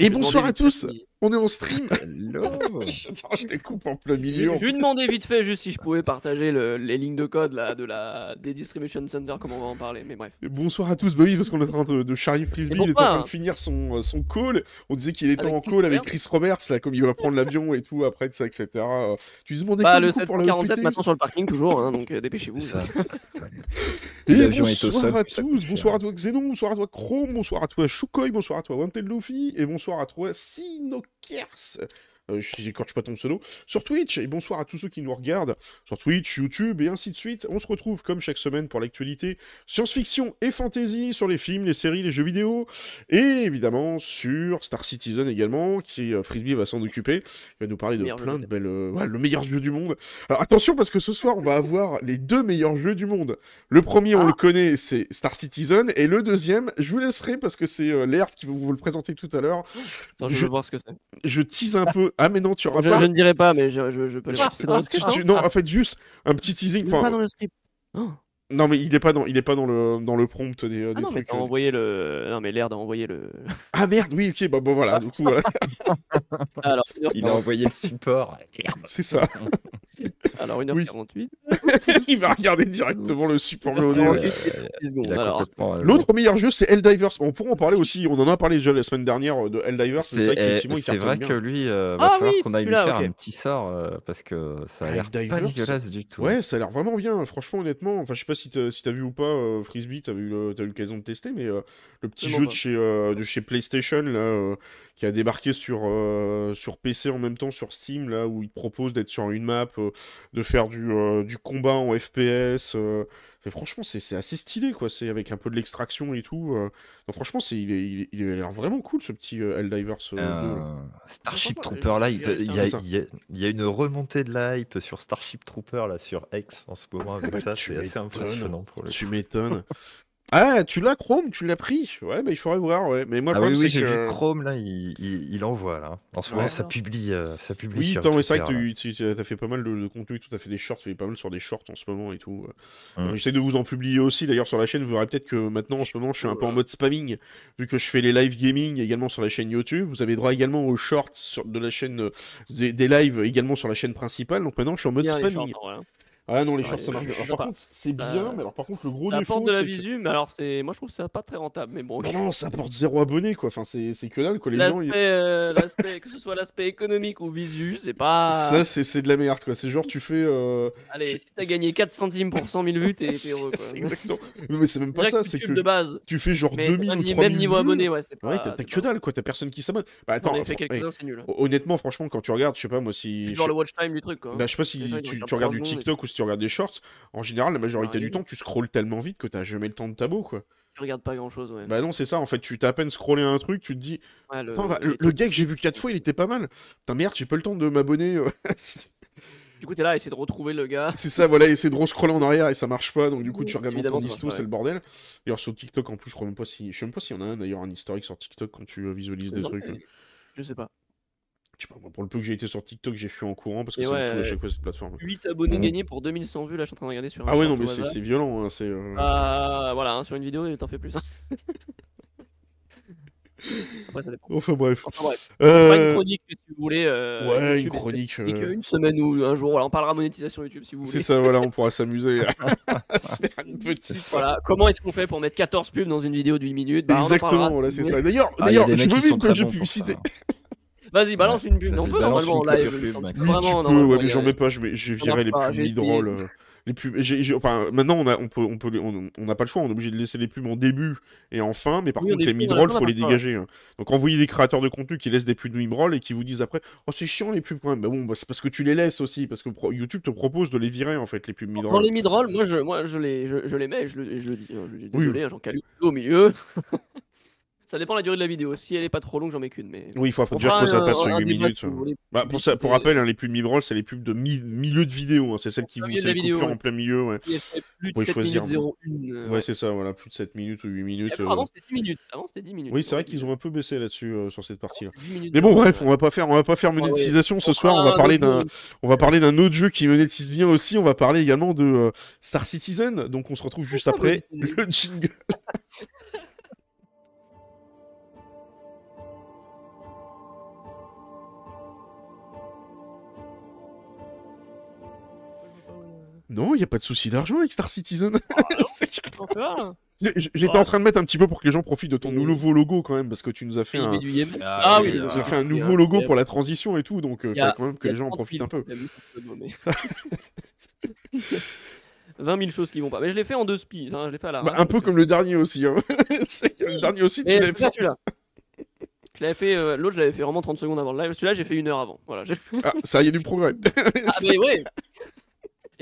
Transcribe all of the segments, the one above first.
Et bonsoir à tous On est en stream je les coupe en plein milieu. je lui demandais vite fait juste si je pouvais partager le- les lignes de code là, de la, des distribution centers, comment on va en parler, mais bref. Et Bonsoir à tous, bah oui, parce qu'on est en train de, de charrier Frisbee, il est en train de finir son, euh, son call. On disait qu'il était Avec en Chris call avec. Chris Roberts, là, comme il va prendre l'avion et tout, après, ça, etc. Euh, Tu lui demandais Bah, quoi, le du coup, pour le 747 péter maintenant sur le parking, toujours, hein, donc euh, dépêchez-vous. Et L'avion est au bonsoir à tous, bonsoir à toi Xenon, bonsoir à toi Chrome, bonsoir à toi Shukoi, bonsoir à toi Wanted Luffy, et bonsoir à toi que é essa? Euh, je n'écorche pas ton pseudo, sur Twitch, et bonsoir à tous ceux qui nous regardent sur Twitch, YouTube, et ainsi de suite. On se retrouve comme chaque semaine pour l'actualité science-fiction et fantasy, sur les films, les séries, les jeux vidéo, et évidemment sur Star Citizen également, qui euh, Frisbee va s'en occuper. Il va nous parler de Meilleur plein de belles... euh, ouais, le meilleur jeu du monde. Alors attention, parce que ce soir, on va avoir les deux meilleurs jeux du monde. Le premier, on Ah. le connaît, c'est Star Citizen, et le deuxième, je vous laisserai parce que c'est euh, Laird qui va vous le présenter tout à l'heure. Attends, je Je- veux voir ce que c'est. Je tease un peu. Ah, mais non, tu auras Je, pas. je ne dirai pas, mais je, je, je peux le hein non, Ah, en fait, juste un petit teasing. pas dans le script. Oh. Non, mais il est pas dans, il est pas dans le, dans le prompt des, euh, Ah des non, mais trucs. t'as euh. envoyé le. Non, mais l'air d'envoyer envoyé le. Ah merde, oui, ok, bah bon voilà, du coup, voilà, Alors, Il a envoyé le support. c'est ça. Alors Oui. 1h48. il va regarder directement le support VOD. Alors, ouais. ensuite, 10 secondes. Il a Alors, complètement. euh, L'autre meilleur jeu, c'est Helldivers. On pourra en parler aussi. On en a parlé déjà la semaine dernière euh, de Helldivers. C'est vrai eh, vrai que lui, euh, va Ah falloir oui, qu'on aille lui faire un petit sort euh, parce que ça a l'air pas dégueulasse du tout. Ouais, ça a l'air vraiment bien. Franchement, honnêtement, enfin, je sais pas si t'as si vu ou pas, euh, Frisbee, t'as eu, eu l'occasion de tester, mais euh, le petit jeu de pas. chez, euh, de chez PlayStation, là, euh, qui a débarqué sur, sur PC en même temps sur Steam, là, où il te propose d'être sur une map, de faire du, du combat en FPS. Et franchement, c'est c'est assez stylé, quoi. C'est avec un peu de l'extraction et tout. euh. Donc, franchement, c'est il, est- il, est- il a l'air vraiment cool, ce petit euh, Helldivers euh, 2, là. Euh, Starship Trooper là, il, y a, il y a- il y a une remontée de la hype sur Starship Trooper là sur X en ce moment avec Bah, ça, c'est assez impressionnant pour le Tu m'étonnes. Ah, tu l'as, Chrome, tu l'as pris? Ouais, bah il faudrait voir, ouais. Mais moi, Ah oui, oui, j'ai que... vu Chrome là, il, il, il envoie là. En ce moment, Ouais. ça publie, euh, ça publie Oui, sur mais c'est vrai que tu, tu as fait pas mal de, de contenu, tout à fait des shorts, tu fais pas mal sur des shorts en ce moment et tout. Mm. J'essaie de vous en publier aussi, d'ailleurs sur la chaîne, vous verrez peut-être que maintenant en ce moment je suis un peu en mode spamming, vu que je fais les live gaming également sur la chaîne YouTube. Vous avez droit également aux shorts sur, de la chaîne, euh, des, des lives également sur la chaîne principale, donc maintenant je suis en mode bien les spamming. shorts, hein. Ah non, les Ouais, shorts ça marche bien. Alors, par pas. contre, c'est Ça- bien, mais alors par contre, le gros Ça défaut. apporte de la que- visu, mais alors c'est. Moi je trouve que c'est pas très rentable, mais bon. Non, non, ça apporte zéro abonné quoi, enfin c'est c'est que dalle quoi. Les gens, ils- euh, l'aspect- que ce soit l'aspect économique ou visu, c'est pas. ça c'est c'est de la merde quoi. C'est genre tu fais. euh, Allez, si t'as gagné 4 centimes pour 100 000 vues, t'es heureux. Quoi. exactement. Mais c'est même pas Direct ça, c'est que de base. tu fais genre Mais 2000 c'est ou même, ni- 3000 même niveau vues. abonné, ouais, c'est pas. Ouais, t'as que dalle quoi, t'as personne qui s'abonne. Bah attends, ai fait quelques-uns, c'est nul. hey, honnêtement, franchement, quand tu regardes, je sais pas moi si. C'est genre le watch time du truc, quoi. Bah, je sais pas si tu, regardes du TikTok ou si tu regardes des shorts. En général, la majorité rien. du temps, tu scrolles tellement vite que t'as jamais le temps de tabo quoi. Tu regardes pas grand chose, ouais. Bah non, c'est ça. En fait, tu t'as à peine scrollé un truc, tu te dis, Ouais, le- attends, bah, le, le gars que j'ai vu quatre fois, il était pas mal. Putain merde, j'ai pas le temps de m'abonner. Du coup, t'es là à essayer de retrouver le gars. c'est ça, voilà, essayer de rescroller en arrière et ça marche pas. Donc du coup, tu regardes dans ton histo, c'est le bordel. D'ailleurs, sur TikTok, en plus, je crois même pas si, je sais même pas s'il y en a un d'ailleurs un historique sur TikTok quand tu visualises des trucs. euh. Je sais pas. Je sais pas, pour le peu que j'ai été sur TikTok, j'ai fui en courant parce que Et ça me ouais, saoule à chaque fois cette plateforme. 8 abonnés gagnés pour 2100 vues, là je suis en train de regarder sur Ah ouais, non, mais c'est c'est violent, hein, c'est. euh, Ah, voilà, hein, sur une vidéo, t'en fais plus. hein. Après, ça dépend. Enfin bref. Enfin bref, pas une Euh, chronique si vous voulez. euh, Ouais, une chronique. euh, Une semaine ou un jour, voilà, on parlera monétisation YouTube si vous C'est voulez. ça, voilà, on pourra s'amuser une petite. Voilà, comment est-ce qu'on fait pour mettre 14 pubs dans une vidéo d'une minute? Bah, Exactement, parlera, voilà, si c'est ça. D'ailleurs, Ah, d'ailleurs, je me de bons pour publicité. Vas-y, balance une pub. On peut normalement en live. Vraiment, tu peux, normalement, ouais, mais j'en mets pas, je vais, je vais Ça virer marche les pas, pubs mid-roll. euh, Les pubs, j'ai- enfin, maintenant, on a, on peut, on peut, les- on n'a pas le choix, on est obligé de laisser les pubs en début et en fin, mais par Oui, contre, les mid-roll, pas faut les dégager. hein. Donc, envoyez des créateurs de contenu qui laissent des pubs de mid-roll et qui vous disent après, oh, c'est chiant les pubs quand même. Bah bon, bah, c'est parce que tu les laisses aussi, parce que YouTube te propose de les virer en fait, les pubs Dans mid-roll. les mid-roll, moi je, moi, je, les, je, je les mets, je le, je le dis. hein, je dis Oui. désolé, hein, j'en cale une au milieu. Ça dépend de la durée de la vidéo. Si elle est pas trop longue, j'en mets qu'une. Mais... Oui, il faut, dire que ça fasse un 8 débat, minutes. Bah, pour, ça, pour publicité. rappel, hein, les pubs mid-roll, c'est les pubs de mi- milieu de vidéo. hein, C'est celles qui vous les vidéo, en plein milieu. Ouais, plus de Pouvez 7 choisir. minutes 01. euh, ouais, ouais. c'est ça, voilà, plus de 7 minutes ou 8 Et minutes. encore, euh. Avant c'était 10 minutes. Avant c'était 10 minutes. Oui, c'est vrai qu'ils ont un peu baissé là-dessus euh, sur cette partie-là. 10 minutes Mais bon, bref, on va pas faire, on va pas faire ouais. monétisation ce soir. On va parler d'un, on va parler d'un autre jeu qui monétise bien aussi. On va parler également de euh, Star Citizen. Donc, on se retrouve juste Pourquoi après le jingle. Non, il n'y a pas de souci d'argent avec Star Citizen. Là. J- J'étais Ouais. en train de mettre un petit peu pour que les gens profitent de ton nouveau logo quand même, parce que tu nous as fait un. Ah Ah oui, nous as fait nouveau logo pour la transition et tout, donc euh, il faut quand même que les gens en 30 000 profitent un peu. il y a 1000 mais- 20 000 choses qui vont pas. Mais je l'ai fait en deux hein, je l'ai fait à la Bah, un peu donc, comme le dernier aussi. Hein. Le dernier aussi, tu je fait. celui-là. Je l'avais fait, euh, l'autre je l'avais fait vraiment 30 secondes avant le live. Celui-là j'ai fait une heure avant. Voilà. j'ai- Ah, ça, il y a du progrès. Ah mais ouais.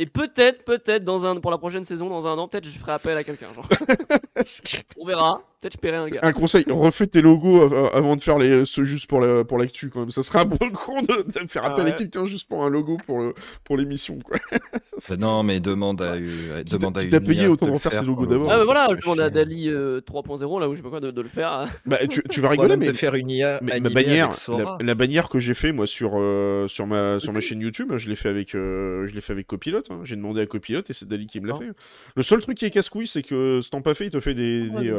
Et peut-être, peut-être dans un pour la prochaine saison, dans un an, peut-être je ferai appel à quelqu'un. On verra. Peut-être je paierai un gars. un conseil, refais tes logos av- avant de faire les, ceux juste pour la- pour l'actu quand même. Ça serait un bon con de, de faire Ah appel à ouais. quelqu'un juste pour un logo pour le- pour l'émission quoi. Bah non, mais demande à, euh, Qui t'a- demande à qui une t'a payé, de autant te le refaire ses faire logos d'abord. Ah bah voilà, je demande à. Dali euh, 3.0 là où je sais pas quoi de, de le faire. Bah tu, tu vas rigoler mais de faire une IA Mais ma bannière, la, la bannière que j'ai fait moi sur euh, sur ma sur ma chaîne YouTube, hein, je l'ai fait avec euh, je l'ai fait avec Copilote. hein. J'ai demandé à Copilote et c'est Dali qui me l'a Ah. fait. Le seul truc qui est casse-couille, c'est que Stampafé il te fait des Ouais,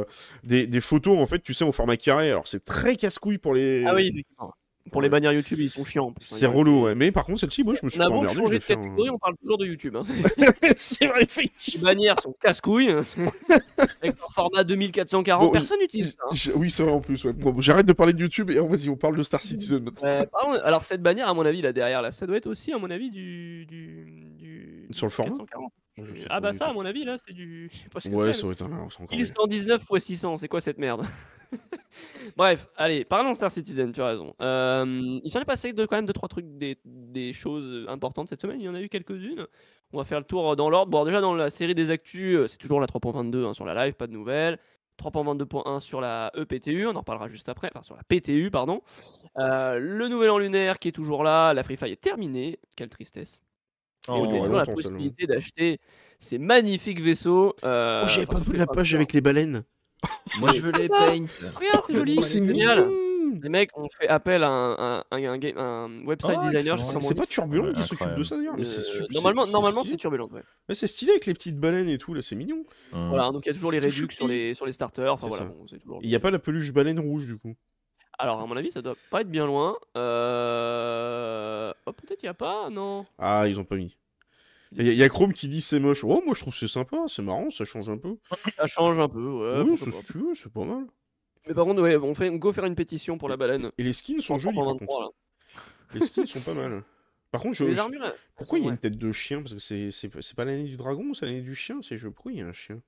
des, photos en fait, tu sais, au format carré. Alors c'est très casse-couille pour les. Ah oui, effectivement. Pour les bannières YouTube, ils sont chiants. C'est relou, ouais. Mais par contre, celle-ci, moi, je me suis pas emmerdé. vais de un- catégorie, on parle toujours de YouTube. Hein. c'est vrai, Les effectivement. bannières sont casse-couilles. Avec leur format 2440, Bon, personne n'utilise ça. hein. Oui, c'est vrai en plus. Ouais. Bon, j'arrête de parler de YouTube et oh, vas-y, on parle de Star Citizen maintenant. Euh, alors cette bannière, à mon avis, là derrière, là, ça doit être aussi, à mon avis, du. du, du Sur le format 440. Sais Ah bah ça, à mon avis, là, c'est du. Je sais pas ce que Ouais, ça va être un. c'est encore 1119 x 600, c'est quoi cette merde? Bref, allez, parlons Star Citizen, tu as raison. Euh, il s'en est passé de, quand même deux trois trucs, des, des choses importantes cette semaine. Il y en a eu quelques-unes. On va faire le tour dans l'ordre. Bon, déjà dans la série des actus, euh, c'est toujours la 3.22 hein, sur la live, pas de nouvelles. 3.22.1 sur la EPTU, on en reparlera juste après, enfin sur la PTU, pardon. Euh, le nouvel an lunaire qui est toujours là, la Free Fire est terminée, quelle tristesse. Et avez ouais, toujours la possibilité d'acheter ces magnifiques vaisseaux. euh, Oh, j'avais pas vu la page avec les baleines. Moi, je veux les paint. Regarde, c'est joli, Oh, c'est c'est génial. mignon. Les mecs ont fait appel à un, un, un, un game- un website Oh, designer, C'est on pas Turbulent Ouais, qui s'occupe de ça d'ailleurs, mais Euh, Normalement, c'est- normalement c'est turbulent. Ouais. Ouais, c'est stylé avec les petites baleines et tout, là, c'est mignon. Voilà, donc il y a toujours les réducs sur les, sur les starters. Enfin voilà. Il y a pas la peluche baleine rouge du coup. Alors, à mon avis, ça doit pas être bien loin. Euh... Oh, peut-être il y a pas, non. Ah, ils ont pas mis. Il y, a- il y a Chrome qui dit c'est moche. Oh, moi je trouve c'est sympa, c'est marrant, ça change un peu. Ça change un peu, ouais. oui, pas. c'est pas mal. Mais par contre, ouais, on fait on go faire une pétition pour la baleine. Et les skins sont jolis par contre. 3.23, là. Les skins sont pas mal. Par contre, je, Les armures. pourquoi il y a une tête de chien? Parce que c'est pas l'année du dragon c'est l'année du chien C'est je pourquoi il y a un chien?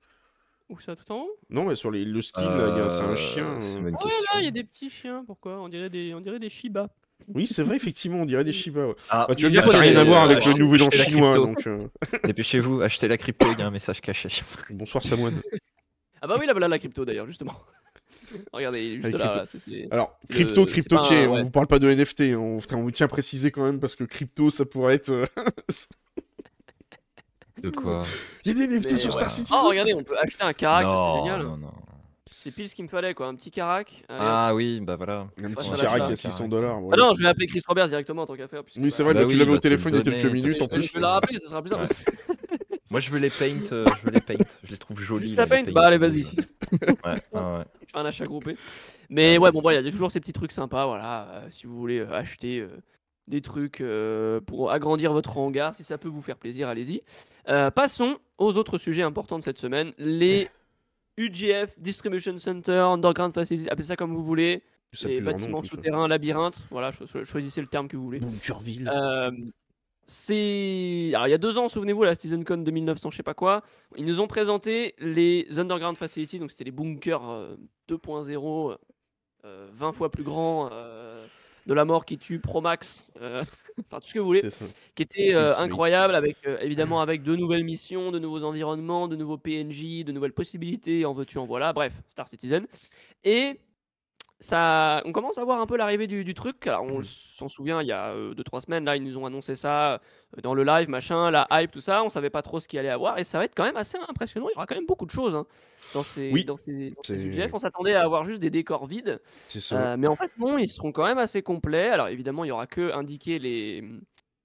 Où ça, tout en haut Non, mais sur les, le skin là, il y a- c'est un Euh, chien. euh. bonne Ouais, là, il y a des petits chiens. Pourquoi? On dirait des, on dirait des Shiba. Oui, c'est vrai, effectivement, on dirait des Shiba. ouais. Ah, Bah, tu veux dire, ça n'a rien à voir euh, avec le achetez- nouvel an chinois. crypto. Donc, euh, Dépêchez-vous, achetez la crypto, il y a un message caché. bonsoir Samoine. Ah bah oui, là, voilà la crypto d'ailleurs, justement. Regardez, juste Avec là. crypto. là, Alors, crypto, le- crypto, un- ouais. on vous parle pas de NFT, hein, on, on tient à préciser quand même parce que crypto, ça pourrait être. De quoi Il y a des NFT Mais sur ouais. Star Citizen. Oh, regardez, on peut acheter un carac, c'est Non, génial. non, non. C'est pile ce qu'il me fallait, quoi. Un petit carac. Allez, hop. Ah oui, bah voilà. Un petit ça carac à là. 600 dollars. Ah non, je vais appeler Chris Roberts directement en tant qu'affaire. Oui, c'est bah, vrai, Bah là, oui, tu l'avais au le téléphone il y a quelques minutes en Je vais, plus. je vais la rappeler, ça sera plus simple. Moi, je veux les paint, euh, je veux les paint. Je les trouve jolis. Juste là, la les paint Bah, allez, vas-y. Ouais, ouais, ouais. Je fais un achat groupé. Mais ouais, bon, voilà, il y a toujours ces petits trucs sympas. Voilà, euh, si vous voulez euh, acheter euh, des trucs euh, pour agrandir votre hangar, si ça peut vous faire plaisir, allez-y. Euh, passons aux autres sujets importants de cette semaine. Les UGF, Distribution Center, Underground Facilities, appelez ça comme vous voulez. Les bâtiments souterrains, labyrinthes. Voilà, cho- cho- choisissez le terme que vous voulez. Bunkerville. Euh, c'est. Alors, il y a deux ans, souvenez-vous, la SeasonCon 2900, je sais pas quoi, ils nous ont présenté les Underground Facilities, donc c'était les bunkers euh, 2.0, euh, 20 fois plus grands, de la mort qui tue, Pro Max, euh, enfin tout ce que vous voulez, qui était euh, incroyable, avec euh, évidemment avec de nouvelles missions, de nouveaux environnements, de nouveaux PNJ, de nouvelles possibilités, en veux-tu, en voilà, bref, Star Citizen. Et ça, on commence à voir un peu l'arrivée du, du truc. Alors, on Mhm. s'en souvient, il y a 2-3 semaines, là, ils nous ont annoncé ça euh, dans le live, machin, la hype, tout ça. On savait pas trop ce qu'il allait avoir. Et ça va être quand même assez impressionnant. Il y aura quand même beaucoup de choses hein, dans ces, Oui, dans ces, dans ces c'est- UGF. On s'attendait à avoir juste des décors vides. Euh, mais en fait, non, ils seront quand même assez complets. Alors, évidemment, il y aura que indiquer les,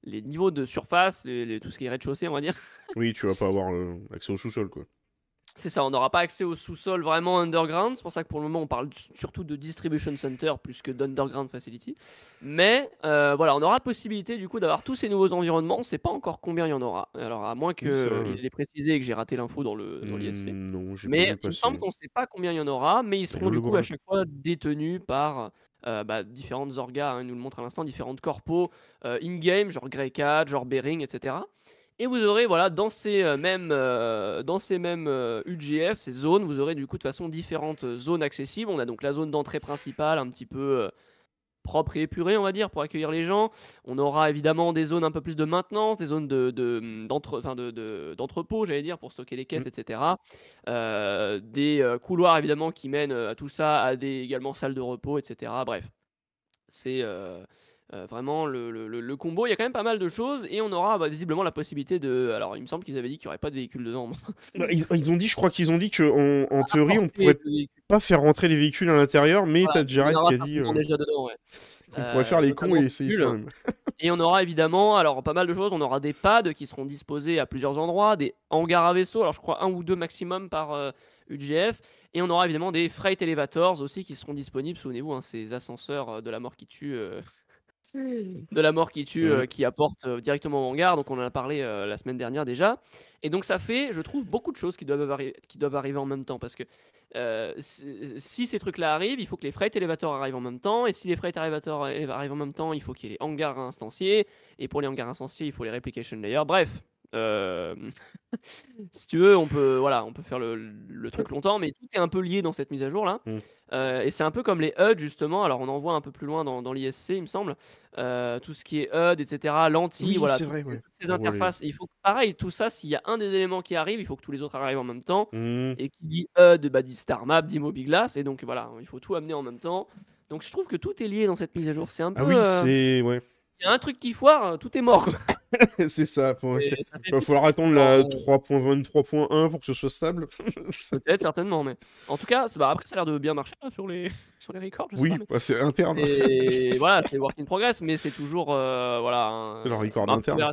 les niveaux de surface, les- les- tout ce qui est rez-de-chaussée, on va dire. Oui, tu vas pas avoir euh, accès au sous-sol, quoi. C'est ça, on n'aura pas accès au sous-sol vraiment underground. C'est pour ça que pour le moment, on parle surtout de distribution center plus que d'underground facility. Mais euh, voilà, on aura la possibilité du coup d'avoir tous ces nouveaux environnements. On sait pas encore combien il y en aura. Alors à moins Oui, c'est vrai, que ouais. il ait précisé et que j'ai raté l'info dans le dans. Hmm, Mais il me semble qu'on sait pas combien il y en aura, mais ils seront du coup à chaque fois détenus par euh, bah, différentes orgas. hein, ils nous le montrent à l'instant, différentes corpos euh, in-game, genre Greycat, genre Bering, etc. Et vous aurez, voilà, dans ces euh, mêmes, euh, dans ces mêmes euh, UGF, ces zones, vous aurez du coup de toute façon différentes euh, zones accessibles. On a donc la zone d'entrée principale, un petit peu euh, propre et épurée, on va dire, pour accueillir les gens. On aura évidemment des zones un peu plus de maintenance, des zones de, de- d'entre- enfin, de- de- d'entrepôt, j'allais dire, pour stocker les caisses, etc. Euh, des euh, couloirs évidemment qui mènent euh, à tout ça, à des également salles de repos, etc. Bref, c'est euh, euh, vraiment le, le- le- combo. Il y a quand même pas mal de choses et on aura bah, visiblement la possibilité de. Alors, il me semble qu'ils avaient dit qu'il n'y aurait pas de véhicules dedans. Ils, ils ont dit, je crois qu'ils ont dit qu'en en théorie, on pourrait pas faire rentrer les véhicules à l'intérieur, mais Voilà, t'as Jared qui a dit euh, déjà dedans, ouais. qu'on Euh, pourrait faire les cons et essayer quand même. Et on aura évidemment, alors pas mal de choses, on aura des pads qui seront disposés à plusieurs endroits, des hangars à vaisseaux, alors je crois un ou deux maximum par euh, UGF, et on aura évidemment des freight elevators aussi qui seront disponibles, souvenez-vous, hein, ces ascenseurs euh, de la mort qui tue, euh, de la mort qui tue, euh, qui apportent euh, directement au hangar, donc on en a parlé euh, la semaine dernière déjà. Et donc ça fait, je trouve, beaucoup de choses qui doivent, arri- qui doivent arriver en même temps, parce que euh, si ces trucs-là arrivent, il faut que les freight elevators arrivent en même temps, et si les freight elevators arri- arrivent en même temps, il faut qu'il y ait les hangars instanciés, et pour les hangars instanciés, il faut les replication layers. Bref, euh, si tu veux, on peut, voilà, on peut faire le, le truc longtemps, mais tout est un peu lié dans cette mise à jour là. Mm. Euh, et c'est un peu comme les HUD justement. Alors on en voit un peu plus loin dans, dans l'ISC, il me semble. Euh, tout ce qui est HUD, etc. Lentilles, Oui, voilà, toutes vrai, ouais. toutes ces interfaces. Il faut que, pareil, tout ça, s'il y a un des éléments qui arrive, il faut que tous les autres arrivent en même temps. Hmm. Et qui dit HUD, bah, dit Star Map, dit Mobiglass. Et donc voilà, il faut tout amener en même temps. Donc je trouve que tout est lié dans cette mise à jour. C'est un peu. Ah oui, euh, c'est. Ouais. Il y a un truc qui foire, tout est mort. c'est ça. Il va falloir attendre la Euh, 3.23.1 pour que ce soit stable. Peut-être, certainement, mais en tout cas, bah, après, ça a l'air de bien marcher hein, sur les sur les records. Je sais oui, mais- bah, c'est interne. Et voilà, c'est work in progress, mais c'est toujours euh, voilà. un- C'est le record on interne.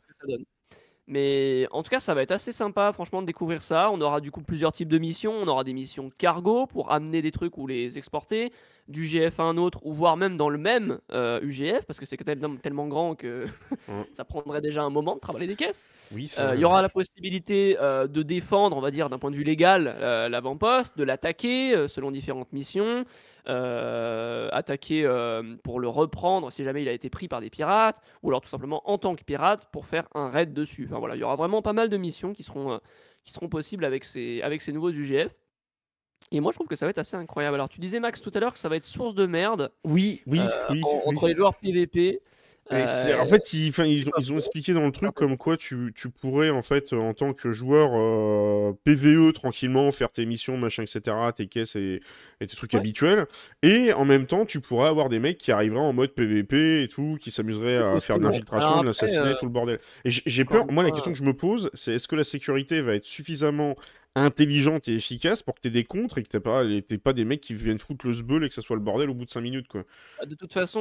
Mais en tout cas, ça va être assez sympa, franchement, de découvrir ça. On aura du coup plusieurs types de missions. On aura des missions cargo pour amener des trucs ou les exporter, du GF à un autre, ou voire même dans le même euh, UGF, parce que c'est tellement, tellement grand que ça prendrait déjà un moment de travailler des caisses. Oui, Euh. Il y aura la possibilité euh, de défendre, on va dire, d'un point de vue légal, euh, l'avant-poste, de l'attaquer euh, selon différentes missions, euh, attaquer euh, pour le reprendre si jamais il a été pris par des pirates, ou alors tout simplement en tant que pirate pour faire un raid dessus. Enfin voilà, il y aura vraiment pas mal de missions qui seront, euh, qui seront possibles avec ces, avec ces nouveaux UGF. Et moi je trouve que ça va être assez incroyable. Alors tu disais Max tout à l'heure que ça va être source de merde Oui, oui, euh, oui. entre les joueurs PVP. Euh, en fait, ils, ont, ils expliqué dans le truc comme quoi tu, tu pourrais, en fait, en tant que joueur euh, PVE, tranquillement, faire tes missions, machin, etc., tes caisses et, et tes trucs Ouais. habituels. Et en même temps, tu pourrais avoir des mecs qui arriveraient en mode PVP et tout, qui s'amuseraient à faire de l'infiltration, de l'assassinat, euh, tout le bordel. Et j'ai peur, moi, la question que je me pose, c'est est-ce que la sécurité va être suffisamment intelligente et efficace pour que t'aies des contres et que t'aies pas, t'aies pas des mecs qui viennent foutre le sbeul et que ça soit le bordel au bout de 5 minutes, quoi? Bah, De toute façon,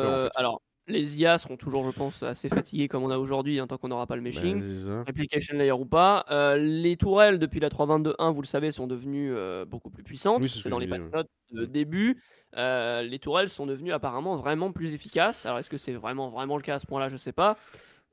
peur, en euh, fait. alors les IA seront toujours, je pense, assez fatigués comme on a aujourd'hui, hein, tant qu'on n'aura pas le meshing, c'est ça. replication layer ou pas. Euh, les tourelles depuis la 3.22.1, vous le savez, sont devenues euh, beaucoup plus puissantes. Oui, c'est dans les patch notes de début. Euh, les tourelles sont devenues apparemment vraiment plus efficaces. Alors est-ce que c'est vraiment vraiment le cas à ce point-là? Je sais pas.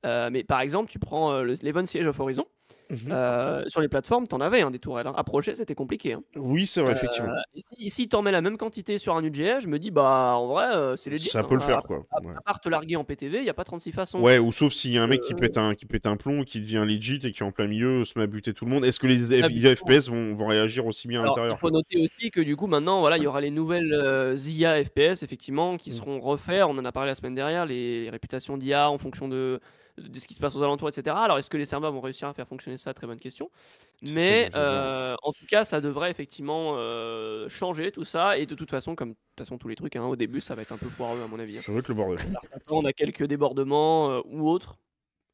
Mais par exemple, tu prends le l'Event Siege of Horizon. Mhm. euh, sur les plateformes, t'en avais hein, des tourelles. hein. Approcher, c'était compliqué. hein. Oui, c'est vrai, effectivement. Euh, et si, si t'en mets la même quantité sur un UGF, je me dis, bah en vrai, euh, c'est legit. Ça hein. peut le faire, À- quoi. À, Ouais. à part te larguer en PTV, il n'y a pas 36 façons. Ouais, ou sauf s'il y a un mec qui pète un, qui pète un plomb, qui devient legit et qui en plein milieu se met à buter tout le monde. Est-ce que les Ah, F- du coup. FPS vont, vont réagir aussi bien à l'intérieur il faut quoi noter aussi que du coup, maintenant, voilà, il y aura les nouvelles IA FPS, effectivement, qui Mm. seront refaites. On en a parlé la semaine dernière, les, les réputations d'IA en fonction de, de ce qui se passe aux alentours, etc. Alors, est-ce que les serveurs vont réussir à faire fonctionner ça Très bonne question. Mais euh, en tout cas, ça devrait effectivement euh, changer tout ça. Et de toute façon, comme de toute façon tous les trucs, hein, au début, ça va être un peu foireux à mon avis. hein. Le bordel. on a quelques débordements euh, ou autres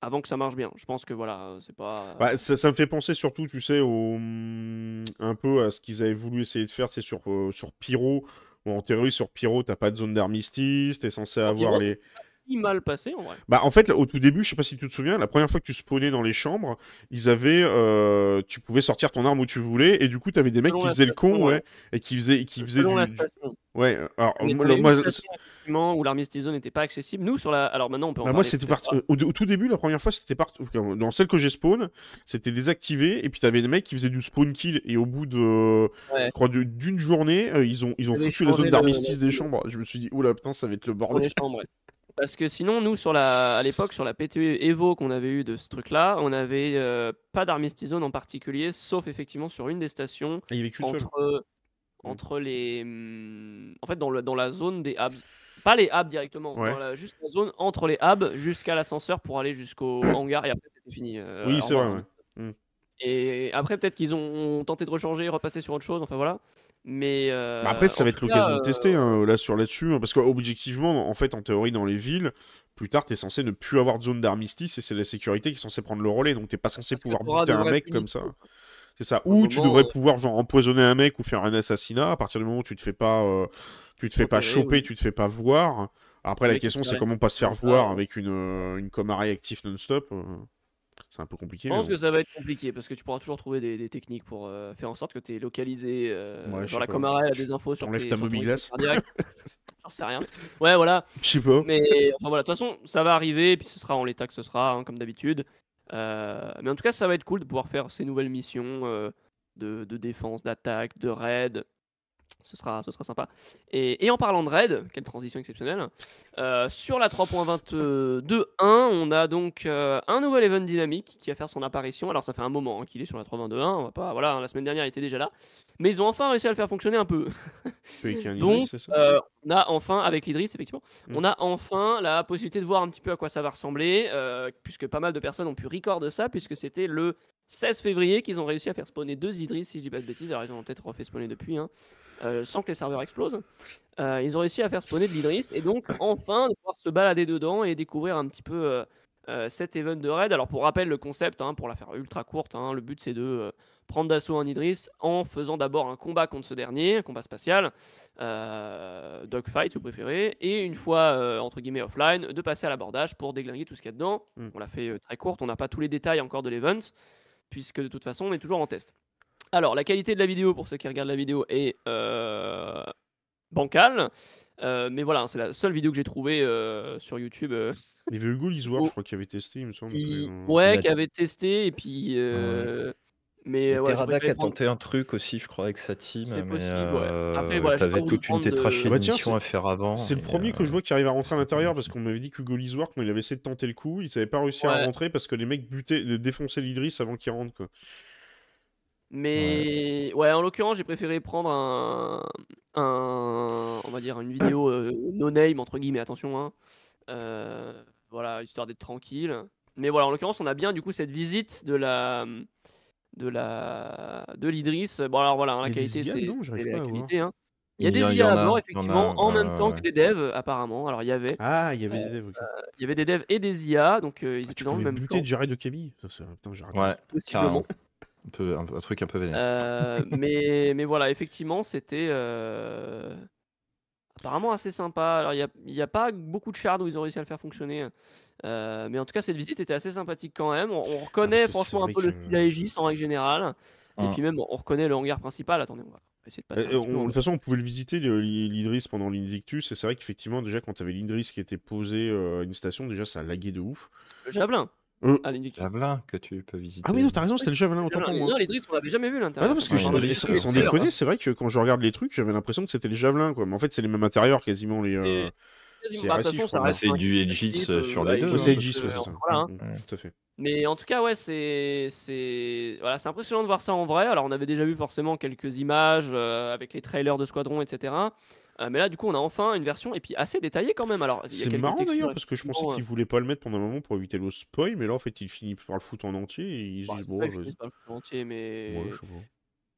avant que ça marche bien. Je pense que voilà, c'est pas. Bah, ça, ça me fait penser surtout, tu sais, au, hum, un peu à ce qu'ils avaient voulu essayer de faire, c'est sur, sur Pyro. Bon, en théorie, sur Pyro, t'as pas de zone d'armistice, t'es censé avoir Pyro, les. Si mal passé en vrai. Bah, en fait, au tout début, je sais pas si tu te souviens, la première fois que tu spawnais dans les chambres, ils avaient, euh, tu pouvais sortir ton arme où tu voulais, et du coup, t'avais des mecs Selon qui faisaient le con, ouais, ouais. et qui faisaient, qui faisaient Selon du, la station. ouais. Alors, moi, effectivement, où l'armistice zone n'était pas accessible. Nous, sur la. Alors maintenant, on peut en Bah, moi, c'était peut-être parti. Au, au tout début, la première fois, c'était parti. Dans celle que j'ai spawn, c'était désactivé. Et puis, t'avais des mecs qui faisaient du spawn kill. Et au bout de. Ouais. Je crois d'une journée, euh, ils ont, ils ont foutu la zone le- d'armistice des chambres. Je me suis dit, oula, putain, ça va être le bordel. chambres. ouais. Parce que sinon, nous, sur la, à l'époque, sur la PTE Evo qu'on avait eu de ce truc-là, on avait euh, pas d'armistice zone en particulier, sauf effectivement sur une des stations Ah, il y avait qu'une seule. entre, entre les. hum, En fait, dans, le, dans la zone des hubs. Pas les hubs directement, Ouais. dans la- juste la zone entre les hubs jusqu'à l'ascenseur pour aller jusqu'au hangar et après c'était fini. euh, Oui, c'est vrai, ouais. Et après, peut-être qu'ils ont tenté de rechanger, repasser sur autre chose, enfin voilà. Mais. euh, Bah après, ça va être l'occasion cas, de euh, tester hein, là sur là-dessus, hein, parce qu'objectivement, en fait, en théorie, dans les villes, plus tard, t'es censé ne plus avoir de zone d'armistice et c'est la sécurité qui est censée prendre le relais, donc t'es pas censé Parce pouvoir buter un mec comme ça. C'est ça. Ou tu devrais euh, pouvoir genre empoisonner un mec ou faire un assassinat à partir du moment où tu te fais pas, euh, tu te fais pas choper, oui. tu te fais pas voir. Après, la question, c'est comment pas se faire voir euh. avec une, euh, une comarée active non-stop. C'est un peu compliqué. Je pense que ça va être compliqué parce que tu pourras toujours trouver des, des techniques pour euh, faire en sorte que tu es localisé. euh, Ouais, sais la. Comara, elle a Tu- des infos sur tes ta mobilasse. J'en sais rien. Ouais, voilà. Je sais pas. Mais enfin voilà, de toute façon, ça va arriver et puis ce sera en l'état que ce sera, hein, comme d'habitude. Euh, mais en tout cas, ça va être cool de pouvoir faire ces nouvelles missions euh, de, de défense, d'attaque, de raid. Ce sera, ce sera sympa. Et, et en parlant de raid, quelle transition exceptionnelle, euh, sur la 3.22.1, on a donc euh, un nouvel event dynamique qui va faire son apparition. Alors ça fait un moment hein, qu'il est sur la 3.22.1, on va pas, voilà, la semaine dernière il était déjà là, mais ils ont enfin réussi à le faire fonctionner un peu. Un Donc, Idris, euh, on a enfin, avec l'Idris, effectivement, Mm. on a enfin la possibilité de voir un petit peu à quoi ça va ressembler, puisque pas mal de personnes ont pu record de ça, puisque c'était le 16 février qu'ils ont réussi à faire spawner deux Idris, si je dis pas de bêtises, alors ils en ont peut-être refait spawner depuis, hein, euh, sans que les serveurs explosent. Euh, ils ont réussi à faire spawner de l'Idris, et donc enfin de pouvoir se balader dedans et découvrir un petit peu euh, cet event de raid. Alors pour rappel, le concept, hein, pour la faire ultra courte, hein, le but c'est de prendre d'assaut un Idris en faisant d'abord un combat contre ce dernier, un combat spatial, dogfight si vous préférez, et une fois entre guillemets offline, de passer à l'abordage pour déglinguer tout ce qu'il y a dedans. Mm. On l'a fait très courte, on n'a pas tous les détails encore de l'event, puisque de toute façon on est toujours en test. Alors la qualité de la vidéo, pour ceux qui regardent la vidéo, est euh, bancale. Euh, mais voilà, c'est la seule vidéo que j'ai trouvée euh, sur YouTube. euh, Il y avait Hugo Lisoire, Oh. je crois, qui avait testé, il me semble. euh, ouais, Il a- qui avait testé et puis. euh, Mais Et ouais, j'ai Terada qui préféré a prendre- tenté un truc aussi, je crois, avec sa team. C'est mais possible, ouais. Après, voilà, t'avais toute une de- Ah bah de à faire avant. C'est le premier que je vois qui arrive à rentrer à l'intérieur parce qu'on m'avait dit qu'Hugo Lisoire, quand il avait essayé de tenter le coup, il savait pas réussi à Ouais. rentrer parce que les mecs butaient, de défoncer l'Idris avant qu'il rentre. Quoi. Mais ouais, en l'occurrence, j'ai préféré prendre un, un, on va dire une vidéo euh, no name entre guillemets, attention, hein. Euh, voilà, histoire d'être tranquille. Mais voilà, en l'occurrence, on a bien du coup cette visite de la, de la, de l'Idris. Bon alors voilà, hein, la qualité, c'est la qualité. hein. Il y a des IA à bord, il y en a, effectivement, en même temps ouais. que des devs, apparemment. Alors il y avait, Ah, il y avait des devs. ok. il y avait des devs et des IA, donc euh, ils Ah, étaient tu dans le même buter temps, Jared de Camille. Ça, c'est- Putain, j'ai. Ouais, possiblement. Un, peu, un, truc un peu vénère. Euh, mais, mais voilà, effectivement, c'était euh, apparemment assez sympa. Alors, il n'y a, il y a pas beaucoup de shards où ils ont réussi à le faire fonctionner. Euh, mais en tout cas, cette visite était assez sympathique quand même. On, on reconnaît franchement un peu le style Aegis en règle générale. Et Hum. puis même, on reconnaît le hangar principal. Attendez, on va essayer de passer Euh, on- de toute façon, on pouvait le visiter, l'Idris, pendant l'Invictus, et c'est vrai qu'effectivement, déjà, quand t'avais l'Idris qui était posé euh, à une station, déjà, ça laguait de ouf. Le javelin. Euh, à l'Invictus. Javelin que tu peux visiter. Ah oui, non, t'as raison, c'était le javelin, autant pour moi. Non, l'Idris, on l'avait jamais vu Ah l'intérieur. non, parce que Ouais, Idris, sans, déconner, c'est vrai que quand je regarde les trucs, j'avais l'impression que c'était les javelins, quoi. Mais en fait, c'est les mêmes intérieurs, quasiment, les... euh, Quasiment. c'est Bah, du Aegis, type, euh, sur euh, les deux, c'est hein. Donc, ouais, euh, c'est ça. voilà, hein. Mm, Tout à fait. Mais en tout cas, ouais, c'est c'est voilà, c'est impressionnant de voir ça en vrai. Alors, on avait déjà vu forcément quelques images euh, avec les trailers de Squadron, etc. Euh, mais là, du coup, on a enfin une version et puis assez détaillée quand même. Alors, C'est marrant d'ailleurs, parce que je pensais qu'ils voulaient pas le mettre pendant un moment pour éviter le spoil, mais là en fait il finit par le foutre en entier et ils se bah, disent bon, finisse par le faire entier, mais Ouais, je sais pas.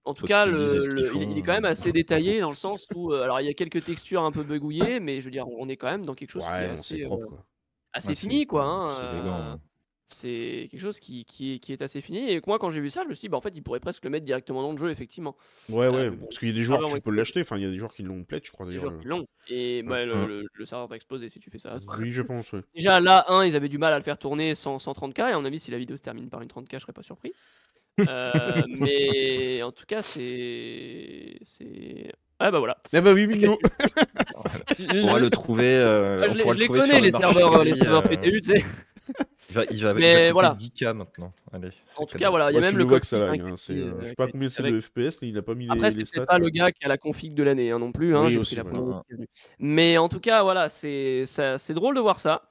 en tout cas, le- le- font, il, il est quand même euh, assez détaillé dans le sens où, euh, alors, il y a quelques textures un peu bugouillées, mais je veux dire, on est quand même dans quelque chose qui est assez, c'est euh, propre quoi. assez Ouais, fini, quoi. hein, c'est euh, hein. C'est quelque chose qui, qui, est, qui est assez fini. Et moi, quand j'ai vu ça, je me suis dit, bah, en fait, ils pourraient presque le mettre directement dans le jeu, effectivement. Ouais, ouais, Euh, parce qu'il y a des Ah, joueurs, bah, tu ouais, peux l'acheter. Enfin, il y a des joueurs qui l'ont pledge, je crois des d'ailleurs. joueurs qui l'ont. Et bah, le, le- le serveur va exploser si tu fais ça. Oui, je pense, ouais. Déjà, là, un, ils avaient du mal à le faire tourner sans, sans 30K. Et à mon avis, si la vidéo se termine par une 30K, je serais pas surpris. Euh, mais en tout cas, c'est. c'est... Ah bah voilà. Ah bah oui, mignon. On va le trouver. euh, Ah, je on les, pourra je le les trouver connais, sur les le serveurs, euh, les serveurs PTU, tu sais. Il va, il va, il Mais va voilà. 10K maintenant. Allez. En tout cadeau. cas, voilà, il y a même le le vois que ça lag. hein, hein, euh, euh, je sais pas combien c'est de FPS, mais il a pas mis Après, les, stats. peut-être pas le gars qui a la config de l'année hein, non plus. Hein, Oui, aussi, la. Mais en tout cas, voilà, c'est drôle de voir ça.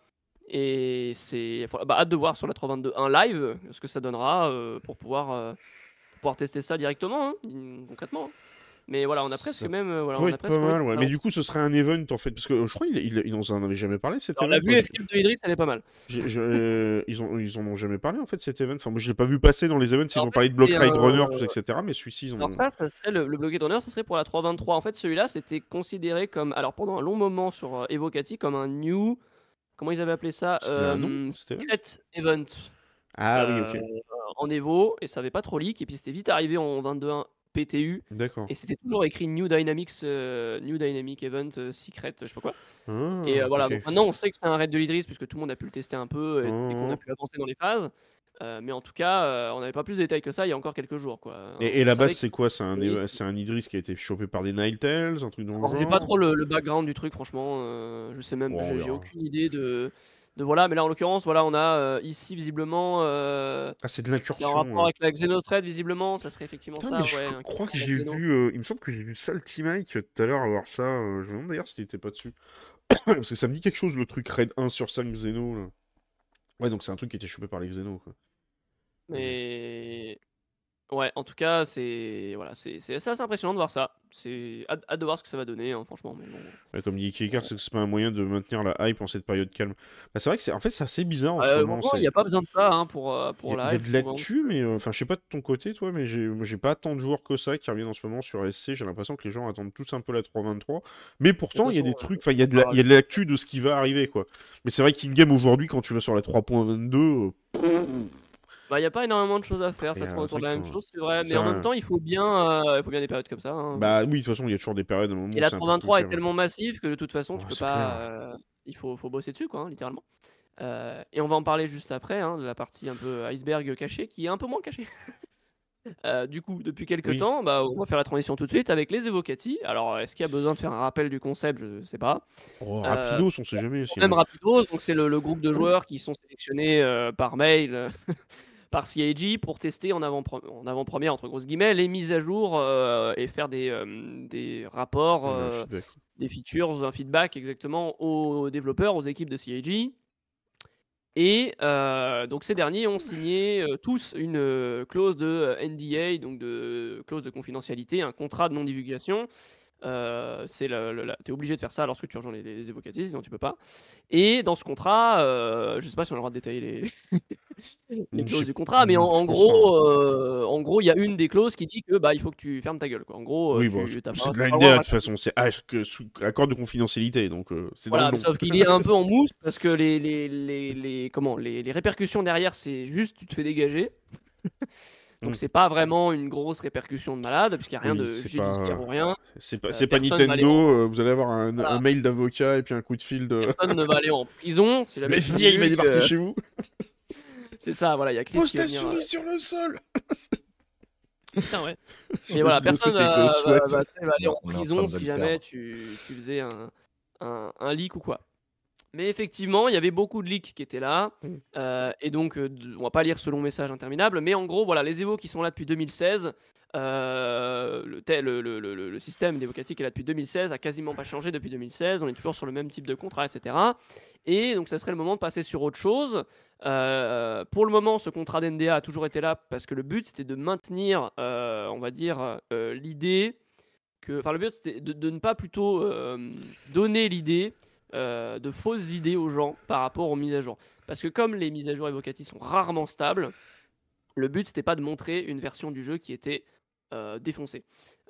Et c'est bah, hâte de voir sur la 322 un live ce que ça donnera euh, pour pouvoir euh, pour pouvoir tester ça directement, hein, concrètement. Mais voilà, on a presque Ça même euh, voilà, on a presque pas mal, ouais. Mais du coup, ce serait un event en fait, parce que euh, je crois qu'il il, il en avait jamais parlé cet Alors, la vue escape de Idriss, elle est pas mal. euh, ils, ont, ils en ont jamais parlé en fait cet event. Enfin, moi je l'ai pas vu passer dans les events. Ils ont parlé de Block Ride un- Runner, tout ça, etc. Mais celui-ci, ils ont. Alors ça, ça serait le, le bloqué d'honneur, ce serait pour la 323. En fait, celui-là, c'était considéré comme, alors pendant un long moment sur Evocati, comme un new, comment ils avaient appelé ça, C'était un nom, Euh, secret event Ah euh, oui, ok. en Evo, et ça avait pas trop leak, et puis c'était vite arrivé en 22.1 PTU, D'accord. et c'était toujours écrit New Dynamics, euh, New Dynamic Event euh, Secret, je sais pas quoi. Ah, Et euh, voilà, donc maintenant on sait que c'est un raid de l'Idris, puisque tout le monde a pu le tester un peu, et, et qu'on a Oh. pu avancer dans les phases. Mais en tout cas, on n'avait pas plus de détails que ça il y a encore quelques jours. Quoi. Et, la base, c'est quoi? C'est un, un Idris qui a été chopé par des Ninetales, un truc dans le genre j'ai pas trop le, le background du truc, franchement. je sais même, j'ai aucune idée de, de voilà. Mais là, en l'occurrence, voilà, on a euh, ici visiblement. euh, Ah, c'est de c'est en l'incursion. rapport ouais. avec la Xenothread, visiblement, ça serait effectivement Putain, ça. mais je ouais, crois- que j'ai vu. euh, il me semble que j'ai vu Salty Mike tout à l'heure avoir ça. euh, je me demande d'ailleurs si t'étais pas dessus. Parce que ça me dit quelque chose le truc Raid 1 sur 5 Xeno. Là. Ouais, donc c'est un truc qui était chopé par les Xeno. Quoi. Mais ouais, en tout cas, c'est voilà, c'est c'est assez, assez impressionnant de voir ça. C'est hâte, hâte de voir ce que ça va donner, hein, franchement. Mais bon. Ouais, comme dit Kikar, c'est que c'est pas un moyen de maintenir la hype en cette période calme. Bah, c'est vrai que c'est en fait c'est assez bizarre en ce Euh, moment. il n'y a pas besoin de ça hein, pour, euh, pour y a, la il y a hype, de hein. l'actu, mais euh, enfin, je sais pas de ton côté, toi, mais j'ai pas tant de joueurs que ça qui reviennent en ce moment sur SC. J'ai l'impression que les gens attendent tous un peu la 3.23. Mais pourtant, il y a des trucs, enfin, il y a de la- ah, il y a de l'actu de ce qui va arriver, quoi. Mais c'est vrai qu'in-game aujourd'hui, quand tu vas sur la 3.22, euh, Bah, il n'y a pas énormément de choses à faire, ça euh, tourne autour de la même chose, c'est vrai. Mais en même temps, il faut bien, euh, il faut bien des périodes comme ça. hein. bah oui, de toute façon, il y a toujours des périodes. Et la c'est un peu 323 est tellement massive que de toute façon, tu peux pas. euh, il faut, faut bosser dessus, quoi, hein, littéralement. Euh, et on va en parler juste après, hein, de la partie un peu iceberg cachée, qui est un peu moins cachée. Euh, du coup, depuis quelques Oui. temps, bah, on va faire la transition tout de suite avec les Evocati. Alors, est-ce qu'il y a besoin de faire un rappel du concept? Je sais pas. Oh, Euh, rapidos, on sait jamais. si, Même hein. Rapidos, donc c'est le, le groupe de joueurs qui sont sélectionnés euh, par mail, euh, par CIG, pour tester en avant-pre- en avant-première, entre grosses guillemets, les mises à jour euh, et faire des, euh, des rapports, euh, des features, un feedback exactement aux développeurs, aux équipes de CIG. Et donc ces derniers ont signé tous une clause de NDA, donc de clause de confidentialité, un contrat de non-divulgation. Euh, c'est la- t'es obligé de faire ça lorsque tu rejoins les, les évocatifs, sinon tu peux pas. Et dans ce contrat, euh, je sais pas si on a le droit de détailler les, les Je clauses du contrat, mais en, pense gros, euh, en gros, il y a une des clauses qui dit que bah il faut que tu fermes ta gueule. Quoi. En gros, euh, Oui, tu, bon, c'est de la NDA de toute façon, c'est sous accord de confidentialité, donc c'est Voilà, sauf qu'il est un peu en mousse parce que les, les, les, les- comment, les, les répercussions derrière, c'est juste tu te fais dégager. Donc Mm. c'est pas vraiment une grosse répercussion de malade, puisqu'il n'y a rien Oui, de c'est judiciaire pas- ou rien. C'est pas, Euh, pas aller Nintendo, euh, vous allez avoir un, Voilà. un mail d'avocat et puis un coup de fil de. Personne ne va aller en prison. Si jamais FBI il va débarquer euh, chez vous. C'est ça, voilà, il y a Chris Pose ta souris sur le sol Putain, ouais. Et voilà, personne truc va, aller en prison si jamais tu faisais un, un, un leak ou quoi. Mais effectivement, il y avait beaucoup de leaks qui étaient là. Mm. euh, et donc, euh, on va pas lire ce long message interminable. Mais en gros, voilà, les Evo qui sont là depuis 2016. euh, le, le, le, le- système d'évocatique est là depuis 2016, a quasiment pas changé depuis 2016. On est toujours sur le même type de contrat, etc. Et donc, ça serait le moment de passer sur autre chose. Euh, pour le moment, ce contrat d'NDA a toujours été là parce que le but c'était de maintenir, euh, on va dire, l'idée que. Enfin, le but c'était de, de ne pas plutôt donner l'idée euh, de fausses idées aux gens par rapport aux mises à jour. Parce que comme les mises à jour évocatives sont rarement stables, le but c'était pas de montrer une version du jeu qui était euh, défoncée.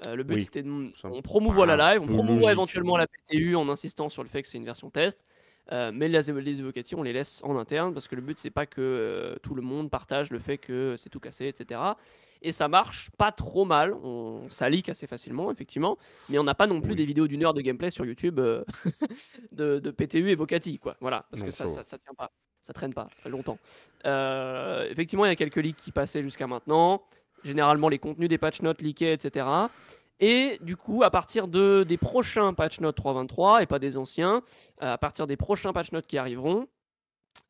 Euh, le but Oui, c'était de. On promouvoit la live, on promouvoit éventuellement la PTU en insistant sur le fait que c'est une version test. Mais les, les on les laisse en interne parce que le but, c'est pas que tout le monde partage le fait que c'est tout cassé, etc. Et ça marche pas trop mal. On, ça leak assez facilement, effectivement. Mais on n'a pas non plus Oui. des vidéos d'une heure de gameplay sur YouTube euh, de, de PTU et Vocati, quoi. Voilà, parce Non, que ça, ça ça, va. ça tient pas. Ça traîne pas longtemps. Euh, effectivement, il y a quelques leaks qui passaient jusqu'à maintenant. Généralement, les contenus des patch notes leakés, etc. Et du coup, à partir de, des prochains patch notes 3.23 et pas des anciens, euh, à partir des prochains patch notes qui arriveront,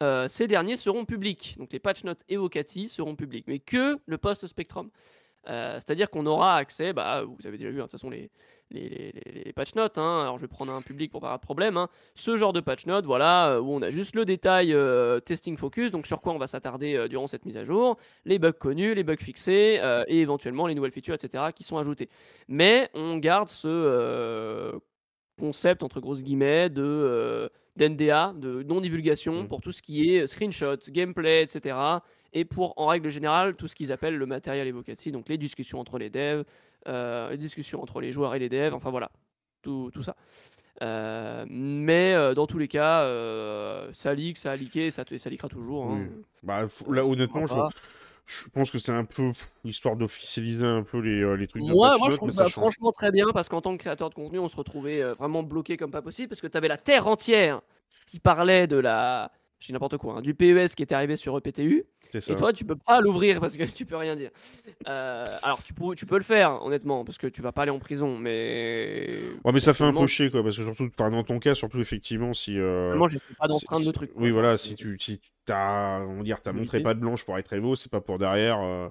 euh, ces derniers seront publics. Donc les patch notes Evocati seront publics, mais que le post Spectrum. Euh, C'est-à-dire qu'on aura accès, bah, vous avez déjà vu, hein, de toute façon, les, patch notes. hein. alors je vais prendre un public pour pas de problème. hein. Ce genre de patch notes, voilà, euh, où on a juste le détail testing focus, donc sur quoi on va s'attarder durant cette mise à jour, les bugs connus, les bugs fixés, et éventuellement les nouvelles features, etc., qui sont ajoutées. Mais on garde ce concept, entre grosses guillemets, de. d'NDA, de non-divulgation, Mm. pour tout ce qui est screenshot, gameplay, etc. Et pour, en règle générale, tout ce qu'ils appellent le matériel evocati, donc les discussions entre les devs, euh, les discussions entre les joueurs et les devs, enfin voilà, tout, tout ça. Euh, mais euh, dans tous les cas, ça leak, ça a leaké, ça, ça leakera toujours. hein. Oui. Bah, là, honnêtement, je. Je pense que c'est un peu histoire d'officialiser un peu les, euh, les trucs de Moi, je trouve ça franchement très bien parce qu'en tant que créateur de contenu, on se retrouvait euh, vraiment bloqué comme pas possible parce que tu avais la terre entière qui parlait de la. Je dis n'importe quoi, hein, du PES qui était arrivé sur EPTU. Et toi, tu peux pas l'ouvrir parce que tu peux rien dire. Euh, alors, tu peux, tu peux le faire, honnêtement, parce que tu vas pas aller en prison, mais. Ouais, mais ça fait un peu chier, quoi, parce que surtout, enfin, dans ton cas, surtout, effectivement, si... euh, personnellement, j'essaie pas si- d'enfreindre si- le truc. quoi, Oui, voilà, si tu si t'as, on va dire, montré pas de blanche pour être Evo, c'est pas pour derrière euh,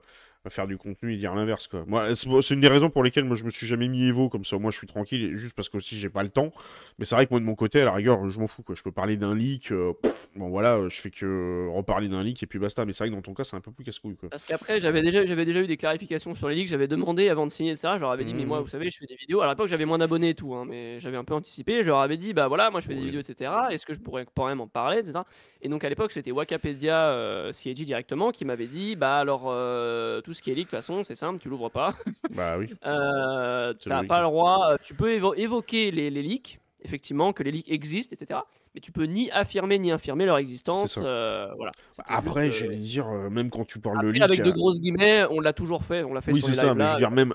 faire du contenu et dire l'inverse, quoi. Moi, c'est une des raisons pour lesquelles moi je me suis jamais mis Evo, comme ça, moi je suis tranquille, juste parce que aussi j'ai pas le temps. Mais c'est vrai que moi de mon côté, à la rigueur, je m'en fous, quoi. Je peux parler d'un leak, euh, pff, bon voilà, je fais que reparler d'un leak et puis basta. Mais c'est vrai que dans ton cas, c'est un peu plus casse-couille, quoi. Parce qu'après, j'avais déjà, j'avais déjà eu des clarifications sur les leaks. J'avais demandé avant de signer ça. Je leur avais dit, mais moi, Mhm. vous savez, je fais des vidéos. Alors, à l'époque, j'avais moins d'abonnés et tout, hein, mais j'avais un peu anticipé. Je leur avais dit, bah voilà, moi, je fais des Oui. vidéos, etc. Est-ce que je pourrais quand même en parler, etc. Et donc, à l'époque, c'était Wakapedia euh, CIG directement qui m'avait dit, bah alors, euh, tout ce qui est leak, de toute façon, c'est simple, tu l'ouvres pas. Bah oui. Euh, t'as pas le droit. euh, Tu peux évo- évoquer les, les leaks, effectivement, que les leaks existent, etc. Mais tu peux ni affirmer ni infirmer leur existence. ça. euh, voilà. C'était Après, juste, j'allais dire, euh, même quand tu parles de après, leak, avec de euh, grosses guillemets, on l'a toujours fait. On l'a fait oui, sur c'est les ça, mais je veux dire, même,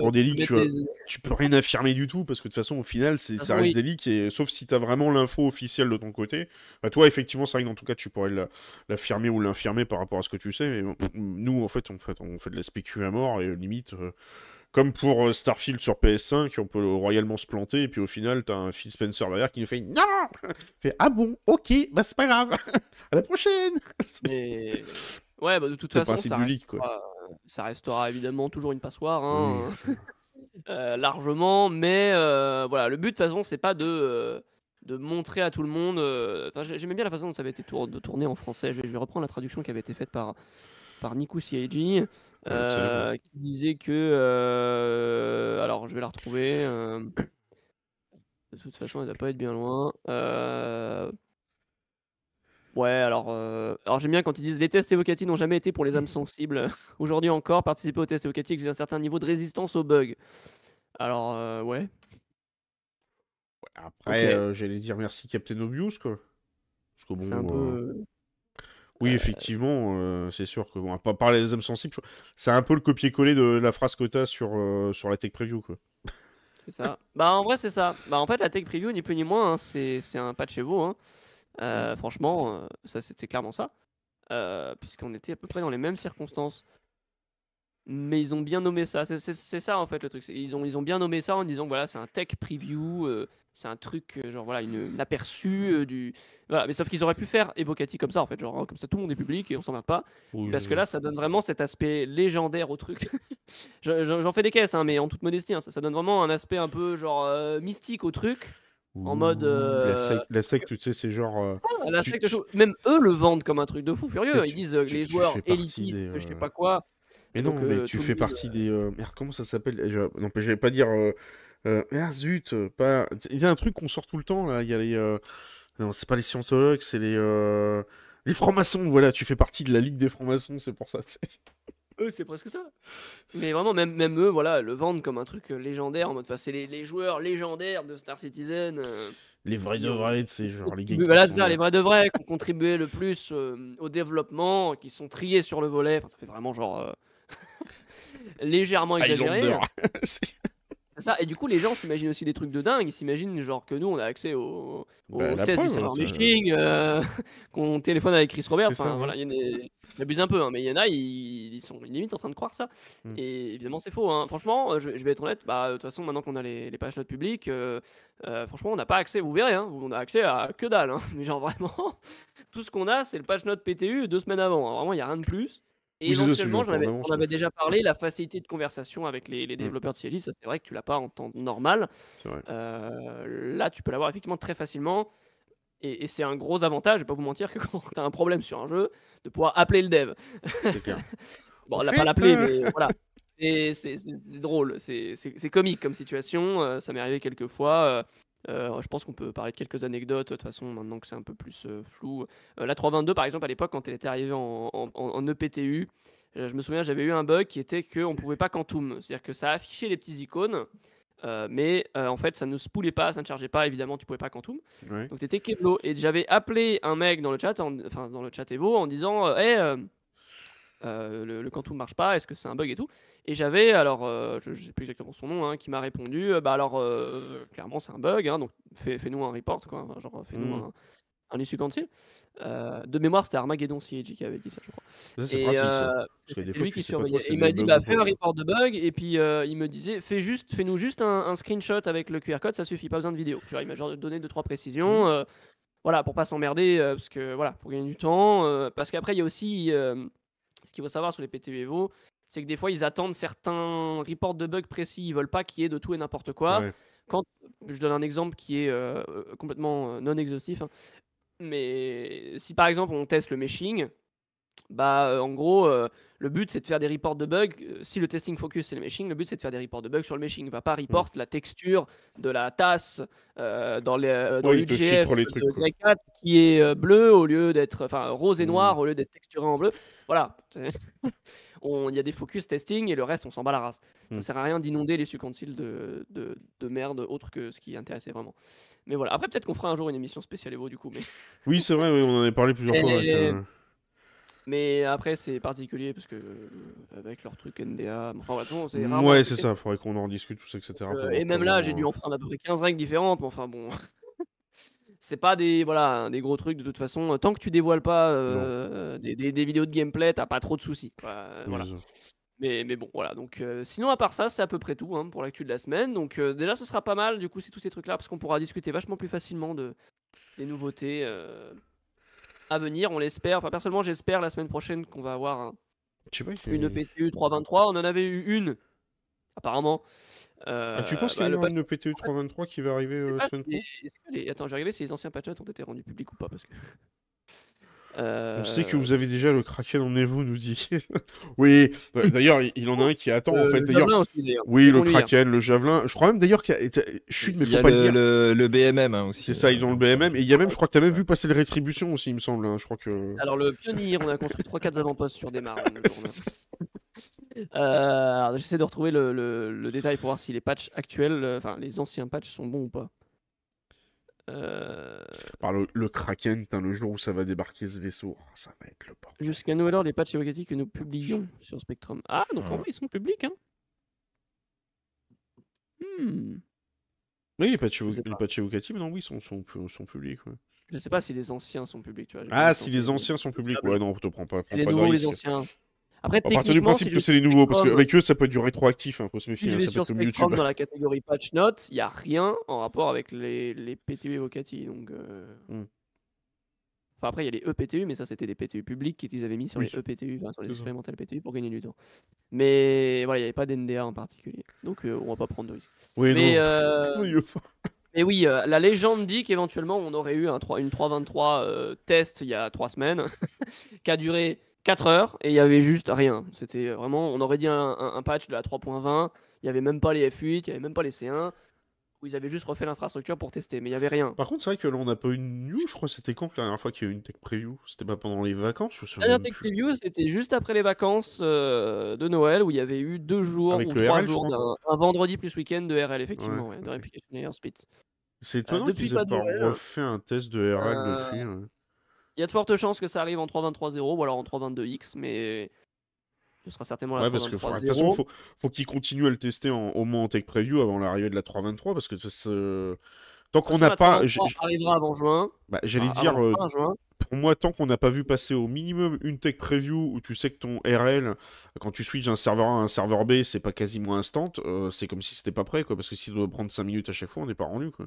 pour des leaks, tu des- tu peux rien affirmer du tout parce que de toute façon au final c'est ça Ah, reste oui. des leaks et sauf si tu as vraiment l'info officielle de ton côté bah toi effectivement c'est vrai que dans tout cas tu pourrais la- l'affirmer ou l'infirmer par rapport à ce que tu sais mais nous en fait on fait on fait de la spécu à mort et limite euh, comme pour euh, Starfield sur PS5 on peut royalement se planter et puis au final t'as un Phil Spencer derrière qui nous fait non fait ah bon ok bah c'est pas grave à la prochaine Mais ouais, bah, de toute façon, ça du leak, quoi. restera, ça restera évidemment toujours une passoire, hein, euh, largement. Mais euh, voilà, le but de toute façon, c'est pas de euh, de montrer à tout le monde. euh, enfin, J'aimais bien la façon dont ça avait été tour- de tourner en français. Je vais, je vais reprendre la traduction qui avait été faite par par Niku Siegi, euh, qui disait que euh, alors je vais la retrouver. euh, de toute façon, elle va pas être bien loin. Euh, Ouais, alors, euh, alors j'aime bien quand ils disent les tests évocatifs n'ont jamais été pour les âmes sensibles. Aujourd'hui encore, participer aux tests évocatifs exige un certain niveau de résistance aux bugs. Alors, euh, ouais. après euh, j'allais dire merci Captain Obvious quoi parce que bon C'est un euh, peu. Oui, effectivement, euh, c'est sûr que bon, pas parler des âmes sensibles. je- C'est un peu le copier-coller de la phrase que t'as sur, euh, sur la tech preview, quoi. C'est ça. bah, en vrai, c'est ça. Bah, en fait, la tech preview, ni plus ni moins, hein, c'est c'est un patch Evo. Hein. Euh, franchement, euh, ça c'était clairement ça. Euh, Puisqu'on était à peu près dans les mêmes circonstances. Mais ils ont bien nommé ça. C'est- ça en fait le truc. Ils ont, ils ont bien nommé ça en disant voilà, c'est un tech preview. euh, c'est un truc, euh, genre voilà, une, une aperçu euh, du. Voilà, mais sauf qu'ils auraient pu faire Evocati comme ça en fait. Genre, hein, comme ça tout le monde est public et on s'emmerde pas. Oui, Parce que là, ça donne vraiment cet aspect légendaire au truc. Je- je- J'en fais des caisses, hein, mais en toute modestie, hein, ça, ça donne vraiment un aspect un peu genre euh, mystique au truc. en mode, Ouh, La, euh, sec- la secte, tu sais, c'est genre. euh, Ah, la Tu- secte tu- chaude. Même eux le vendent comme un truc de fou furieux. Ils disent euh, que les joueurs élitistes, des, que je sais euh, pas quoi. Mais non, Donc, mais euh, tu fais partie des. euh, Merde, comment ça s'appelle? Je... Non, mais j'allais pas dire. Euh... euh, Ah zut, euh, pas. Il y a un truc qu'on sort tout le temps, là. Il y a les. euh, Non, c'est pas les scientologues, c'est les. euh, Les francs-maçons, voilà, tu fais partie de la ligue des francs-maçons, c'est pour ça. tu sais. Eux, c'est presque ça. Mais vraiment, même, même eux, voilà, le vendent comme un truc euh, légendaire. En mode, enfin, c'est les, les joueurs légendaires de Star Citizen. euh, Les vrais de vrais, tu sais, genre les gars qui voilà, sont c'est ça, les vrais de vrais qui ont contribué le plus euh, au développement, qui sont triés sur le volet. Enfin, ça fait vraiment genre euh, légèrement exagéré. Highlander. C'est- C'est ça. Et du coup, les gens s'imaginent aussi des trucs de dingue. Ils s'imaginent genre que nous, on a accès au, au Bah, test preuve, du serveur hein, euh, qu'on téléphone avec Chris Roberts. Enfin, voilà, il y en a- il abuse un peu, hein, mais il y en a, ils, ils sont limite en train de croire ça. Mm. Et évidemment, c'est faux. hein. Franchement, euh, je, je vais être honnête. Bah, de toute façon, maintenant qu'on a les, les pages notes publiques, euh, euh, franchement, on n'a pas accès. Vous verrez, hein, on a accès à que dalle. hein. Mais genre vraiment, tout ce qu'on a, c'est le patch note PTU deux semaines avant. hein. Vraiment, il n'y a rien de plus. Et Oui, ça, éventuellement, j'en avais- on avait déjà parlé, la facilité de conversation avec les, les Mm. développeurs de CIG, ça c'est vrai que tu l'as pas en temps normal. Euh, là, tu peux l'avoir effectivement très facilement. Et, et c'est un gros avantage, je vais pas vous mentir, que quand tu as un problème sur un jeu, de pouvoir appeler le dev. Clair. Bon, on l'a pas l'appeler, euh, mais voilà. Et c'est drôle, c'est comique comme situation. euh, ça m'est arrivé quelques fois. euh, euh, je pense qu'on peut parler de quelques anecdotes, de toute façon, maintenant que c'est un peu plus euh, flou. Euh, la 322, par exemple, à l'époque, quand elle était arrivée en, en- en- en EPTU, euh, je me souviens, j'avais eu un bug qui était qu'on ne pouvait pas quantum. C'est-à-dire que ça affichait les petits icônes, mais en fait, ça ne spoolait pas, ça ne chargeait pas. Évidemment, tu pouvais pas quantum. Ouais. Donc t'étais Keblo et j'avais appelé un mec dans le chat, en- enfin dans le chat Evo, en disant, euh, hey, euh, le, le Quantum marche pas, est-ce que c'est un bug et tout Et j'avais alors, euh, je, je sais plus exactement son nom, hein, qui m'a répondu, euh, bah alors euh, clairement c'est un bug, hein, donc fais, fais-nous un report quoi, Enfin, genre fais-nous Mm. un, un issue cancel. De mémoire, c'était Armageddon CAG qui avait dit ça, je crois. Ça, Et, pratique, lui qui surveillait. il m'a dit bah fais un report de bug et puis il me disait fais juste fais-nous juste un, un screenshot avec le QR code ça suffit pas besoin de vidéo tu vois il m'a genre donné deux trois précisions euh, voilà pour pas s'emmerder parce que voilà pour gagner du temps parce qu'après il y a aussi ce qu'il faut savoir sur les PTU Evo c'est que des fois ils attendent certains reports de bugs précis. Ils veulent pas qu'il y ait de tout et n'importe quoi. Ouais. quand je donne un exemple qui est euh, complètement euh, non exhaustif, hein, mais si par exemple on teste le meshing, bah euh, en gros le but c'est de faire des reports de bugs. Euh, Si le testing focus c'est le meshing, le but c'est de faire des reports de bugs sur le meshing. Va pas report la texture de la tasse euh, dans les euh, dans il les de trucs. Grey Cat qui est euh, bleu au lieu d'être enfin rose et Mhm. noir au lieu d'être texturé en bleu. Voilà. Il y a des focus testing et le reste on s'en bat la race. Ça Mm. sert à rien d'inonder les succonciles de, de, de merde autre que ce qui intéressait vraiment. Mais voilà, après peut-être qu'on fera un jour une émission spéciale Evo du coup, mais, Oui, c'est vrai, oui, on en avait parlé plusieurs fois. avec, Et- euh, mais après c'est particulier parce que euh, avec leur truc NDA, enfin façon, c'est Ouais, c'est ça, faudrait qu'on en discute, tout ça, etc. Euh, et même là, j'ai dû enfreindre à peu près 15 règles différentes, mais enfin bon. C'est pas des, voilà, des gros trucs de toute façon. Tant que tu dévoiles pas euh, des, des- des vidéos de gameplay, t'as pas trop de soucis. voilà. Mais, mais bon, voilà. Donc, euh, sinon, à part ça, c'est à peu près tout hein, pour l'actu de la semaine. Donc, euh, déjà, ce sera pas mal. Du coup, c'est tous ces trucs-là parce qu'on pourra discuter vachement plus facilement de, des nouveautés euh, à venir. On l'espère. Enfin, personnellement, j'espère la semaine prochaine qu'on va avoir un- Je une EPTU 323. On en avait eu une, apparemment. Ah, tu penses Euh, qu'il y bah, a une PTU 323 qui va arriver je euh, semaine Attends, j'ai regardé si les anciens patch notes ont été rendus publics ou pas parce que. On sait que Euh, vous avez déjà le Kraken en Evo, nous dit. oui, bah, d'ailleurs, il- il en a un qui attend, en euh, fait. le D'ailleurs, Javelin aussi, d'ailleurs. oui, le. Kraken, le Javelin. Je crois même d'ailleurs qu'il y a. Chut, mais Il y faut a pas le le, dire. le, le BMM hein, aussi. C'est ça, ils ont le BMM. Et il y a même, je crois que tu as même vu passer le Rétribution aussi, il me semble. hein. Je crois que. Alors, le pionnier, on a construit 3-4 avant-postes sur des jour-là. Euh, alors, J'essaie de retrouver le, le- le détail pour voir si les patchs actuels, euh, enfin les anciens patchs sont bons ou pas. Euh, Par le, le Kraken, le jour où ça va débarquer ce vaisseau, oh, ça va être le bordel. Jusqu'à nouvel ordre, les patchs évocatifs que nous publions sur Spectrum. Ah, donc en Ouais. vrai, ils sont publics, hein Hmm. Oui, les patchs, les patchs évocatifs, non, oui, sont, sont, pu- sont publics. ouais. Je sais pas si les anciens sont publics, tu vois. Ah, si les anciens sont publics, Ah, ouais, non, te prends pas, prends les pas de nouveaux, les risque. anciens. Après, À partir du principe si que je c'est les nouveaux, parce qu'avec eux, ça peut être du rétroactif, hein, faut se Si méfier, je hein, vais ça peut être YouTube. dans la catégorie patch notes, il n'y a rien en rapport avec les, les PTU évocati. Donc, euh, Hmm. Enfin, après, il y a les EPTU, mais ça, c'était des PTU publics qu'ils avaient mis sur Oui. les EPTU, enfin, sur les expérimentales PTU pour gagner du temps. Mais voilà, il n'y avait pas d'NDA en particulier. Donc, euh, on va pas prendre de risque. Oui, Mais, non. euh, mais oui, euh, la légende dit qu'éventuellement, on aurait eu un 3, une 323 euh, test il y a 3 semaines, qui a duré 4 heures, et il y avait juste rien. C'était vraiment, on aurait dit un, un- un patch de la 3.20, il n'y avait même pas les F8, il n'y avait même pas les C1, où ils avaient juste refait l'infrastructure pour tester, mais il n'y avait rien. Par contre, c'est vrai que là, on n'a pas eu de news, je crois, c'était quand la dernière fois qu'il y a eu une tech preview? C'était pas pendant les vacances, je La dernière tech plus. preview, c'était juste après les vacances euh, de Noël, où il y avait eu deux jours Avec ou trois RL, jours, d'un- un vendredi plus week-end de RL, effectivement, Ouais, ouais, de ok. Replication Layer Split. C'est étonnant depuis qu'ils aient pas refait un test de RL Euh, depuis. Il y a de fortes chances que ça arrive en 3.23.0 ou alors en 3.22x, mais ce sera certainement la Ouais, parce que faut- de toute façon, 3.23.0. faut, faut qu'ils continuent à le tester en- au moins en tech preview avant l'arrivée de la 3.23 parce que ça se- tant qu'on n'a pas, 3.23 j'ai- j'ai- arrivera avant juin. bah, j'allais Enfin, dire, euh, juin. pour moi, tant qu'on n'a pas vu passer au minimum une tech preview où tu sais que ton RL, quand tu switches d'un serveur A à un serveur B, c'est pas quasiment instant, euh, c'est comme si c'était pas prêt, quoi. Parce que s'il doit prendre 5 minutes à chaque fois, on n'est pas rendu, quoi.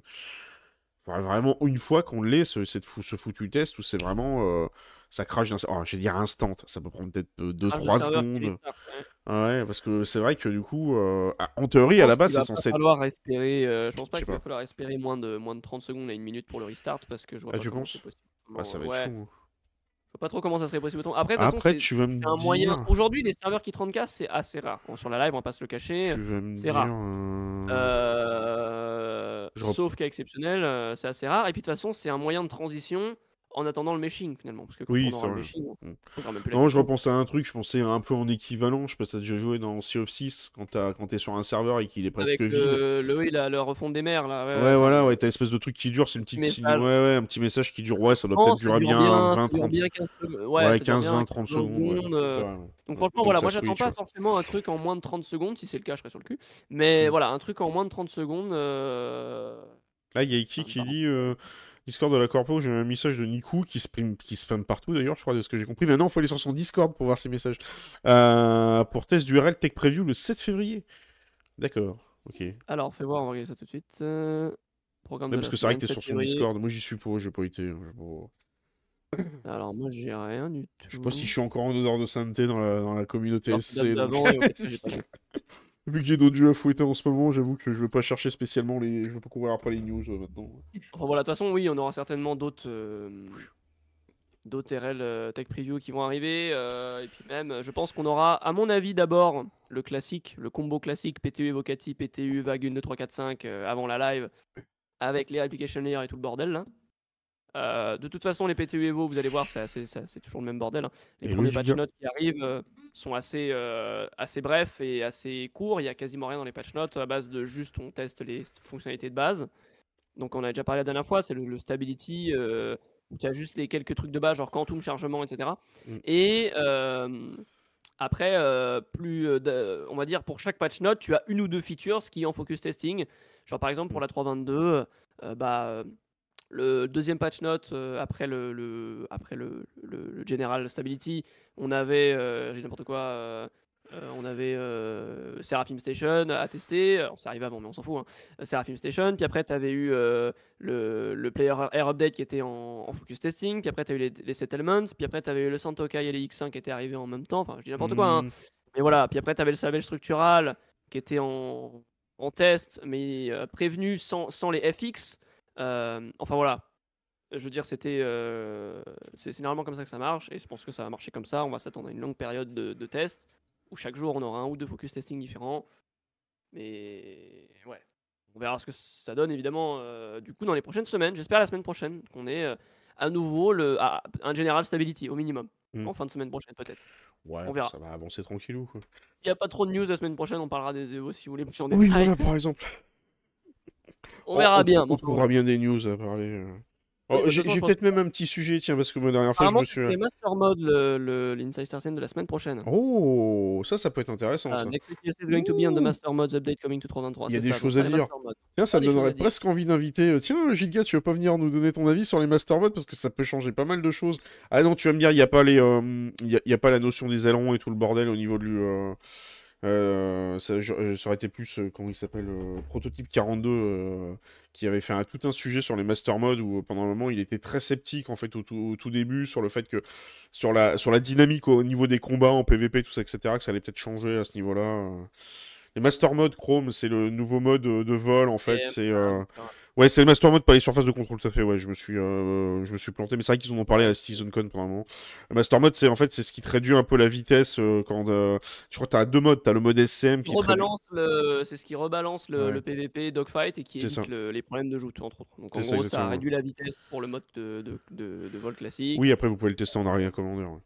Faudrait vraiment une fois qu'on l'ait, ce, cette fou- ce foutu test où c'est vraiment. euh, ça crache d'un. Oh, je vais dire instant, ça peut prendre peut-être 2-3 Ah, le serveur qui secondes. ouais. Ah Ouais, parce que c'est vrai que du coup, euh, ah, en théorie, à la base, c'est censé être. falloir espérer, euh, je pense pas qu'il va falloir espérer moins de, moins de 30 secondes à une minute pour le restart parce que je vois Ah, pas tu penses? c'est possible. Ah, ça va être chaud. hein. je vois pas trop comment ça serait possible. Après, de façon, tu vas me un moyen. dire. Aujourd'hui, les serveurs qui 30K, c'est assez rare. Bon, sur la live, on va pas se le cacher. C'est dire. rare. euh, Euh, Sauf cas exceptionnel, euh, c'est assez rare. Et puis de toute façon, c'est un moyen de transition en attendant le meshing finalement. Parce que quand Oui, on aura le meshing, on posera même plus la Non, je repensais à un truc, je pensais un peu en équivalent. Je si t'as déjà joué dans Sea of 6 quand t'es sur un serveur et qu'il est presque Avec vide. le, le, oui, la, la refonte des mers là. Ouais, Ouais, ouais, enfin, voilà, ouais, t'as l'espèce de truc qui dure, c'est une petite signe. Ouais, ouais, un petit message qui dure. Ouais, ça doit peut-être durer dure bien bien, 20, ça dure 30. bien 15 secondes. Ouais, Ouais, ça dure 15, bien 20, 30 15 secondes. euh. Donc franchement, voilà, moi j'attends pas forcément un truc en moins de 30 secondes. Si c'est le cas, je serai sur le cul. Mais Mm. voilà, un truc en moins de 30 secondes. euh, Ah, il y a qui parle. dit euh, Discord de la Corpo, j'ai un message de Niku qui spam, qui spam partout d'ailleurs, je crois, de ce que j'ai compris. Maintenant, il faut aller sur son Discord pour voir ses messages. Euh, pour test d'URL Tech Preview le 7 février. D'accord, ok. Alors, fais voir, on va regarder ça tout de suite. Euh, Programme de parce que c'est vrai que t'es 7 sur son février. Discord. Moi, j'y suis pas, j'ai pas été. Alors, moi j'ai rien du tout. Je sais pas si je suis encore en odeur de sainteté dans la, dans la communauté SC. Vu que j'ai d'autres jeux à fouetter en ce moment, j'avoue que je veux pas chercher spécialement les. Je veux pas courir après les news euh, maintenant. Enfin voilà, de toute façon, oui, on aura certainement d'autres euh, d'autres RL euh, Tech Preview qui vont arriver. et puis même, je pense qu'on aura, à mon avis, d'abord le classique, le combo classique PTU Evocati, PTU Vague 1, 2, 3, 4, 5 euh, avant la live avec les application layers et tout le bordel là. Euh, de toute façon, les PTU Evo, vous allez voir, c'est toujours le même bordel. hein. Les Et premiers patch notes qui arrivent euh, sont assez, euh, assez brefs et assez courts. Il y a quasiment rien dans les patch notes à base de juste on teste les fonctionnalités de base. Donc on a déjà parlé la dernière fois, c'est le, le stability où tu as juste les quelques trucs de base, genre quantum, chargement, etc. Mm. Et euh, après, plus, de- on va dire pour chaque patch note, tu as une ou deux features qui en focus testing. Genre par exemple pour la 3.22, euh, bah, le deuxième patch note euh, après le, le- après le, le- le general stability, on avait, euh, j'ai n'importe quoi, euh, euh, on avait Seraphim Station à tester. Alors, ça arrive avant, mais on s'en fout. hein. Seraphim Station. Puis après, tu avais eu le, Player Air Update qui était en, en focus testing. Puis après, tu as eu les, les Settlements. Puis après, tu avais eu le Santokai et les X5 qui étaient arrivés en même temps. Enfin, je dis n'importe quoi. hein. Hmm. Mais voilà. Puis après, tu avais le Savage Structural qui était en, en test, mais prévenu sans, sans les FX. Euh, enfin, voilà. Je veux dire, c'était. euh, c'est généralement comme ça que ça marche. Et je pense que ça va marcher comme ça. On va s'attendre à une longue période de, de test où chaque jour on aura un ou deux focus testing différents. Mais ouais, on verra ce que ça donne évidemment euh, du coup dans les prochaines semaines. J'espère la semaine prochaine qu'on ait euh, à nouveau le, ah, un general stability au minimum. Mm. En fin de semaine prochaine peut-être. Ouais, On verra. ça va avancer tranquillou. Quoi. S'il n'y a pas trop de news la semaine prochaine, on parlera des EVO si vous voulez plus en Oui, détail. voilà, par exemple. On verra bien. On, bon, trouvera bien des news à parler. euh. Oh, j'ai peut-être même un petit sujet, tiens, parce que la dernière fois, je me c'est suis. les Master Mode, l'Inside Star Scene de la semaine prochaine. Oh, ça, ça peut être intéressant. Ah, ça. next is going to be on the. Master Modes update coming to 323. Il y a c'est des ça, choses à dire. Tiens, ça me donnerait presque envie d'inviter. euh, Tiens, Gilga, tu veux pas venir nous donner ton avis sur les master modes parce que ça peut changer pas mal de choses. Ah non, tu vas me dire, il y a pas les, euh, il y a, il y a pas la notion des ailerons et tout le bordel au niveau euh, euh, ça, je- ça aurait été plus, euh, comment il s'appelle, euh, Prototype 42, euh, qui avait fait un, tout un sujet sur les master modes où euh, pendant un moment il était très sceptique en fait au tout, au tout début sur le fait que sur la, sur la dynamique au niveau des combats en PvP, tout ça, etc., que ça allait peut-être changer à ce niveau-là. euh. Les master modes Chrome, c'est le nouveau mode euh, de vol en fait. C'est euh, Ouais, c'est le master mode, pas les surfaces de contrôle, tout à fait. Ouais, je me suis, euh, je me suis planté, mais c'est vrai qu'ils en ont parlé à CitizenCon pendant un moment. Le master mode, c'est en fait, c'est ce qui te réduit un peu la vitesse euh, quand. euh, je crois que t'as deux modes, t'as le mode SCM qui rebalance le, c'est ce qui rebalance le, Ouais. le PVP dogfight et qui évite le- les problèmes de joute entre autres. Donc en ça, gros, ça réduit la vitesse pour le mode de, de, de- de vol classique. Oui, après vous pouvez le tester en arrière commandeur. ouais.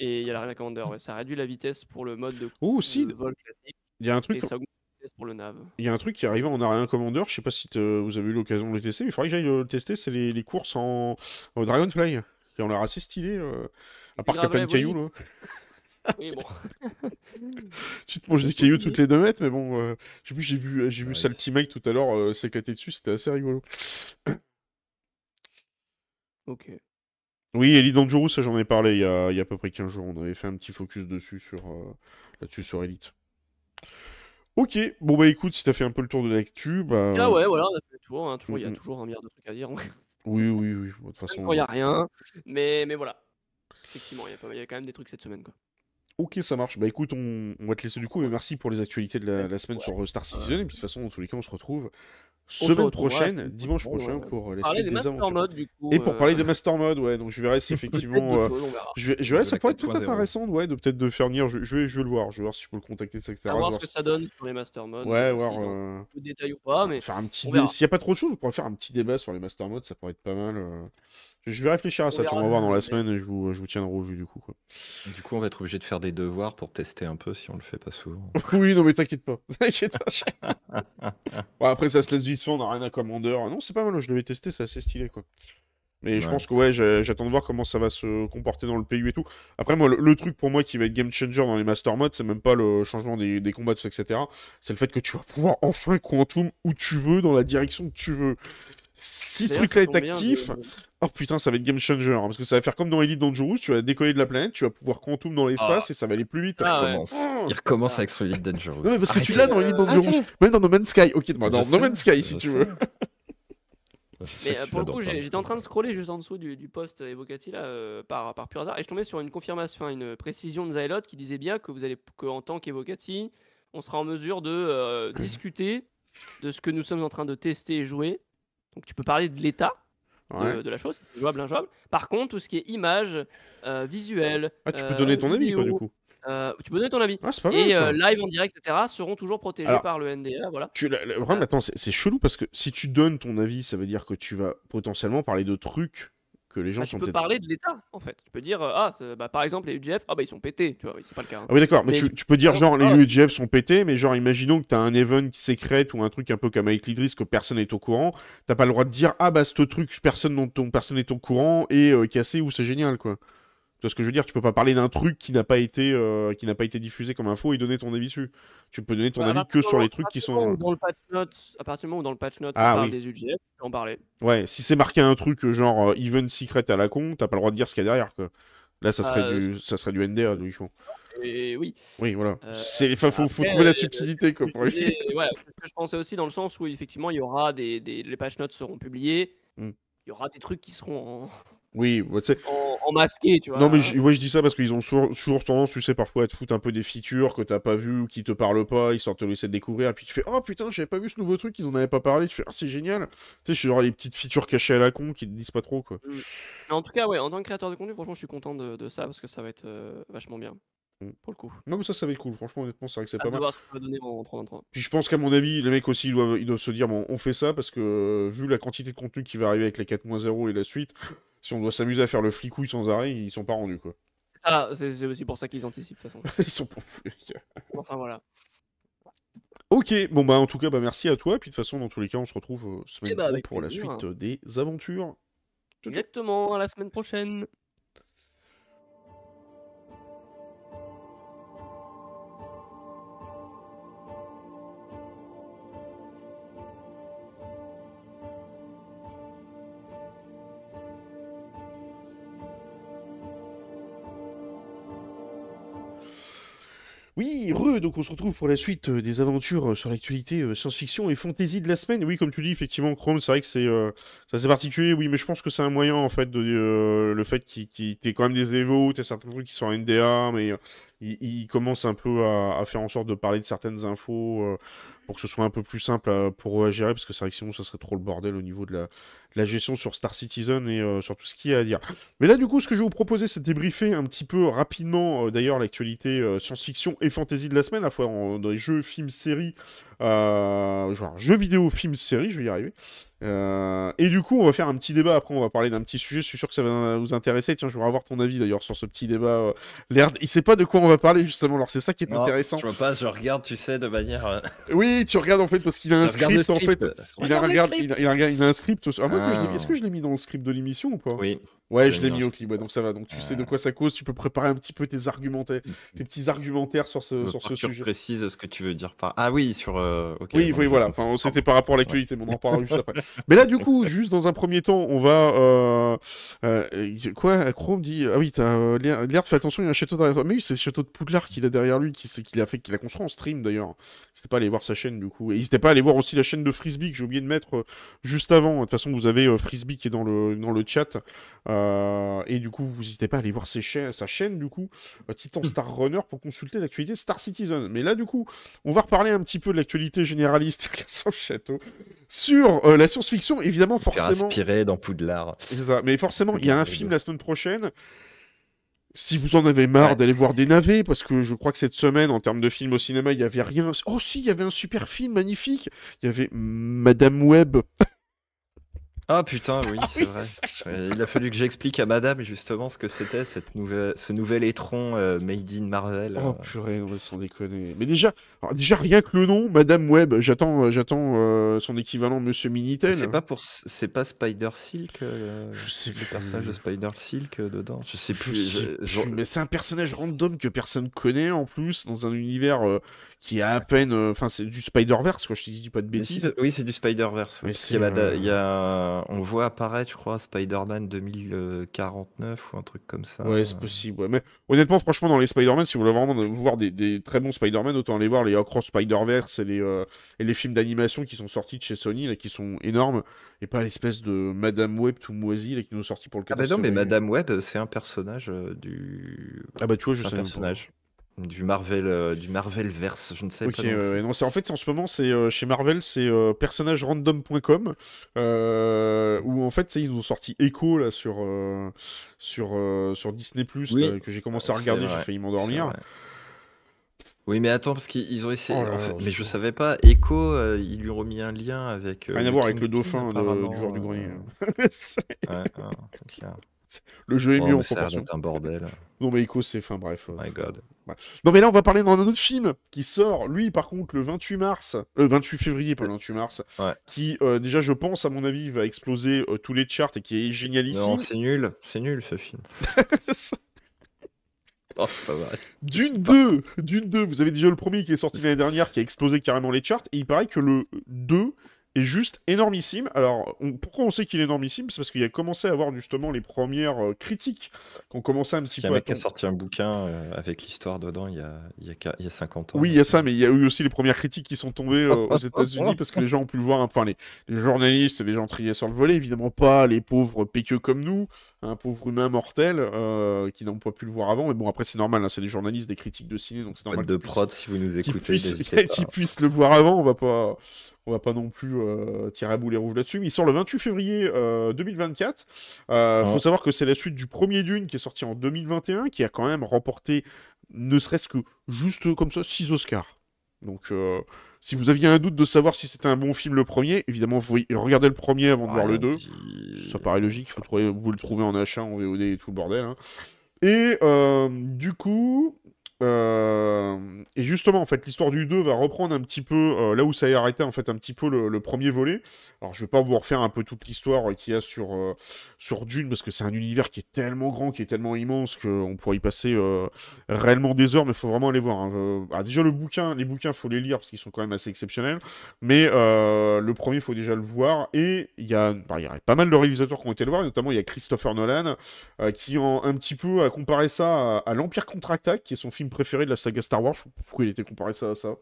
Et il y a la Commander, ouais, ça réduit la vitesse pour le mode de, Oh, de Sid, vol classique. il y a un Et truc. ça augmente test pour le nav. Il y a un truc qui est arrivé en Ariane Commander, je sais pas si vous avez eu l'occasion de le tester, mais il faudrait que j'aille le tester, c'est les, les courses en, en Dragonfly, qui ont l'air assez stylées, euh, à part qu'il y a plein de cailloux, oui. là. Oui, bon. Tu te manges des cailloux toutes les deux mètres, mais bon, euh, j'ai vu, j'ai vu Ouais, Salty Mike tout à l'heure euh, s'éclater dessus, c'était assez rigolo. Ok. Oui, Elite Dangerous, ça j'en ai parlé il y, a, il y a à peu près 15 jours. On avait fait un petit focus dessus sur euh, là-dessus sur Elite. Ok, bon bah écoute, si t'as fait un peu le tour de l'actu, bah. Ah ouais, voilà, on a fait le tour. hein, toujours, il y a Mm, mm. toujours un milliard de trucs à dire. Oui, oui, oui. De toute façon. il n'y a rien. Mais, mais voilà. Effectivement, il y, a pas- il y a quand même des trucs cette semaine. Quoi. Ok, ça marche. Bah écoute, on, on va te laisser du coup, mais merci pour les actualités de la, la semaine Ouais. sur Star Citizen. Et puis de toute façon, dans tous les cas, on se retrouve semaine prochaine, dimanche prochain, ouais. pour euh, la Parler suite des des Master aventures. Mode, du coup. Et pour parler des euh, Master Mode, ouais, donc je verrai si effectivement. euh, choses, on verra. je vais, je verrai, ça pourrait être 4.0. intéressant, ouais, de peut-être de faire venir. Je, je vais, je vais le voir, je vais voir si je peux le contacter, etc. À voir ce que ça donne sur les Master Mode. Ouais, euh, voir. ont euh, un peu de détails ou pas. Mais Faire un petit. S'il n'y a pas trop de choses, on pourrait faire un petit débat sur les master modes, ça pourrait être pas mal. Je vais réfléchir à ça, tiens, on verra va ce voir dans la semaine et je vous, je vous tiendrai au jus du coup. Quoi. Du coup, on va être obligé de faire des devoirs pour tester un peu si on le fait pas souvent. oui, non mais t'inquiète pas. T'inquiète pas. Bon, après, ça se laisse vite fait, on n'a rien à commander. Non, c'est pas mal, je l'avais testé, c'est assez stylé quoi. Mais je pense que ouais, j'attends de voir comment ça va se comporter dans le PU et tout. Après, moi, le, le truc pour moi qui va être game changer dans les master modes, c'est même pas le changement des, des combats, tout ça, etc. C'est le fait que tu vas pouvoir enfin quantum où tu veux, dans la direction que tu veux. Si ce truc-là est actif, de- Oh putain, ça va être game changer, hein, parce que ça va faire comme dans Elite Dangerous, tu vas décoller de la planète, tu vas pouvoir quantum dans l'espace et ça va aller plus vite. Ah il ouais. recommence, Oh, il recommence avec son Elite Dangerous. Ouais, parce que tu Arrêtez. l'as dans Elite Dangerous, même dans No Man's Sky. Ok, bah, dans Je No sais, Man's Sky si tu sais. veux. Sais Mais euh, pour le coup, mais j'étais en train de scroller juste en dessous du, du post Evocati là, euh, par, par pur hasard, et je tombais sur une confirmation, une précision de Zylot qui disait bien que vous allez, que en tant qu'Evocati, on sera en mesure de euh, discuter de ce que nous sommes en train de tester et jouer. Donc tu peux parler de l'état Ouais. de la chose, c'est jouable, injouable. Par contre, tout ce qui est image, euh, visuel, Ah, tu peux euh, donner ton avis, quoi, du coup. euh, tu peux donner ton avis. Ah, c'est pas mal Et euh, live en direct, etc., seront toujours protégés Alors, par le NDA. Voilà. Tu, la- vraiment, c'est chelou parce que si tu donnes ton avis, ça veut dire que tu vas potentiellement parler de trucs que les gens Bah, sont tu peux parler de l'état, en fait. Tu peux dire, euh, ah, c'est- bah, par exemple, les UGF, ah bah ils sont pétés, tu vois, oui, c'est pas le cas. hein. Ah oui, d'accord, mais, Mais tu, tu- tu peux dire genre les ah. UEGF sont pétés, mais genre imaginons que t'as un event qui sécrète ou un truc un peu comme avec l'Idris que personne n'est au courant, t'as pas le droit de dire ah bah ce truc personne dont ton personne n'est au courant et euh, cassé ou c'est génial quoi. Tu vois ce que je veux dire? Tu peux pas parler d'un truc qui n'a pas été euh, qui n'a pas été diffusé comme info et donner ton avis dessus. Tu peux donner ton à avis que sur les trucs qui sont. Dans le patch notes, à partir du moment où dans le patch notes, Ah, ça parle oui. des UGF, tu peux en parler. Ouais, si c'est marqué un truc euh, genre euh, event secret à la con, t'as pas le droit de dire ce qu'il y a derrière quoi. Là, ça serait Euh, du ça serait du NDA logiquement. Et oui. Oui, voilà. Euh, C'est faut, faut trouver la euh, subtilité quoi pour éviter- ouais, c'est ce que je pensais aussi dans le sens où effectivement il y aura des, des les patch notes seront publiés, Hmm. il y aura des trucs qui seront en, Oui, tu sais, en, en masqué, tu vois. Non, mais je, ouais, je dis ça parce qu'ils ont toujours tendance, tu sais, parfois à te foutre un peu des features que t'as pas vu ou qui te parlent pas, ils sortent te laisser découvrir, et puis tu fais Oh putain, j'avais pas vu ce nouveau truc, ils en avaient pas parlé, tu fais Ah, c'est génial. Tu sais, je suis genre les petites features cachées à la con qui te disent pas trop, quoi. Mais en tout cas, ouais, en tant que créateur de contenu, franchement, je suis content de, de ça parce que ça va être euh, vachement bien Hmm. pour le coup. Non, mais ça, ça va être cool, franchement, honnêtement, c'est vrai que c'est pas mal. voir ce que va donner en 3 Puis je pense qu'à mon avis, les mecs aussi, ils doivent, ils doivent se dire Bon, on fait ça parce que euh, vu la quantité de contenu qui va arriver avec les 4.0 et la suite, si on doit s'amuser à faire le flicouille sans arrêt, ils sont pas rendus, quoi. Ah, c'est aussi pour ça qu'ils anticipent de toute façon. ils sont gars. Enfin voilà. Ok, bon bah en tout cas, bah merci à toi, puis de toute façon, dans tous les cas, on se retrouve euh, semaine Eh bah, pro pour la suite euh, des aventures. Exactement, à la semaine prochaine. Oui, re, donc on se retrouve pour la suite euh, des aventures euh, sur l'actualité euh, science-fiction et fantasy de la semaine. Oui, comme tu dis, effectivement, Chrome, c'est vrai que c'est assez particulier, oui, mais je pense que c'est un moyen, en fait, de le fait qu'il qu'il t'ait quand même des évos, t'as certains trucs qui sont en NDA, mais il, il commence un peu à, faire en sorte de parler de certaines infos euh, pour que ce soit un peu plus simple à- pour eux à gérer, parce que c'est vrai que sinon, ça serait trop le bordel au niveau de la, gestion sur Star Citizen et euh, sur tout ce qu'il y a à dire. Mais là, du coup, ce que je vais vous proposer, c'est de débriefer un petit peu rapidement, euh, d'ailleurs, l'actualité euh, science-fiction et fantasy de la semaine, à la fois dans les jeux, films, séries, Euh, genre jeux vidéo, films, séries, je vais y arriver. Euh, et du coup, on va faire un petit débat. Après, on va parler d'un petit sujet. Je suis sûr que ça va vous intéresser. Tiens, je voudrais avoir ton avis d'ailleurs sur ce petit débat. euh, L'air, il sait pas de quoi on va parler justement. Alors c'est ça qui est Non, intéressant. Je vois pas, je regarde, tu sais, de manière. euh, Oui, tu regardes en fait parce qu'il a un script, en fait. Il a, un Regarde il, a, il a un- il a un script. Ah, moi, que je l'ai mis- Ah. Est-ce que je l'ai mis dans le script de l'émission ou pas? Oui. Ouais, je l'ai mis au clip. Ouais, donc ça va. Donc tu sais de quoi ça cause. Tu peux préparer un petit peu tes argumentaires, tes petits argumentaires sur ce, sur ce tu sujet. précises ce que tu veux dire par. Ah oui, sur. Euh, Oui, oui, voilà. Enfin, c'était par rapport à l'actualité, mais on en reparlera juste après. Mais là, du coup, juste dans un premier temps, on va. Euh... euh, quoi Chrome dit. Ah oui, t'as. Laird fais attention, il y a un château derrière toi. Mais oui, c'est le château de Poudlard qu'il a derrière lui, qu'il a fait, qu'il a construit en stream d'ailleurs. N'hésitez pas à aller voir sa chaîne, du coup. Et n'hésitez pas à aller voir aussi la chaîne de Frisbee que j'ai oublié de mettre juste avant. De toute façon, vous avez Frisbee qui est dans le, dans le chat. Euh, et du coup, vous n'hésitez pas à aller voir ses sa chaîne, du coup, Titan Star Runner, pour consulter l'actualité Star Citizen. Mais là, du coup, on va reparler un petit peu de l'actualité généraliste château sur euh, la science-fiction. Évidemment, forcément. aspirer dans Poudlard. Ça. Mais forcément, il y a un film la semaine prochaine. Si vous en avez marre Ouais. d'aller voir des navets, parce que je crois que cette semaine, en termes de films au cinéma, il y avait rien. Oh si, il y avait un super film magnifique. Il y avait Madame Web. Ah putain, oui, c'est oui, vrai. Euh, il a fallu que j'explique à madame justement ce que c'était cette nouvelle, ce nouvel étron euh, made in Marvel. Oh euh. purée, sans déconner. Mais déjà, déjà rien que le nom, Madame Web, j'attends, j'attends euh, son équivalent Monsieur Minitel. C'est pas pour, c'est pas Spider Silk, euh, Je sais le personnage de Spider Silk euh, dedans? Je sais Je plus. je- mais c'est un personnage random que personne connaît en plus dans un univers euh, qui a à peine, euh, enfin c'est du Spider-Verse quoi. Je te dis pas de bêtises. oui, c'est du Spider Verse. Mais il y a, c'est, Mada- euh, il y a- on voit apparaître, je crois, Spider-Man 2049 ou un truc comme ça. Ouais, c'est possible. ouais. Mais honnêtement, franchement, dans les Spider-Man, si vous voulez vraiment voir des, des très bons Spider-Man, autant aller voir les Across Spider-Verse et les, euh, et les films d'animation qui sont sortis de chez Sony, là, qui sont énormes, et pas l'espèce de Madame Web tout moisi là, qui nous est sorti pour le Ah bah 14 non, mais. Madame Web, c'est un personnage du. Ah bah tu vois, je un sais pas. personnage du Marvel, euh, du Marvel verse. Je ne sais Ok, pas. non c'est en fait en ce moment c'est euh, chez Marvel c'est euh, personnagerandom.com où en fait ils ont sorti Echo là sur sur sur Disney Plus Oui. que j'ai commencé à regarder, j'ai failli m'endormir. Oui, mais attends, parce qu'ils ont essayé. Oh là en fait- là, mais je savais pas. Echo, euh, ils lui ont remis un lien avec. euh, Rien à voir avec le dauphin de- du joueur du grenier. ouais, ouais, c'est clair. Le jeu est Oh, mieux en proportion. un bordel. Non mais Echo c'est fin bref. euh, My God. Non mais là on va parler d'un autre film qui sort lui par contre le 28 mars, le 28 février pas le 28 mars, Ouais. qui euh, déjà je pense à mon avis va exploser euh, tous les charts et qui est génialissime. Non, c'est nul. C'est nul ce film. Non, c'est pas vrai. D'une C'est pas- 2, d'une 2, vous avez déjà le premier qui est sorti l'année dernière qui a explosé carrément les charts et il paraît que le 2 est juste énormissime. Alors on- pourquoi on sait qu'il est énormissime? C'est parce qu'il a commencé à avoir justement les premières euh, critiques qui ont commencé un petit Il y a peu un mec qui a sorti un bouquin euh, avec l'histoire dedans il y a, il y a, qua- il y a 50 ans. Oui, il y a ça, mais il y a eu aussi les premières critiques qui sont tombées euh, aux États-Unis parce que les gens ont pu le voir. Enfin, les, les journalistes et les gens triés sur le volet, évidemment pas les pauvres péqueux comme nous, un pauvre humain mortel euh, qui n'ont pas pu le voir avant. Mais bon, après, c'est normal, hein, c'est des journalistes, des critiques de ciné, donc c'est normal. de puissent- prod, si vous nous écoutez, puissent, pas. qu'ils puissent le voir avant. On va pas, on va pas non plus euh, tirer à boulet rouge là-dessus. Il sort le 28 février euh, 2024. Euh, Ouais. Faut savoir que c'est la suite du premier Dune qui est sorti en 2021, qui a quand même remporté, ne serait-ce que juste comme ça, 6 Oscars. Donc, euh, si vous aviez un doute de savoir si c'était un bon film le premier, évidemment, vous regardez le premier avant de voir le 2. puis- Ça paraît logique, vous le trouvez en achat, en VOD et tout le bordel. hein. Et euh, du coup, euh, et justement, en fait, l'histoire du 2 va reprendre un petit peu euh, là où ça est arrêté, en fait, un petit peu le, premier volet. Alors, je vais pas vous refaire un peu toute l'histoire qu'il y a sur, euh, sur Dune, parce que c'est un univers qui est tellement grand, qui est tellement immense, qu'on pourrait y passer réellement des heures, mais il faut vraiment aller voir. hein. Ah, déjà, le bouquin, les bouquins, faut les lire, parce qu'ils sont quand même assez exceptionnels. Mais le premier, il faut déjà le voir. Et il y, a, bah, il y a pas mal de réalisateurs qui ont été le voir, notamment il y a Christopher Nolan, qui en, un petit peu a comparé ça à, à l'Empire contre-attaque, qui est son film préféré de la saga Star Wars. Pourquoi il était comparé ça à ça.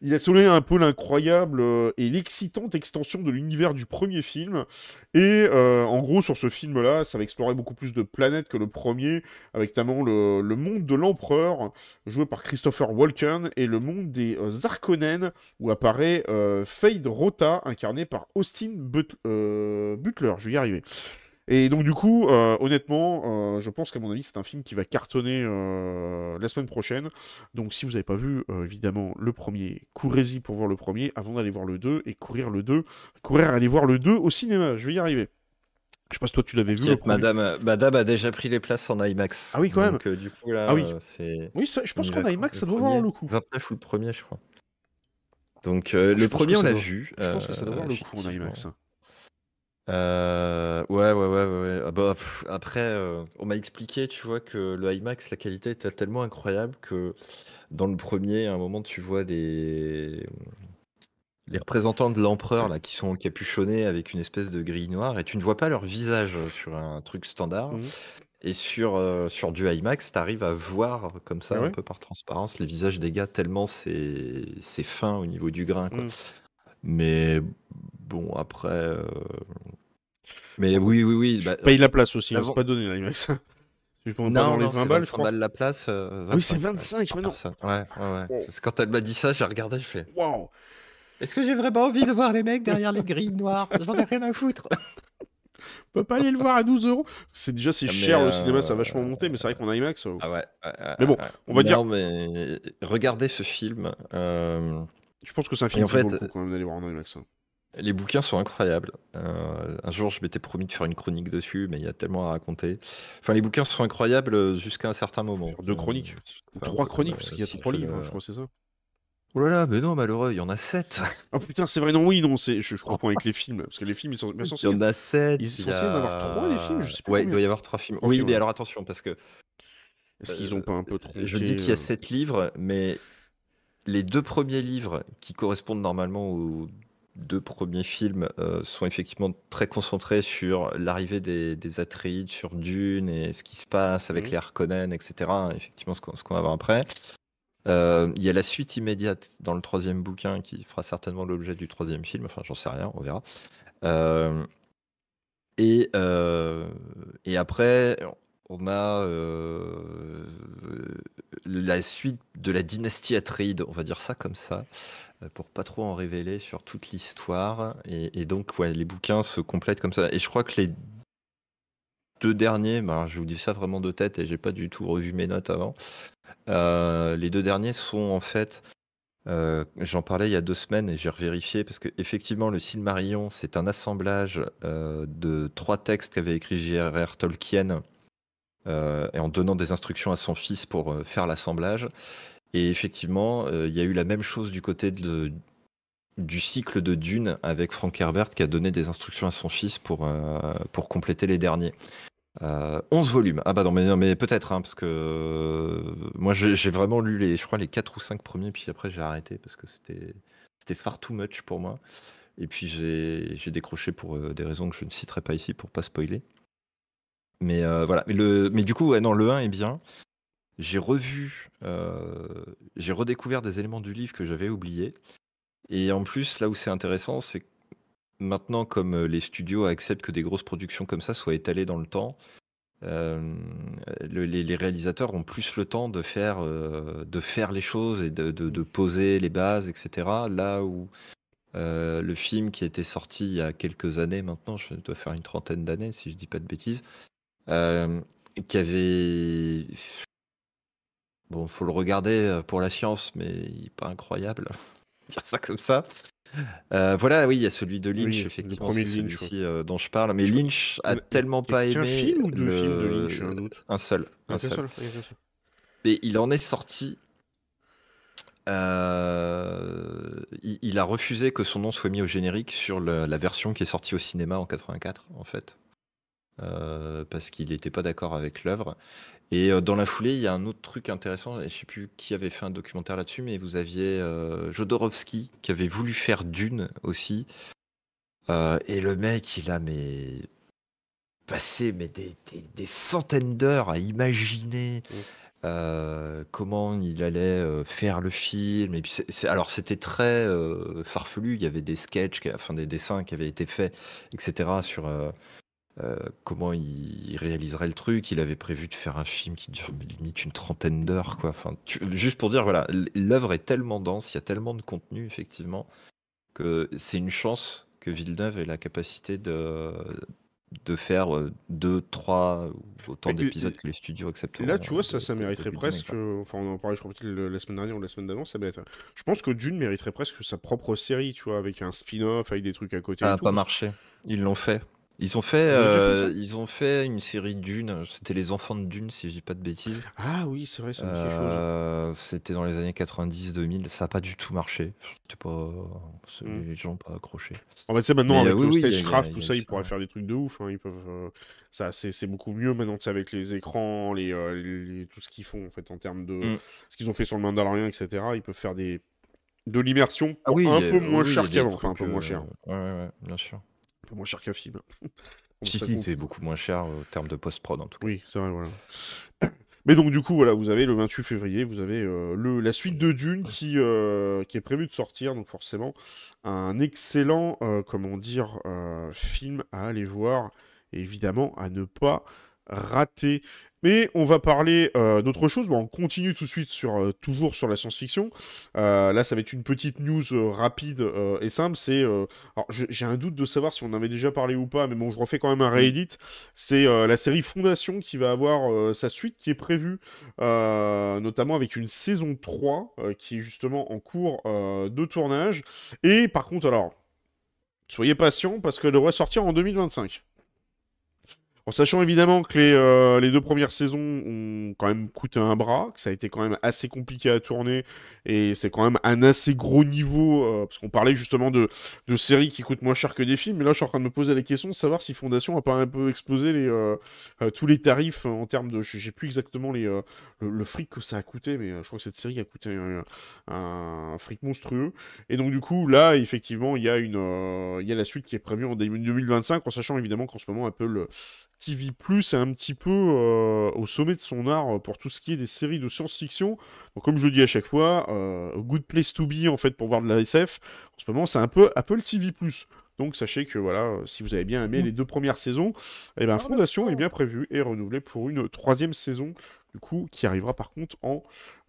Il a souligné un peu l'incroyable euh, et l'excitante extension de l'univers du premier film. Et euh, en gros, sur ce film-là, ça va explorer beaucoup plus de planètes que le premier, avec notamment le, monde de l'Empereur, joué par Christopher Walken, et le monde des euh, où apparaît euh, Fade Rota, incarné par Austin But- Butler. Je vais y arriver. Et donc du coup, euh, honnêtement, euh, je pense qu'à mon avis, c'est un film qui va cartonner euh, la semaine prochaine. Donc, si vous n'avez pas vu, évidemment, le premier, courez-y pour voir le premier avant d'aller voir le 2 et courir le 2. Courir aller voir le 2 au cinéma. Je vais y arriver. Je sais pas si toi tu l'avais vu. Le madame, madame a déjà pris les places en IMAX. Ah oui, quand même. Donc, du coup, là, Ah oui. c'est. Oui, ça, je pense qu'en IMAX, ça doit premier le coup. 29 ou le premier, je crois. Donc, le premier, on l'a vu. Je pense que ça doit valoir le coup en. IMAX. Euh, ouais, ouais, ouais, ouais. Ah bah, pff, après, euh, on m'a expliqué, tu vois, que le IMAX, la qualité était tellement incroyable que dans le premier, à un moment, tu vois les, les représentants de l'empereur là qui sont capuchonnés avec une espèce de grille noire et tu ne vois pas leur visage euh, sur un truc standard. Mhm. Et sur, euh, sur du IMAX, tu arrives à voir comme ça, Ah ouais? un peu par transparence, les visages des gars, tellement c'est c'est fin au niveau du grain. Quoi. Mhm. Mais bon, après. euh, Mais oui, oui, oui. bah, Paye la place aussi, c'est pas donné l'IMAX. Je peux pas non, dans les non, 20 c'est balles, je 25 crois. balles la place. euh, oui, c'est 25, 25, par mais non. personne. Ouais, ouais, ouais. Quand elle m'a dit ça, j'ai regardé, je fais. Waouh Est-ce que j'ai vraiment envie de voir les mecs derrière les grilles noires? J'en ai rien à foutre. On peut pas aller le voir à 12 euros? C'est déjà c'est cher le euh, cinéma, ça a vachement monté, mais c'est vrai qu'en IMAX. euh, Ah ouais. Mais bon, on va dire- Non, mais regardez ce film. euh, Je pense que c'est un film en fait, quand même d'aller voir en IMAX. hein. Les bouquins sont incroyables. Euh, un jour, je m'étais promis de faire une chronique dessus, mais il y a tellement à raconter. Enfin, les bouquins sont incroyables euh, jusqu'à un certain moment. Deux chroniques. Euh, enfin, trois chroniques, parce qu'il y a trois livres, hein, je crois, c'est ça. Oh là là, mais non, malheureux, il y en a sept. Ah putain, c'est vrai, non, oui, non, c'est... Je, je confonds avec les films, parce que les films, ils sont Il y en a sept. Il est censé y en avoir trois, des films, je sais plus Ouais, il doit y avoir trois films. Oui, mais alors attention, parce que Est-ce qu'ils ont pas un peu trop... je dis qu'il y a sept livres, mais les deux premiers livres qui correspondent normalement aux deux premiers films euh, sont effectivement très concentrés sur l'arrivée des, des Atreides, sur Dune et ce qui se passe avec Mhm. les Harkonnen, etc. Effectivement, ce qu'on qu'on va voir après. Euh, Il y a la suite immédiate dans le troisième bouquin qui fera certainement l'objet du troisième film. Enfin, j'en sais rien, on verra. Euh, et, et après, on a la suite de la dynastie Atreide, on va dire ça comme ça, pour pas trop en révéler sur toute l'histoire. Et, donc, les bouquins se complètent comme ça. Et je crois que les deux derniers, bah, je vous dis ça vraiment de tête et j'ai pas du tout revu mes notes avant. Euh, les deux derniers sont en fait, euh, j'en parlais il y a deux semaines et j'ai revérifié parce que effectivement le Silmarillion c'est un assemblage euh, de trois textes qu'avait écrit J.R.R. Tolkien euh, et en donnant des instructions à son fils pour euh, faire l'assemblage. Et effectivement, euh, il y a eu la même chose du côté de, du cycle de Dune avec Frank Herbert qui a donné des instructions à son fils pour, euh, pour compléter les derniers. Euh, 11 volumes. Ah bah non, mais, non, mais peut-être, hein, parce que euh, moi j'ai vraiment lu les, je crois, les 4 ou 5 premiers, puis après j'ai arrêté parce que c'était far too much pour moi. Et puis j'ai décroché pour des raisons que je ne citerai pas ici pour pas spoiler. Mais voilà. Mais, le, mais du coup, non, le 1 est bien. J'ai revu, euh, j'ai redécouvert des éléments du livre que j'avais oubliés. Et en plus, là où c'est intéressant, c'est que maintenant, comme euh, les studios acceptent que des grosses productions comme ça soient étalées dans le temps, euh, le- les, réalisateurs ont plus le temps de faire, de faire les choses et de, poser les bases, etc. Là où le film qui était sorti il y a quelques années maintenant, je dois faire une trentaine d'années si je dis pas de bêtises, qui avait... Bon, faut le regarder euh, pour la science, mais il est pas incroyable. Dire ça comme ça. Euh, voilà, oui, il y a celui de Lynch, Oui, le effectivement, premier Lynch, celui-ci euh, dont je parle. Mais Je- Lynch a Mais- tellement pas aimé film ou deux le- films de Lynch, un doute. Un seul. Ah, Un qu'un seul. seul, il en est sorti. euh, il, il a refusé que son nom soit mis au générique sur le- la version qui est sortie au cinéma en 84, en fait. Euh, parce qu'il n'était pas d'accord avec l'œuvre. Et euh, dans la foulée, il y a un autre truc intéressant, et je sais plus qui avait fait un documentaire là-dessus, mais vous aviez euh, Jodorowsky qui avait voulu faire Dune aussi. Et le mec, il a mais passé mais des, des- des centaines d'heures à imaginer Mm. euh, comment il allait euh, faire le film. Et puis alors c'était très euh, farfelu. Il y avait des sketchs, enfin des dessins qui avaient été faits, etc. sur euh, comment il réaliserait le truc? Il avait prévu de faire un film qui dure limite une trentaine d'heures, quoi. Enfin, tu- juste pour dire, voilà, l'œuvre est tellement dense, il y a tellement de contenu, effectivement, que c'est une chance que Villeneuve ait la capacité de de faire euh, deux, trois autant d'épisodes que les studios acceptent. Là, tu vois, ça, ça mériterait presque. euh, Enfin, on en parlait, je crois, la semaine dernière ou la semaine d'avant. Ça mériterait... Je pense que Dune mériterait presque sa propre série, tu vois, avec un spin-off, avec des trucs à côté. Ça et n'a pas marché. Ils l'ont fait. Ils ont fait, euh, ils ont fait une série Dune. C'était les enfants de Dune, si je dis pas de bêtises. Ah oui, c'est vrai, ça me dit quelque chose. Euh, C'était dans les années 90-2000. Ça n'a pas du tout marché. Pas, c'est- Mm. les gens pas accrochés. En fait, c'est maintenant Mais, avec euh, oui, le a- Stagecraft, tout a ça, ils pourraient faire des trucs de ouf. hein, Ils peuvent, euh, ça, c'est c'est beaucoup mieux maintenant, sais, avec les écrans, les, les- tout ce qu'ils font en fait en termes de Mm. ce qu'ils ont fait sur le Mandalorian, etc. Ils peuvent faire des de l'immersion Ah oui, un a- peu oui, moins oui, il y cher a des qu'avant, enfin un peu moins cher, ouais, ouais, bien sûr. Un peu moins cher qu'un film. Si, si, c'est beaucoup moins cher en termes de post-prod en tout cas. Oui, c'est vrai, voilà. Mais donc du coup, voilà, vous avez le 28 février, vous avez euh, le, la suite de Dune qui, euh, qui est prévue de sortir, donc forcément un excellent, euh, comment dire, euh, film à aller voir, et évidemment à ne pas rater. Mais on va parler euh, d'autre chose. Bon, on continue tout de suite sur euh, toujours sur la science-fiction. Euh, là, ça va être une petite news euh, rapide euh, et simple. C'est euh, alors j'ai un doute de savoir si on en avait déjà parlé ou pas, mais bon, je refais quand même un réédit. C'est euh, la série Fondation qui va avoir euh, sa suite qui est prévue, euh, notamment avec une saison 3 euh, qui est justement en cours euh, de tournage. Et par contre, alors, soyez patients parce qu'elle devrait sortir en 2025. Sachant évidemment que les, euh, les deux premières saisons ont quand même coûté un bras, que ça a été quand même assez compliqué à tourner, et c'est quand même un assez gros niveau, euh, parce qu'on parlait justement de, de séries qui coûtent moins cher que des films, mais là je suis en train de me poser la question de savoir si Fondation a pas un peu explosé euh, tous les tarifs en termes de... J'ai plus exactement le, fric que ça a coûté, mais je crois que cette série a coûté un, fric monstrueux. Et donc du coup, là, effectivement, il y, a une, y a la suite qui est prévue en 2025, en sachant évidemment qu'en ce moment, Apple TV Plus est un petit peu euh, au sommet de son art euh, pour tout ce qui est des séries de science-fiction. Donc comme je le dis à chaque fois, euh, good place to be en fait pour voir de la SF. En ce moment, c'est un peu Apple TV Plus. Donc sachez que voilà, si vous avez bien aimé les deux premières saisons, eh ben, Fondation est bien prévue et renouvelée pour une troisième saison, du coup, qui arrivera par contre en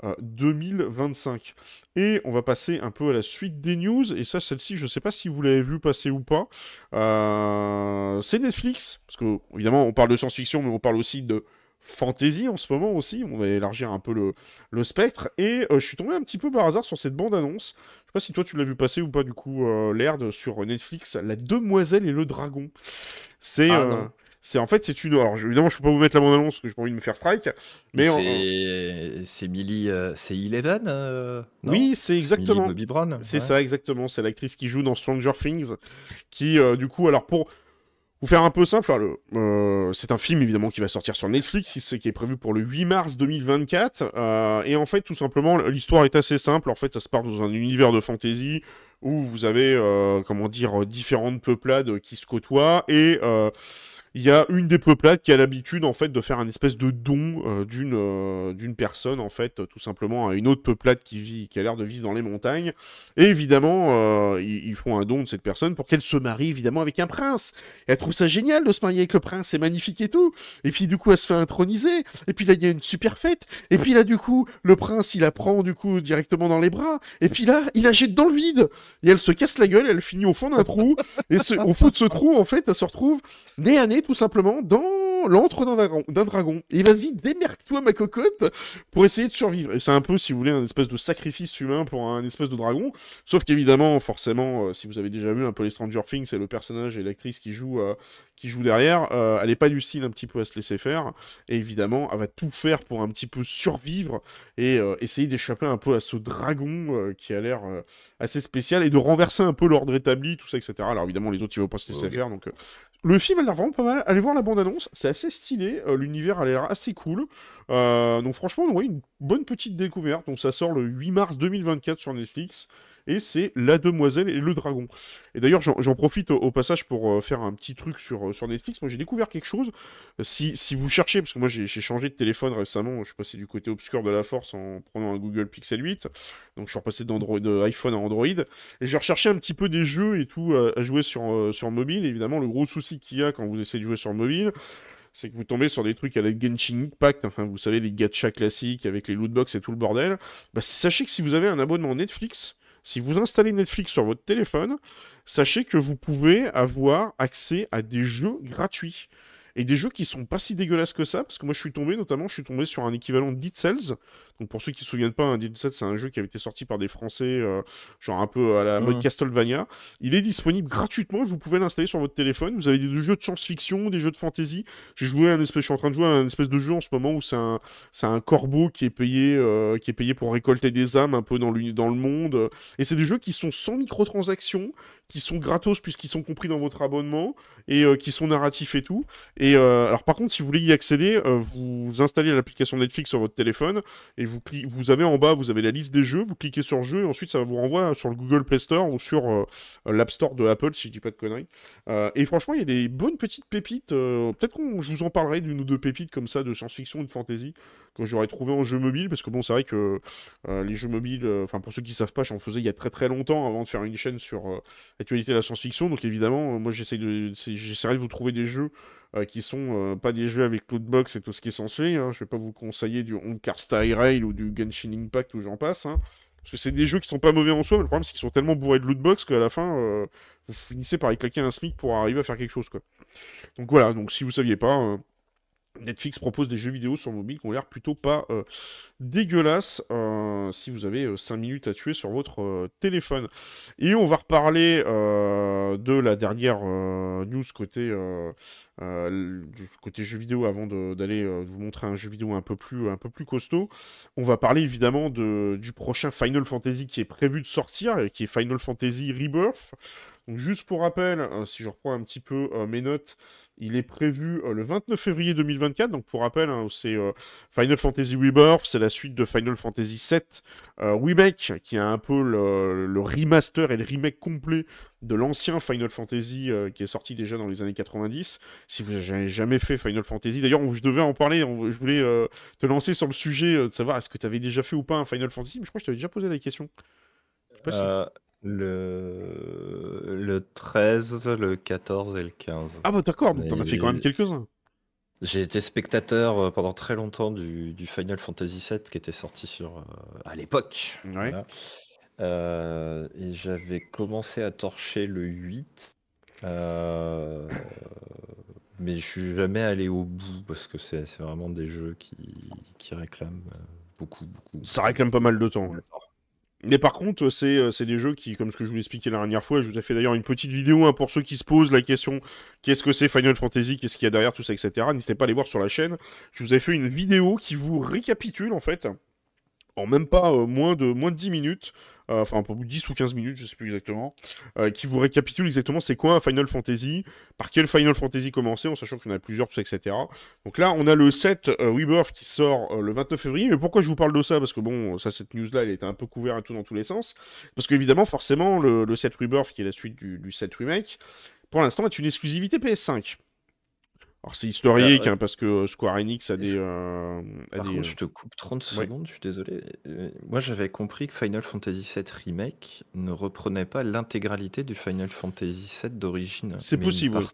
euh, 2025. Et on va passer un peu à la suite des news. Et ça, celle-ci, je ne sais pas si vous l'avez vu passer ou pas. Euh, c'est Netflix, parce que évidemment, on parle de science-fiction, mais on parle aussi de fantasy en ce moment aussi. On va élargir un peu le, le spectre. Et euh, je suis tombé un petit peu par hasard sur cette bande-annonce. Je sais pas si toi tu l'as vu passer ou pas du coup, euh, Laird, sur Netflix, La Demoiselle et le Dragon. C'est Ah, euh. C'est en fait c'est une alors évidemment je peux pas vous mettre la bande annonce parce que j'ai pas envie de me faire strike mais en- c'est c'est Millie, euh, c'est Eleven euh, oui c'est Millie exactement Bobby Brown. c'est ouais. ça exactement c'est l'actrice qui joue dans Stranger Things qui euh, du coup alors pour vous faire un peu simple, alors, le- c'est un film évidemment qui va sortir sur Netflix, ce qui est prévu pour le 8 mars 2024. euh, et en fait, tout simplement, l'histoire est assez simple. En fait, ça se part dans un univers de fantasy où vous avez, comment dire, différentes peuplades qui se côtoient et il y a une des peuplades qui a l'habitude en fait de faire un espèce de don euh, d'une euh, d'une personne en fait tout simplement à une autre peuplade qui vit qui a l'air de vivre dans les montagnes. Et évidemment euh, ils, font un don de cette personne pour qu'elle se marie évidemment avec un prince. Et elle trouve ça génial de se marier avec le prince c'est magnifique et tout. Et puis du coup elle se fait introniser. Et puis là il y a une super fête. Et puis là du coup le prince il la prend du coup directement dans les bras. Et puis là il la jette dans le vide. Et elle se casse la gueule elle finit au fond d'un trou. Et au fond de ce trou en fait elle se retrouve nez à nez tout simplement dans l'antre d'un dragon. Et vas-y, démerde-toi ma cocotte pour essayer de survivre. Et c'est un peu, si vous voulez, un espèce de sacrifice humain pour un espèce de dragon. Sauf qu'évidemment, forcément, euh, si vous avez déjà vu un peu les Stranger Things, c'est le personnage et l'actrice qui joue, euh, qui joue derrière, euh, elle est pas du style un petit peu à se laisser faire. Et évidemment, elle va tout faire pour un petit peu survivre et euh, essayer d'échapper un peu à ce dragon euh, qui a l'air assez spécial et de renverser un peu l'ordre établi, tout ça, etc. Alors évidemment, les autres, ils vont pas se laisser faire, donc le film a l'air vraiment pas mal. Allez voir la bande-annonce, c'est assez stylé. euh, L'univers a l'air assez cool. Euh, donc franchement, oui, une bonne petite découverte. Donc ça sort le 8 mars 2024 sur Netflix. Et c'est La Demoiselle et le Dragon. Et d'ailleurs, j'en profite au, passage pour euh, faire un petit truc sur, euh, sur Netflix. Moi, j'ai découvert quelque chose. Si, si vous cherchez, parce que moi, j'ai changé de téléphone récemment. Je suis passé du côté obscur de la force en prenant un Google Pixel 8. Donc, je suis repassé d'Android- de iPhone à Android. Et j'ai recherché un petit peu des jeux et tout euh, à jouer sur, sur mobile. évidemment, le gros souci qu'il y a quand vous essayez de jouer sur mobile, c'est que vous tombez sur des trucs à la Genshin Impact, enfin vous savez, les gachas classiques avec les lootbox et tout le bordel. Bah, sachez que si vous avez un abonnement Netflix, Si vous installez Netflix sur votre téléphone, sachez que vous pouvez avoir accès à des jeux gratuits. Et des jeux qui sont pas si dégueulasses que ça, parce que moi je suis tombé, notamment, je suis tombé sur un équivalent de Dead Cells. Donc pour ceux qui se souviennent pas, un Dead Cells, c'est un jeu qui avait été sorti par des Français, euh, genre un peu à la mode Mhm. Castlevania. Il est disponible gratuitement, vous pouvez l'installer sur votre téléphone. Vous avez des jeux de science-fiction, des jeux de fantasy. J'ai joué à un espèce, je suis en train de jouer à un espèce de jeu en ce moment où c'est un, c'est un corbeau qui est payé, euh, qui est payé pour récolter des âmes un peu dans le, dans le monde. Et c'est des jeux qui sont sans microtransactions, qui sont gratos puisqu'ils sont compris dans votre abonnement et euh, qui sont narratifs et tout. Et alors par contre, si vous voulez y accéder, vous installez l'application Netflix sur votre téléphone et vous, vous avez en bas, vous avez la liste des jeux, vous cliquez sur jeu et ensuite ça vous renvoie sur le Google Play Store ou sur euh, l'App Store de Apple si je dis pas de conneries. Euh, et franchement, il y a des bonnes petites pépites. euh, Peut-être qu'on je vous en parlerai d'une ou deux pépites comme ça de science-fiction ou de fantasy que j'aurais trouvé en jeu mobile parce que bon, c'est vrai que euh, les jeux mobiles, euh, enfin pour ceux qui savent pas, j'en faisais il y a très très longtemps avant de faire une chaîne sur euh, l'actualité de la science-fiction. Donc évidemment, moi j'essaie de, j'essaierai de vous trouver des jeux qui sont pas des jeux avec Lootbox et tout ce qui est censé. Hein. Je vais pas vous conseiller du Honkai Star Rail ou du Genshin Impact ou j'en passe. hein. Parce que c'est des jeux qui sont pas mauvais en soi, mais le problème c'est qu'ils sont tellement bourrés de lootbox qu'à la fin, vous finissez par y claquer un SMIC pour arriver à faire quelque chose. Quoi. Donc voilà, donc si vous saviez pas, Netflix propose des jeux vidéo sur mobile qui ont l'air plutôt pas euh, dégueulasses euh, si vous avez 5 minutes à tuer sur votre euh, téléphone. Et on va reparler euh, de la dernière euh, news côté, euh, euh, côté jeux vidéo avant d'aller euh, vous montrer un jeu vidéo un peu plus, costaud. On va parler évidemment de, du prochain Final Fantasy qui est prévu de sortir, et qui est Final Fantasy Rebirth. Donc juste pour rappel, euh, si je reprends un petit peu euh, mes notes, il est prévu euh, le 29 février 2024. Donc pour rappel, hein, c'est euh, Final Fantasy Rebirth, c'est la suite de Final Fantasy VII euh, Remake, qui a un peu le, remaster et le remake complet de l'ancien Final Fantasy euh, qui est sorti déjà dans les années 90. Si vous n'avez jamais fait Final Fantasy, d'ailleurs, je devais en parler, je voulais te lancer sur le sujet de savoir est-ce que tu avais déjà fait ou pas un Final Fantasy, mais je crois que je t'avais déjà posé la question. Je sais pas si- le... le 13, le 14 et le 15. Ah bah d'accord, donc t'en as fait quand même quelques-uns. J'ai été spectateur euh, pendant très longtemps du, du Final Fantasy VII qui était sorti sur euh, à l'époque. Ouais. Voilà. Euh, et j'avais commencé à torcher le 8. euh, mais je suis jamais allé au bout parce que c'est vraiment des jeux qui, qui réclament beaucoup, beaucoup. Ça réclame pas mal de temps. ouais. Mais par contre, c'est euh, c'est des jeux qui, comme ce que je vous expliquais la dernière fois, je vous ai fait d'ailleurs une petite vidéo hein, pour ceux qui se posent la question qu'est-ce que c'est Final Fantasy, qu'est-ce qu'il y a derrière, tout ça, etc. N'hésitez pas à aller voir sur la chaîne. Je vous ai fait une vidéo qui vous récapitule en fait, en même pas euh, moins, de, moins de 10 minutes, enfin pour 10 ou 15 minutes, je sais plus exactement, euh, qui vous récapitule exactement c'est quoi un Final Fantasy, par quel Final Fantasy commencer, en sachant qu'il y en a plusieurs, etc. Donc là, on a le 7 euh, Rebirth qui sort euh, le 29 février. Mais pourquoi je vous parle de ça? Parce que bon, ça, cette news-là, elle était un peu couverte et tout dans tous les sens. Parce qu'évidemment, forcément, le, le 7 Rebirth, qui est la suite du, du 7 Remake, pour l'instant, est une exclusivité PS5. Alors c'est historique, Ah, ouais. hein, parce que Square Enix a des... Euh, a Par des, contre, euh, je te coupe 30 ouais. secondes, je suis désolé. Euh, Moi, j'avais compris que Final Fantasy VII Remake ne reprenait pas l'intégralité du Final Fantasy VII d'origine. C'est possible, oui.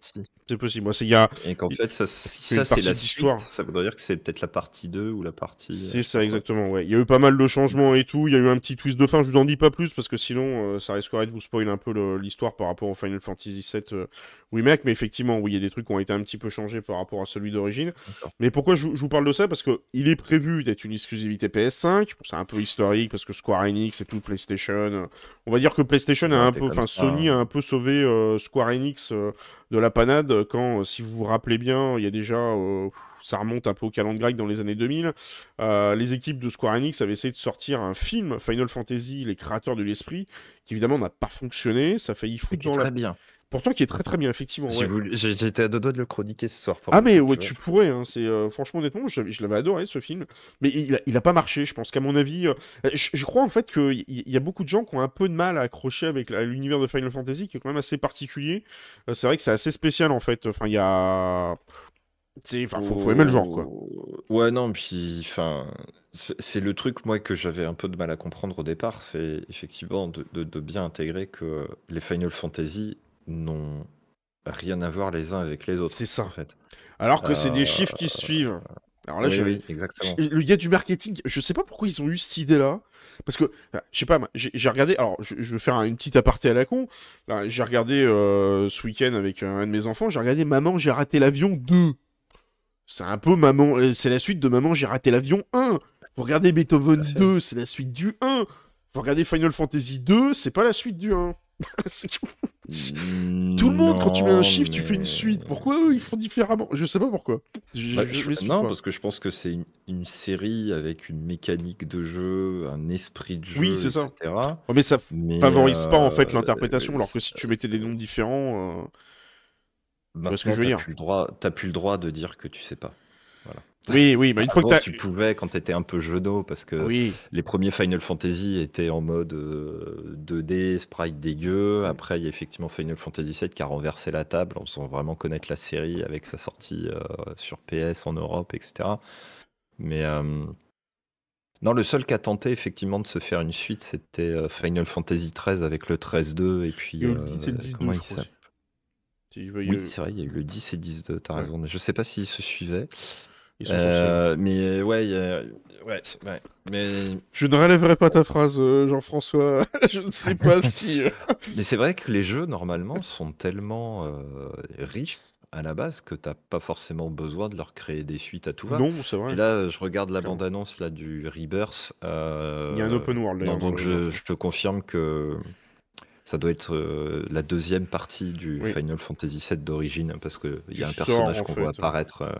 C'est possible. Moi, c'est a... Et qu'en fait, ça, si ça c'est la suite, ça voudrait dire que c'est peut-être la partie 2 ou la partie. euh, C'est ça, exactement, ouais. Il y a eu pas mal de changements et tout. Il y a eu un petit twist de fin. Je vous en dis pas plus parce que sinon, euh, ça risquerait de vous spoiler un peu l'histoire par rapport au Final Fantasy VII euh, Remake. Mais effectivement, oui, il y a des trucs qui ont été un petit peu changés par rapport à celui d'origine. Mais pourquoi je, je vous parle de ça? Parce que il est prévu d'être une exclusivité PS5. Bon, c'est un peu historique parce que Square Enix et tout, PlayStation. euh, On va dire que PlayStation a un peu, enfin Sony a un peu sauvé euh, Square Enix euh, de la panade quand, si vous vous rappelez bien, il y a déjà, ça remonte un peu au calendrier grec dans les années 2000. Euh, les équipes de Square Enix avaient essayé de sortir un film Final Fantasy, les créateurs de l'esprit, qui évidemment n'a pas fonctionné. Ça a failli foutre dans la. bien. Pourtant, qui est très très bien, effectivement. Ouais. J'étais à deux doigts de le chroniquer ce soir. Ah mais coup, ouais, tu pourrais, hein, c'est euh, franchement honnêtement, je, je l'avais adoré ce film, mais il a, il a pas marché. Je pense qu'à mon avis, euh, je, je crois en fait qu'il y, y a beaucoup de gens qui ont un peu de mal à accrocher avec l'univers de Final Fantasy, qui est quand même assez particulier. Euh, c'est vrai que c'est assez spécial en fait. Enfin, il y a, enfin, faut, faut aimer le genre quoi. Ouais, non, puis, enfin, c'est c'est le truc, moi, que j'avais un peu de mal à comprendre au départ, c'est effectivement de, de- de bien intégrer que les Final Fantasy n'ont rien à voir les uns avec les autres. C'est ça. En fait. Alors que c'est des Euh, chiffres qui se suivent. Alors là, oui, exactement. Le gars du marketing, je sais pas pourquoi ils ont eu cette idée-là. Parce que, enfin, je sais pas, j'ai regardé. Alors, je, je vais faire une petite aparté à la con. Là, J'ai regardé euh, ce week-end avec un de mes enfants. J'ai regardé Maman, j'ai raté l'avion 2. C'est un peu Maman. euh, C'est la suite de Maman, j'ai raté l'avion 1. Vous regardez Beethoven Tout à fait. 2, c'est la suite du 1. Vous regardez Final Fantasy 2, c'est pas la suite du 1. C'est Tout le monde, quand tu mets un chiffre, tu fais une suite. Pourquoi eux, ils font différemment? Je sais pas pourquoi. Je- Bah, je je- m'explique non, pas. parce que je pense que c'est une, une série avec une mécanique de jeu, un esprit de jeu, Oui, c'est ça. etc. Ouais, mais ça Mais, favorise pas en fait euh, l'interprétation, alors que si tu mettais des noms différents. euh, vois ce que je veux dire. t'as plus le droit, t'as plus le droit de dire que tu sais pas. Oui, oui, mais une fois que tu pouvais quand t'étais un peu jeuneau, parce que Oui, les premiers Final Fantasy étaient en mode euh, 2D, sprite dégueu. Après, il y a effectivement Final Fantasy VII qui a renversé la table en faisant vraiment connaître la série avec sa sortie euh, sur PS en Europe, etc. Mais euh, non, le seul qui a tenté effectivement de se faire une suite, c'était euh, Final Fantasy XIII avec le 13-2 et puis euh, 10 et 10 comment il s'appelle Oui, c'est vrai, il y a eu le 10 et 10-2, t'as Ouais. raison. Mais je sais pas s'ils se suivaient. Euh, mais ouais, il y a- ouais, ouais. Mais Je ne relèverai pas ta phrase, euh, Jean-François. je ne sais pas si. euh, Mais c'est vrai que les jeux, normalement, sont tellement euh, riches à la base que t'as pas forcément besoin de leur créer des suites à tout va. Non, c'est vrai. Et là, je regarde la bande-annonce là, du Rebirth. euh, Il y a un open world non, donc je, te confirme que ça doit être euh, la deuxième partie du Oui. Final Fantasy VII d'origine parce qu'il y a un sors, personnage qu'on voit apparaître euh,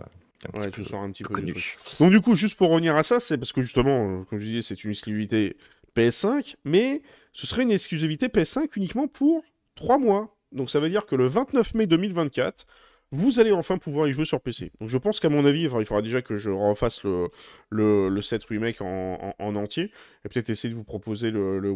un Ouais, tu sors un petit peu connu. Donc du coup, juste pour revenir à ça, c'est parce que justement, euh, comme je disais, c'est une exclusivité PS5, mais ce serait une exclusivité PS5 uniquement pour 3 mois. Donc ça veut dire que le 29 mai 2024, vous allez enfin pouvoir y jouer sur PC. Donc je pense qu'à mon avis, il faudra déjà que je refasse le, le, le 7 remake en, en- en entier, et peut-être essayer de vous proposer le, le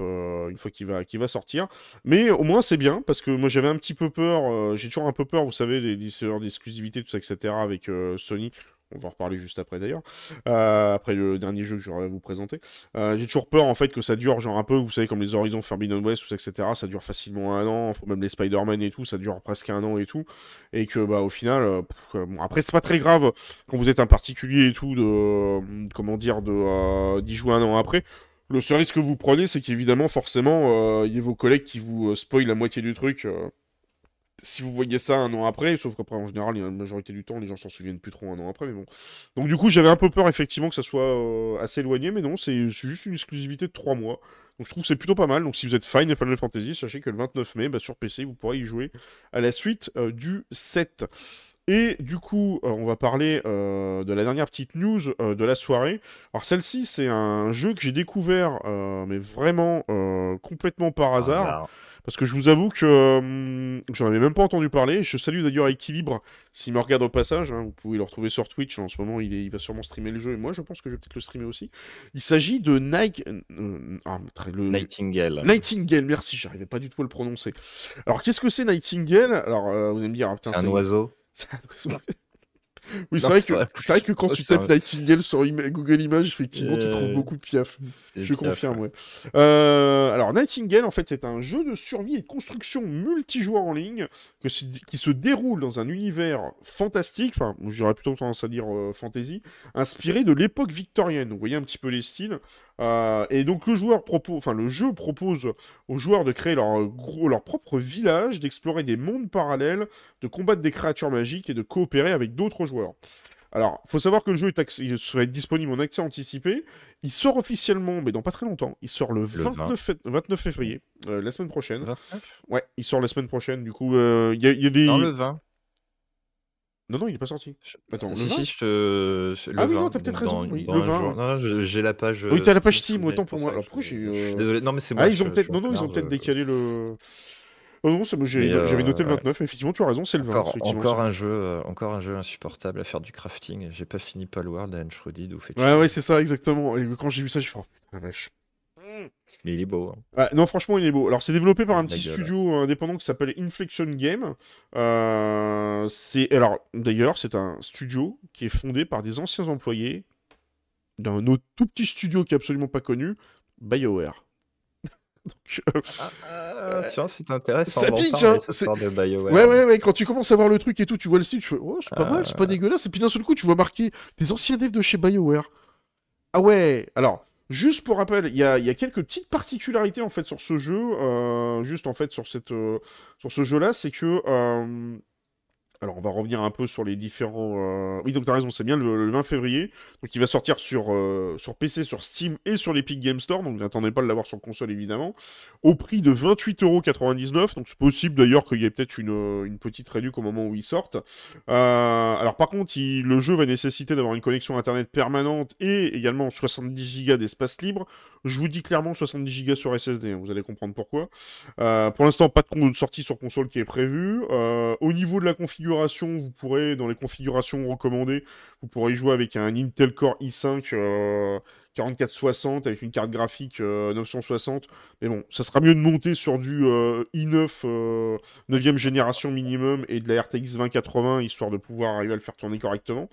euh, une fois qu'il va, va sortir. Mais au moins c'est bien, parce que moi j'avais un petit peu peur, euh, j'ai toujours un peu peur, vous savez, des histoires d'exclusivité, tout ça, etc., avec euh, Sony. On va en reparler juste après d'ailleurs, euh, après le dernier jeu que j'aurais à vous présenter. Euh, j'ai toujours peur en fait que ça dure genre un peu, vous savez, comme les Horizon Forbidden West, tout ça, etc. Ça dure facilement un an, même les Spider-Man et tout, ça dure presque un an et tout. Et que bah au final, euh, bon, après c'est pas très grave quand vous êtes un particulier et tout, de comment dire, de d'y jouer un an après. Le seul risque que vous prenez, c'est qu'évidemment, forcément, il y a vos collègues qui vous spoilent la moitié du truc. Si vous voyez ça un an après, sauf qu'après, en général, la majorité du temps, les gens s'en souviennent plus trop un an après, mais bon. Donc, du coup, j'avais un peu peur, effectivement, que ça soit euh, assez éloigné, mais non, c'est juste une exclusivité de 3 mois. Donc, je trouve que c'est plutôt pas mal. Donc, si vous êtes fan de Final Fantasy, sachez que le 29 mai, bah, sur PC, vous pourrez y jouer à la suite euh, du 7. Et du coup, euh, on va parler euh, de la dernière petite news euh, de la soirée. Alors celle-ci, c'est un jeu que j'ai découvert, mais vraiment complètement par hasard. Parce que je vous avoue que euh, j'en avais même pas entendu parler. Je salue d'ailleurs Equilibre, s'il me regarde au passage. hein, vous pouvez le retrouver sur Twitch. En ce moment, il, est- il va sûrement streamer le jeu. Et moi, je pense que je vais peut-être le streamer aussi. Il s'agit de Nike... euh, ah, très- le... Nightingale. Nightingale, merci, j'arrivais pas du tout à le prononcer. Alors, qu'est-ce que c'est Nightingale? Alors, euh, vous allez me dire, ah, putain, C'est un oiseau. c'est un oiseau. Oui, c'est vrai, que, vrai. que quand tu tapes Nightingale sur Google Images, effectivement, tu Euh, trouves beaucoup de piaf. Je confirme, ouais. Euh, alors, Nightingale, en fait, c'est un jeu de survie et de construction multijoueur en ligne qui se déroule dans un univers fantastique, enfin, j'aurais plutôt tendance à dire euh, fantasy, inspiré de l'époque victorienne. Vous voyez un petit peu les styles. Euh, et donc, le joueur propose, enfin, le jeu propose aux joueurs de créer leur, leur propre village, d'explorer des mondes parallèles, de combattre des créatures magiques et de coopérer avec d'autres joueurs. Alors, faut savoir que le jeu est il va être disponible en accès anticipé. Il sort officiellement, mais dans pas très longtemps. Il sort le, 29, fe- 29 février, euh, la semaine prochaine. 29 Ouais, il sort la semaine prochaine. Du coup, euh, il y, a- il y a des. Non, le 20. Non, non, il est pas sorti. Attends, le si, 20? si, je te. Le Ah oui, 20, non, t'as peut-être raison, dans- oui, dans le un 20, jour. Non, non, je- j'ai la page. Oui, t'as la euh, page Steam, autant pour moi. Alors pourquoi je- j'ai. je euh, Désolé, non, mais c'est moi. Ah, ils ont je- peut-être. je Non, non, ils ont peut-être euh, décalé le. Oh non, c'est- Mais, j'avais noté le euh, 29, effectivement, tu as raison, c'est le 20. Encore, un jeu, euh, encore un jeu insupportable à faire du crafting. J'ai pas fini Palworld et Anshrouded ou fait Ouais, ouais, c'est ça, exactement. Et quand j'ai vu ça, j'ai fait. Oh, putain, la vache. Mais il est beau. hein. Ouais, non, franchement, il est beau. Alors, c'est développé par un La petit gueule. studio indépendant qui s'appelle Inflection Game. Euh, c'est alors d'ailleurs, c'est un studio qui est fondé par des anciens employés d'un autre tout petit studio qui est absolument pas connu, BioWare. Donc, euh, Ah, tiens, c'est intéressant. ça pique, hein, de BioWare. Ouais, ouais, ouais, quand tu commences à voir le truc et tout, tu vois le site, tu fais, oh, c'est pas mal, Euh. c'est pas dégueulasse. Et puis d'un seul coup, tu vois marquer des anciens devs de chez BioWare. Ah ouais, alors, juste pour rappel, il y y a quelques petites particularités en fait sur ce jeu, euh, juste en fait sur, cette, euh, sur ce jeu-là, c'est que. Alors, on va revenir un peu sur les différents. euh, Oui, donc t'as raison, c'est bien le, le 20 février. Donc, il va sortir sur, euh, PC, sur Steam et sur l'Epic Game Store. Donc, n'attendez pas de l'avoir sur console, évidemment. Au prix de 28,99€. Donc, c'est possible d'ailleurs qu'il y ait peut-être une, euh, petite réduction au moment où ils sortent. Euh, alors, par contre, il- le jeu va nécessiter d'avoir une connexion internet permanente et également 70 Go d'espace libre. Je vous dis clairement 70 Go sur SSD, hein, vous allez comprendre pourquoi. Euh, pour l'instant, pas de de sortie sur console qui est prévue. Euh, au niveau de la configuration, vous pourrez, dans les configurations recommandées, vous pourrez jouer avec un Intel Core i5 euh, 4460 avec une carte graphique euh, 960. Mais bon, ça sera mieux de monter sur du euh, i9 euh, 9e génération minimum et de la RTX 2080 histoire de pouvoir arriver à le faire tourner correctement.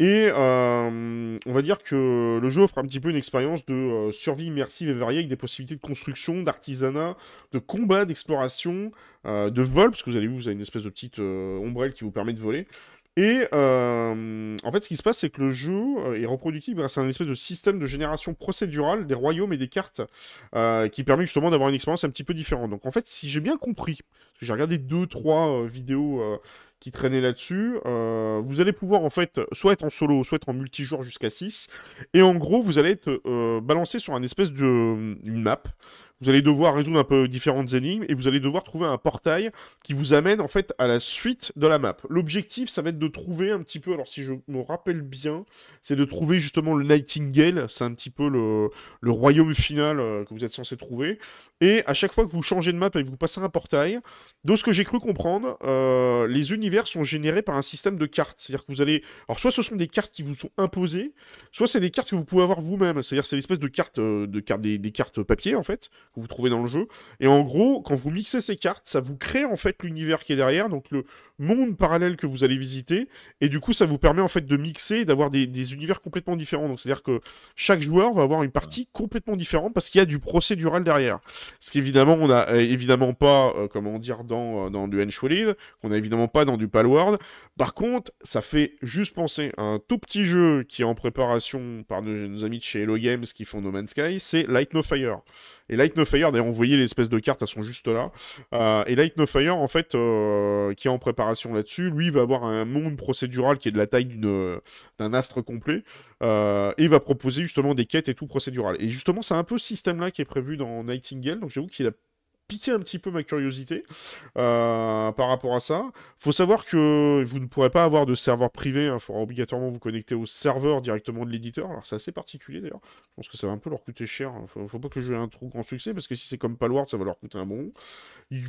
Et euh, on va dire que le jeu offre un petit peu une expérience de euh, survie immersive et variée avec des possibilités de construction, d'artisanat, de combat, d'exploration, euh, de vol, parce que vous allez vous avez une espèce de petite euh, ombrelle qui vous permet de voler. Et euh, en fait, ce qui se passe, c'est que le jeu euh, est reproductible grâce à un espèce de système de génération procédurale des royaumes et des cartes euh, qui permet justement d'avoir une expérience un petit peu différente. Donc en fait, si j'ai bien compris, parce que j'ai regardé deux, trois euh, vidéos qui traînaient là-dessus, vous allez pouvoir en fait soit être en solo, soit être en multijoueur jusqu'à 6. Et en gros, vous allez être balancé sur un espèce de une map. Vous allez devoir résoudre un peu différentes énigmes et vous allez devoir trouver un portail qui vous amène en fait à la suite de la map. L'objectif, ça va être de trouver un petit peu, alors si je me rappelle bien, c'est de trouver justement le Nightingale, c'est un petit peu le, royaume final euh, que vous êtes censé trouver. Et à chaque fois que vous changez de map et que vous passez un portail, de ce que j'ai cru comprendre, euh, les univers sont générés par un système de cartes. C'est-à-dire que vous allez... Alors soit ce sont des cartes qui vous sont imposées, soit c'est des cartes que vous pouvez avoir vous-même. C'est-à-dire c'est l'espèce de cartes, euh, des cartes papier en fait, vous trouvez dans le jeu. Et en gros, quand vous mixez ces cartes, ça vous crée en fait l'univers qui est derrière, donc le monde parallèle que vous allez visiter. Et du coup, ça vous permet en fait de mixer d'avoir des, des univers complètement différents. Donc c'est-à-dire que chaque joueur va avoir une partie complètement différente parce qu'il y a du procédural derrière. Ce qu'évidemment, on a euh, évidemment pas, euh, comment dire, dans, euh, dans du Henchwolid, qu'on a évidemment pas dans du Palworld. Par contre, ça fait juste penser à un tout petit jeu qui est en préparation par nos, nos amis de chez Hello Games qui font No Man's Sky, c'est Light No Fire. Et Light No Fire, d'ailleurs, on voyait l'espèce de cartes, elles sont juste là. Euh, et Light No Fire, en fait, euh, qui est en préparation là-dessus, lui va avoir un monde procédural qui est de la taille euh, d'un astre complet. Euh, et va proposer justement des quêtes et tout procédural. Et justement, c'est un peu ce système-là qui est prévu dans Nightingale. Donc j'avoue qu'il a piqué un petit peu ma curiosité euh, par rapport à ça. Faut savoir que vous ne pourrez pas avoir de serveur privé. Il faudra obligatoirement vous connecter au serveur directement de l'éditeur. Alors c'est assez particulier d'ailleurs. Je pense que ça va un peu leur coûter cher. Faut, faut pas que le jeu un trop grand succès parce que si c'est comme Palworld, ça va leur coûter un bon.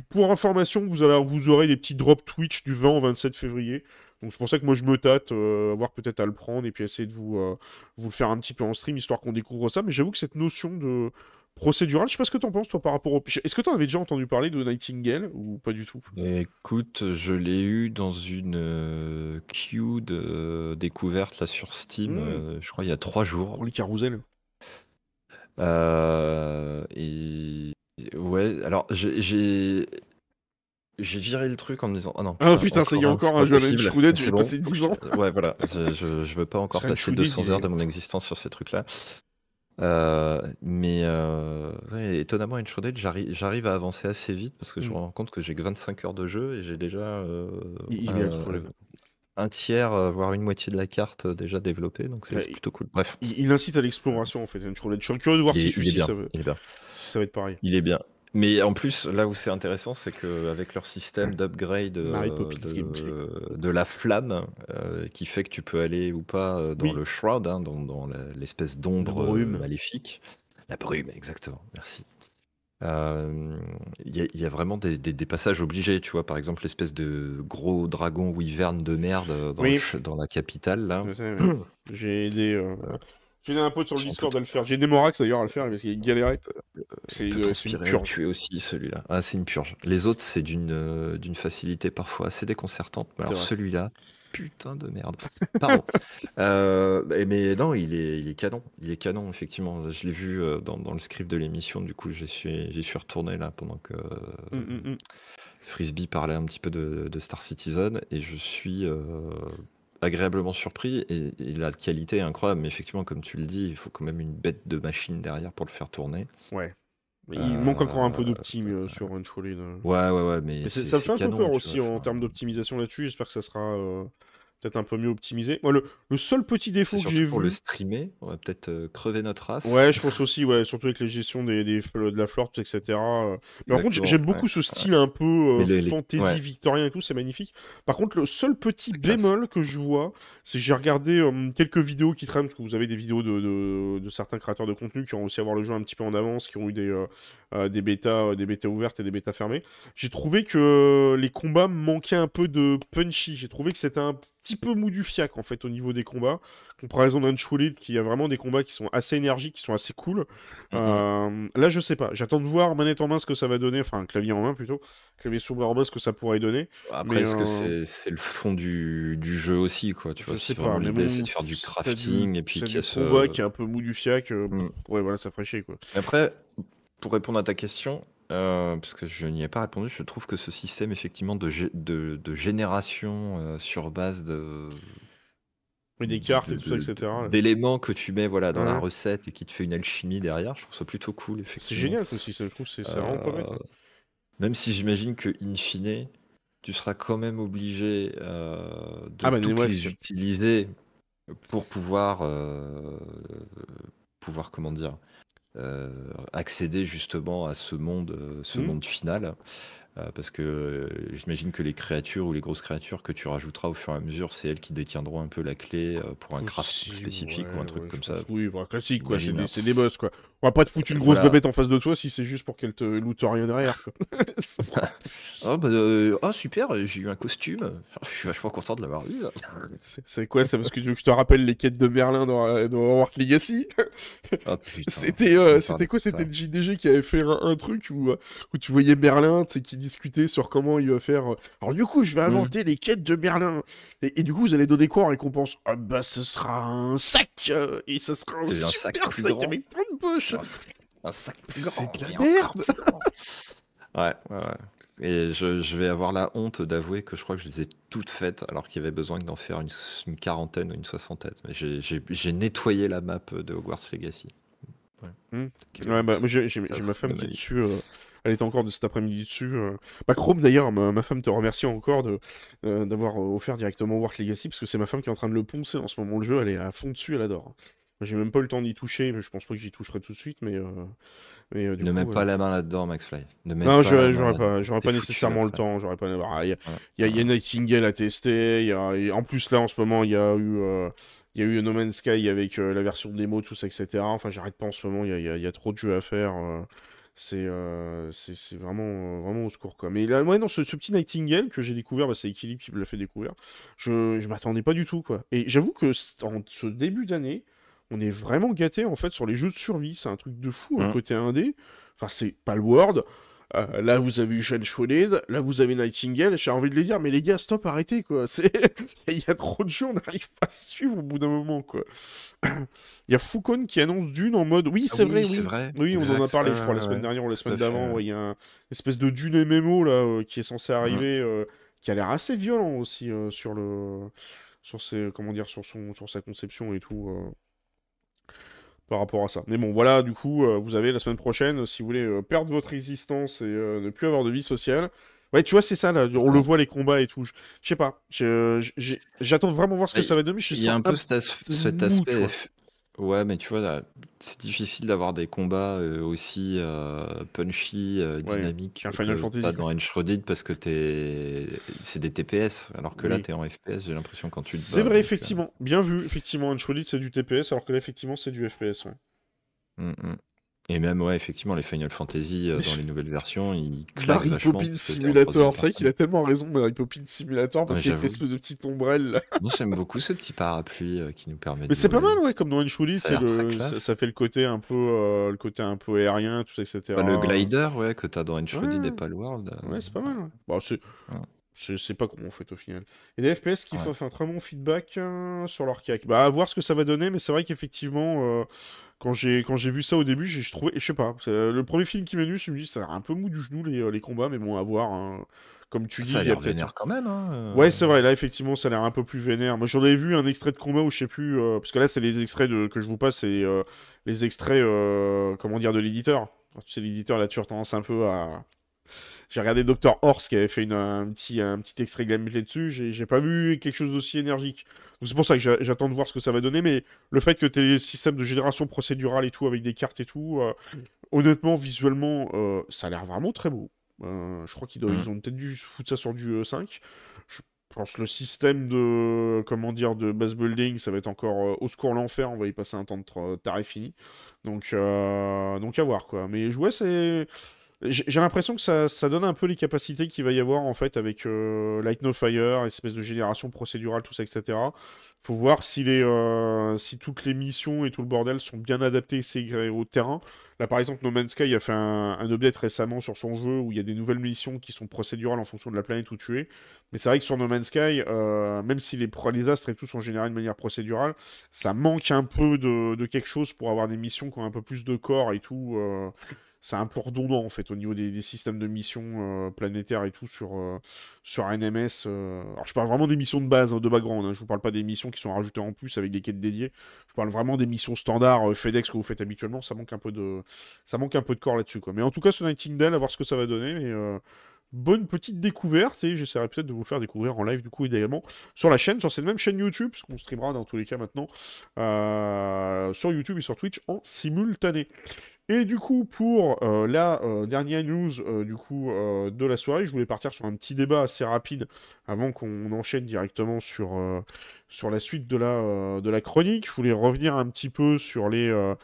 Pour information, vous, aurez des petits drops Twitch du 20 au 27 février. Donc c'est pour ça que moi je me tâte, euh, voir peut-être à le prendre et puis essayer de vous, euh, vous le faire un petit peu en stream histoire qu'on découvre ça. Mais j'avoue que cette notion de procédural, je sais pas ce que t'en penses toi par rapport au. Est-ce que t'en avais déjà entendu parler de Nightingale ou pas du tout? Écoute, je l'ai eu dans une euh, queue de découverte là sur Steam, Mm. euh, je crois il y a trois jours. Pour les carousels Euh, et ouais, alors j'ai j'ai viré le truc en me disant oh non Ah, putain, ça y est, encore un jeu à Shrouded, j'ai passé 10 ans. Ouais, voilà, je, je, je veux pas encore passer Shrouded, 200 il heures de mon existence sur ces trucs-là. Euh, mais euh, ouais, étonnamment, Enshrouded, j'arrive j'arrive à avancer assez vite parce que je Mm. me rends compte que j'ai que 25 heures de jeu et j'ai déjà euh, Il- il est un, tiers, voire une moitié de la carte déjà développée, donc c'est plutôt cool. Bref, Il, il incite à l'exploration en fait, Uncharted. Je suis curieux de voir il, si est- il est celui-ci bien, ça, va- il est bien. si ça va être pareil. Il est bien. Mais en plus, là où c'est intéressant, c'est qu'avec leur système d'upgrade euh, de, la flamme, euh, qui fait que tu peux aller ou pas euh, dans Oui. le shroud, hein, dans, l'espèce d'ombre maléfique. La brume, exactement, merci. Euh, Il y, a- il y a vraiment des, des- des passages obligés, tu vois, par exemple l'espèce de gros dragon wyvern de merde dans, Oui. le ch- dans la capitale, là. J'ai aidé. euh, J'ai un pote sur le Discord à le faire. J'ai aidé Morax d'ailleurs à le faire parce qu'il galérait. C'est une, transpirer à le purge. tuer aussi, celui-là. Ah, c'est une purge. Les autres, c'est d'une euh, d'une facilité parfois assez déconcertante. Mais alors celui-là, putain de merde. Pardon. Euh, mais- non, il est, il est canon. Il est canon, effectivement. Je l'ai vu euh, dans, dans le script de l'émission. Du coup, j'y suis, retourné là pendant que Mm, mm, mm. Frisbee parlait un petit peu de, de Star Citizen et je suis euh, agréablement surpris et, et la qualité est incroyable. Mais effectivement, comme tu le dis, il faut quand même une bête de machine derrière pour le faire tourner. Ouais. Mais Il manque encore un peu Euh, d'optim euh, sur Unshrouded. euh. Ouais, ouais, ouais, mais Mais ça me fait un peu peur aussi en termes d'optimisation là-dessus. J'espère que ça sera euh, peut-être un peu mieux optimisé. Moi, le, le seul petit défaut que j'ai pour vu. le streamer, on va peut-être euh, crever notre race. Ouais, je pense aussi, ouais, surtout avec les gestions des, de la flore, etc. Mais par contre, j'aime beaucoup ouais, ce style un peu euh, Mais les- les- fantasy ouais. victorien et tout, c'est magnifique. Par contre, le seul petit bémol que je vois, c'est que j'ai regardé euh, quelques vidéos qui traînent, parce que vous avez des vidéos de, de- de certains créateurs de contenu qui ont réussi à voir le jeu un petit peu en avance, qui ont eu des, des bêtas, des bêtas ouvertes et des bêtas fermées. J'ai trouvé que les combats manquaient un peu de punchy. J'ai trouvé que c'était un petit peu mou du fiac en fait au niveau des combats. Comparaison d'Unshrouded qui a vraiment des combats qui sont assez énergiques, qui sont assez cool. Euh, là, je sais pas. J'attends de voir manette en main ce que ça va donner, enfin clavier en main plutôt, clavier souris en main ce que ça pourrait donner. Après, est-ce que euh, c'est c'est le fond du, du jeu aussi, quoi Tu Je vois, pas. vraiment l'idée c'est de faire du c'est crafting et puis c'est qu'il y a ce. combat qui est un peu mou du fiac. euh, Mm. Ouais, voilà, ça ferait chier quoi. Après, pour répondre à ta question, euh, parce que je n'y ai pas répondu, je trouve que ce système effectivement de, gé- de, de génération euh, sur base de des de- cartes de- et tout ça, de- etc. d'éléments que tu mets voilà dans la Ouais. recette et qui te fait une alchimie derrière, je trouve ça plutôt cool C'est effectivement. génial aussi, ça, je trouve, c'est c'est vraiment pas bête. hein. Euh, Même si j'imagine que in fine, tu seras quand même obligé euh, de Ah bah, toutes ouais, les c'est- utiliser pour pouvoir, euh, pouvoir comment dire, euh, accéder justement à ce monde, euh, ce Mhm. monde final. Euh, parce que euh, j'imagine que les créatures ou les grosses créatures que tu rajouteras au fur et à mesure, c'est elles qui détiendront un peu la clé euh, pour un craft Possible, spécifique ou ouais, un truc ouais, comme ça. pense- Oui, voilà, classique, quoi. C'est des, hein. c'est des boss, quoi. On va pas te foutre une grosse Voilà. bébête en face de toi si c'est juste pour qu'elle te loot rien derrière. Oh, bah, euh, oh, super, j'ai eu un costume. Enfin, je suis vachement content de l'avoir eu. C'est- c'est quoi ça Parce que tu veux que je te rappelle les quêtes de Merlin dans, euh, dans Warcraft Legacy? Oh. C'était euh, c'était quoi? C'était le JDG qui avait fait un, un truc où, où tu voyais Merlin, tu sais, qui discutait sur comment il va faire. Alors du coup, je vais Mhm. inventer les quêtes de Merlin. Et, et du coup, vous allez donner quoi en récompense? Ah bah, ce sera un sac Et ça sera un C'est un super sac avec plein Un sac plus C'est de la merde. Ouais, ouais, ouais. Et je, je vais avoir la honte d'avouer que je crois que je les ai toutes faites alors qu'il y avait besoin d'en faire une, une quarantaine ou une soixantaine. Mais j'ai- nettoyé la map de Hogwarts Legacy. Ouais, Hmm. Ouais, bah, j'ai ma femme qui est dessus. euh, elle était encore de cet après-midi dessus. euh. Bah, Chrome, d'ailleurs, ma, ma femme te remercie encore de euh, d'avoir euh, offert directement Warcraft Legacy parce que c'est ma femme qui est en train de le poncer en ce moment. Le jeu, elle est à fond dessus, elle adore. J'ai même pas eu le temps d'y toucher, mais je pense pas que j'y toucherai tout de suite. Mais, euh, mais euh, du Ne coup, mets euh, pas la main là-dedans, MaxFly. Ne mets Non, pas j'aurais pas, pas foutu nécessairement le temps. J'aurais pas. ah, Il y, a- y a, il y a Nightingale à tester. y a- et en plus, là, en ce moment, il y a eu, euh, il y a eu No Man's Sky avec la version démo, tout ça, etc. Enfin, j'arrête pas en ce moment. Il y y a- trop de jeux à faire. c'est c'est c'est vraiment, vraiment au secours, quoi. Mais là, ouais, non, ce, ce petit Nightingale que j'ai découvert, bah, c'est Equilibre qui me l'a fait découvrir. Je, je m'attendais pas du tout, quoi. Et j'avoue que en ce début d'année, on est vraiment gâté en fait sur les jeux de survie. C'est un truc de fou, un Mhm. côté indé. Enfin, c'est Palworld. Euh, là, vous avez eu Shane Shrouded, là, vous avez Nightingale. J'ai envie de les dire, mais les gars, stop, arrêtez, quoi. C'est... Il y a trop de jeux, on n'arrive pas à suivre au bout d'un moment, quoi. Il y a Foucon qui annonce Dune en mode. Oui, Ah c'est oui, vrai, c'est oui. vrai. Oui, on en a parlé, je crois, la semaine ouais. dernière ou la semaine d'avant. Il y a un espèce de Dune MMO, là, euh, qui est censé Mm. arriver, euh, qui a l'air assez violent aussi euh, sur le. Sur ses, comment dire, sur son, sur sa conception et tout. Par rapport à ça. Mais bon, voilà, du coup, euh, vous avez la semaine prochaine, euh, si vous voulez euh, perdre votre existence et euh, ne plus avoir de vie sociale. Ouais, tu vois, c'est ça, là, on le voit, les combats et tout. Je sais pas, j'attends vraiment voir ce que ça va donner. Il y a un peu cet, as- aspect. Tu Ouais, mais tu vois, là, c'est difficile d'avoir des combats euh, aussi euh, punchy, euh, Ouais, dynamiques qu'un Final que Fantasy, quoi. dans Enshrouded parce que c'est des TPS, alors que là, Oui. t'es en FPS, j'ai l'impression, quand tu te C'est bats, vrai, donc, effectivement. Bien vu, effectivement. Uncharted, c'est du TPS, alors que là, effectivement, c'est du FPS. ouais. mm, mm. Et même, ouais, effectivement, les Final Fantasy euh, dans les nouvelles versions, ils claquent Mary Poppins Simulator. C'est vrai qu'il a tellement raison, Mary Poppins Simulator, parce Ouais, qu'il y a cette espèce de petite ombrelle. Moi, j'aime beaucoup ce petit parapluie euh, qui nous permet de Mais c'est pas mal, ouais, comme dans Uncharted, Ça le, fait le côté un peu, euh, le côté un peu aérien, tout ça, etc. Bah, le glider, ouais, que t'as dans Enshrouded Ouais. et Palworld. Ouais, c'est pas mal. Ouais. Bah, c'est. C'est pas con en fait au final. Et des FPS qui Ouais. font un très bon feedback euh, sur leur CAC. Bah à voir ce que ça va donner, mais c'est vrai qu'effectivement, euh, quand j'ai vu ça au début, j'ai je trouvais, je sais pas, c'est, euh, le premier film qui m'est venu, je me dis ça a l'air un peu mou du genou les, euh, les combats, mais bon à voir. hein. Comme tu dis, Ça a l'air vénère quand même. Hein, Ouais, c'est vrai, là effectivement ça a l'air un peu plus vénère. Moi j'en avais vu un extrait de combat où je sais plus, parce que là c'est les extraits de, que je vous passe, c'est les extraits, comment dire, de l'éditeur. Tu sais, l'éditeur là, tu as tendance un peu à. J'ai regardé Dr. Horse qui avait fait une- un, petit, un petit extrait gameplay dessus, j'ai pas vu quelque chose d'aussi énergique. Donc c'est pour ça que j'a- j'attends de voir ce que ça va donner, mais le fait que tu aies système de génération procédurale et tout, avec des cartes et tout, euh, honnêtement, visuellement, euh, ça a l'air vraiment très beau. Euh, je crois qu'ils ils ont peut-être dû foutre ça sur du euh, 5. Je pense le système de comment dire de base building, ça va être encore euh, au secours l'enfer. On va y passer un temps de taré fini. Donc euh, donc à voir quoi. Mais ouais, c'est j'ai l'impression que ça, donne un peu les capacités qu'il va y avoir en fait avec euh, Light No Fire, espèce de génération procédurale, tout ça, etc. Faut voir euh, si toutes les missions et tout le bordel sont bien ségrés au terrain. Là, par exemple, No Man's Sky a fait un, un update récemment sur son jeu où il y a des nouvelles missions qui sont procédurales en fonction de la planète où tu es. Mais c'est vrai que sur No Man's Sky, euh, même si les, les astres et tout sont générés de manière procédurale, ça manque un peu de quelque chose pour avoir des missions qui ont un peu plus de corps et tout. C'est un peu redondant en fait au niveau des, systèmes de missions euh, planétaires et tout sur, euh, sur NMS. euh. Alors je parle vraiment des missions de base, hein, de background. hein. Je vous parle pas des missions qui sont rajoutées en plus avec des quêtes dédiées. Je parle vraiment des missions standards FedEx que vous faites habituellement. Ça manque un peu de, ça manque un peu de corps là-dessus quoi. Mais en tout cas, ce Nightingale, à voir ce que ça va donner. Bonne petite découverte et j'essaierai peut-être de vous faire découvrir en live du coup également sur la chaîne, sur cette même chaîne YouTube, parce qu'on streamera dans tous les cas maintenant sur YouTube et sur Twitch en simultané. Et du coup, pour euh, la euh, dernière news euh, du coup de la soirée, je voulais partir sur un petit débat assez rapide avant qu'on enchaîne directement sur, sur la suite de la, de la chronique. Je voulais revenir un petit peu sur les,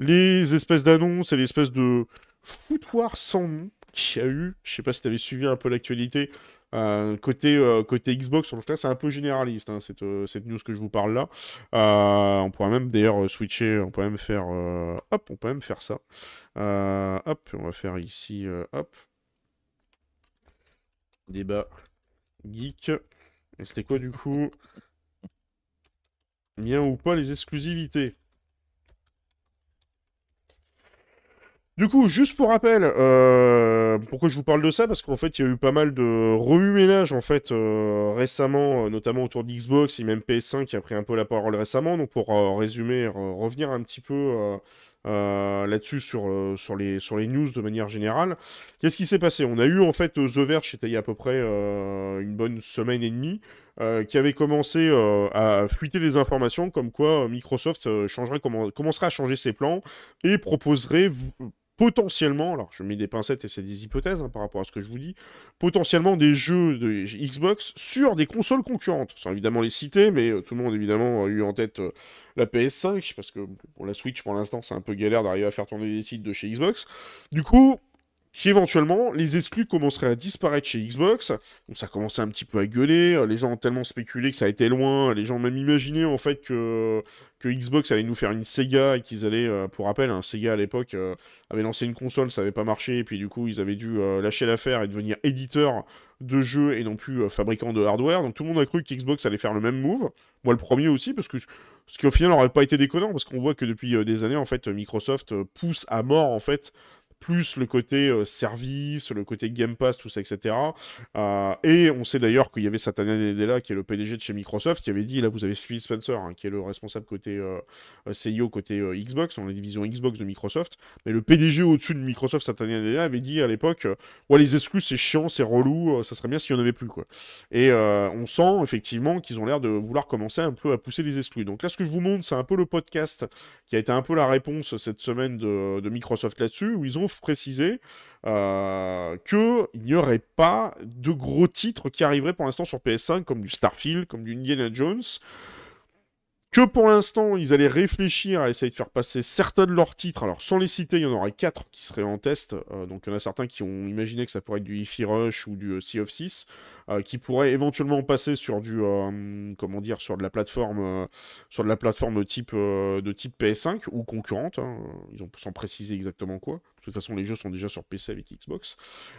les espèces d'annonces et l'espèce de foutoir sans nom qu'il y a eu. Je sais pas si tu avais suivi un peu l'actualité. Euh, côté, euh, côté Xbox, c'est un peu généraliste hein, cette, euh, cette news que je vous parle là. On pourrait même d'ailleurs switcher, on peut même faire, hop, on peut même faire ça. Hop, on va faire ici, hop, débat geek. C'était quoi du coup? Bien ou pas les exclusivités? Du coup, juste pour rappel, euh, pourquoi je vous parle de ça? Parce qu'en fait, il y a eu pas mal de remue-ménage en fait euh, récemment, euh, notamment autour de Xbox et même PS5 qui a pris un peu la parole récemment. Donc pour résumer, revenir un petit peu là-dessus sur, sur, les, sur les news de manière générale. Qu'est-ce qui s'est passé? On a eu en fait The Verge, c'était il y a à peu près une bonne semaine et demie, qui avait commencé à fuiter des informations comme quoi Microsoft commencerait à changer ses plans et proposerait potentiellement, alors je mets des pincettes et c'est des hypothèses hein, par rapport à ce que je vous dis, potentiellement des jeux de Xbox sur des consoles concurrentes. Sans évidemment les citer, mais euh, tout le monde évidemment a eu en tête euh, la PS5, parce que la Switch pour l'instant c'est un peu galère d'arriver à faire tourner des titres de chez Xbox. Du coup, qu'éventuellement les exclus commenceraient à disparaître chez Xbox. Donc ça commençait un petit peu à gueuler, euh, les gens ont tellement spéculé que ça a été loin, les gens ont même imaginé en fait que, que Xbox allait nous faire une Sega et qu'ils allaient, euh, pour rappel, un Sega à l'époque euh, avait lancé une console, ça avait pas marché, et puis du coup ils avaient dû lâcher l'affaire et devenir éditeur de jeux et non plus fabricant de hardware. Donc tout le monde a cru que Xbox allait faire le même move. Moi le premier aussi, parce que ce qui au final n'aurait pas été déconnant, parce qu'on voit que depuis des années en fait Microsoft pousse à mort en fait plus le côté euh, service, le côté Game Pass, tout ça, etc. Euh, et on sait d'ailleurs qu'il y avait Satya Nadella, qui est le PDG de chez Microsoft, qui avait dit, là vous avez Phil Spencer, hein, qui est le responsable côté euh, euh, CEO, côté Xbox, dans la division Xbox de Microsoft, mais le PDG au-dessus de Microsoft, Satya Nadella, avait dit à l'époque, ouais les exclus c'est chiant, c'est relou, ça serait bien s'il n'y en avait plus, quoi. Et on sent effectivement qu'ils ont l'air de vouloir commencer un peu à pousser les exclus. Donc là ce que je vous montre, c'est un peu le podcast qui a été un peu la réponse cette semaine de, de Microsoft là-dessus, où ils ont précisé euh, qu'il n'y aurait pas de gros titres qui arriveraient pour l'instant sur PS5, comme du Starfield, comme du Indiana Jones. Que pour l'instant, ils allaient réfléchir à essayer de faire passer certains de leurs titres. Alors, sans les citer, il y en aurait quatre qui seraient en test. Euh, donc, il y en a certains qui ont imaginé que ça pourrait être du Hi-Fi Rush ou du euh, Sea of 6. Euh, qui pourraient éventuellement passer sur du, euh, comment dire, sur de la plateforme, euh, sur de la plateforme type, de type PS5 ou concurrente. hein, Ils ont sans préciser exactement quoi. De toute façon, les jeux sont déjà sur PC avec Xbox.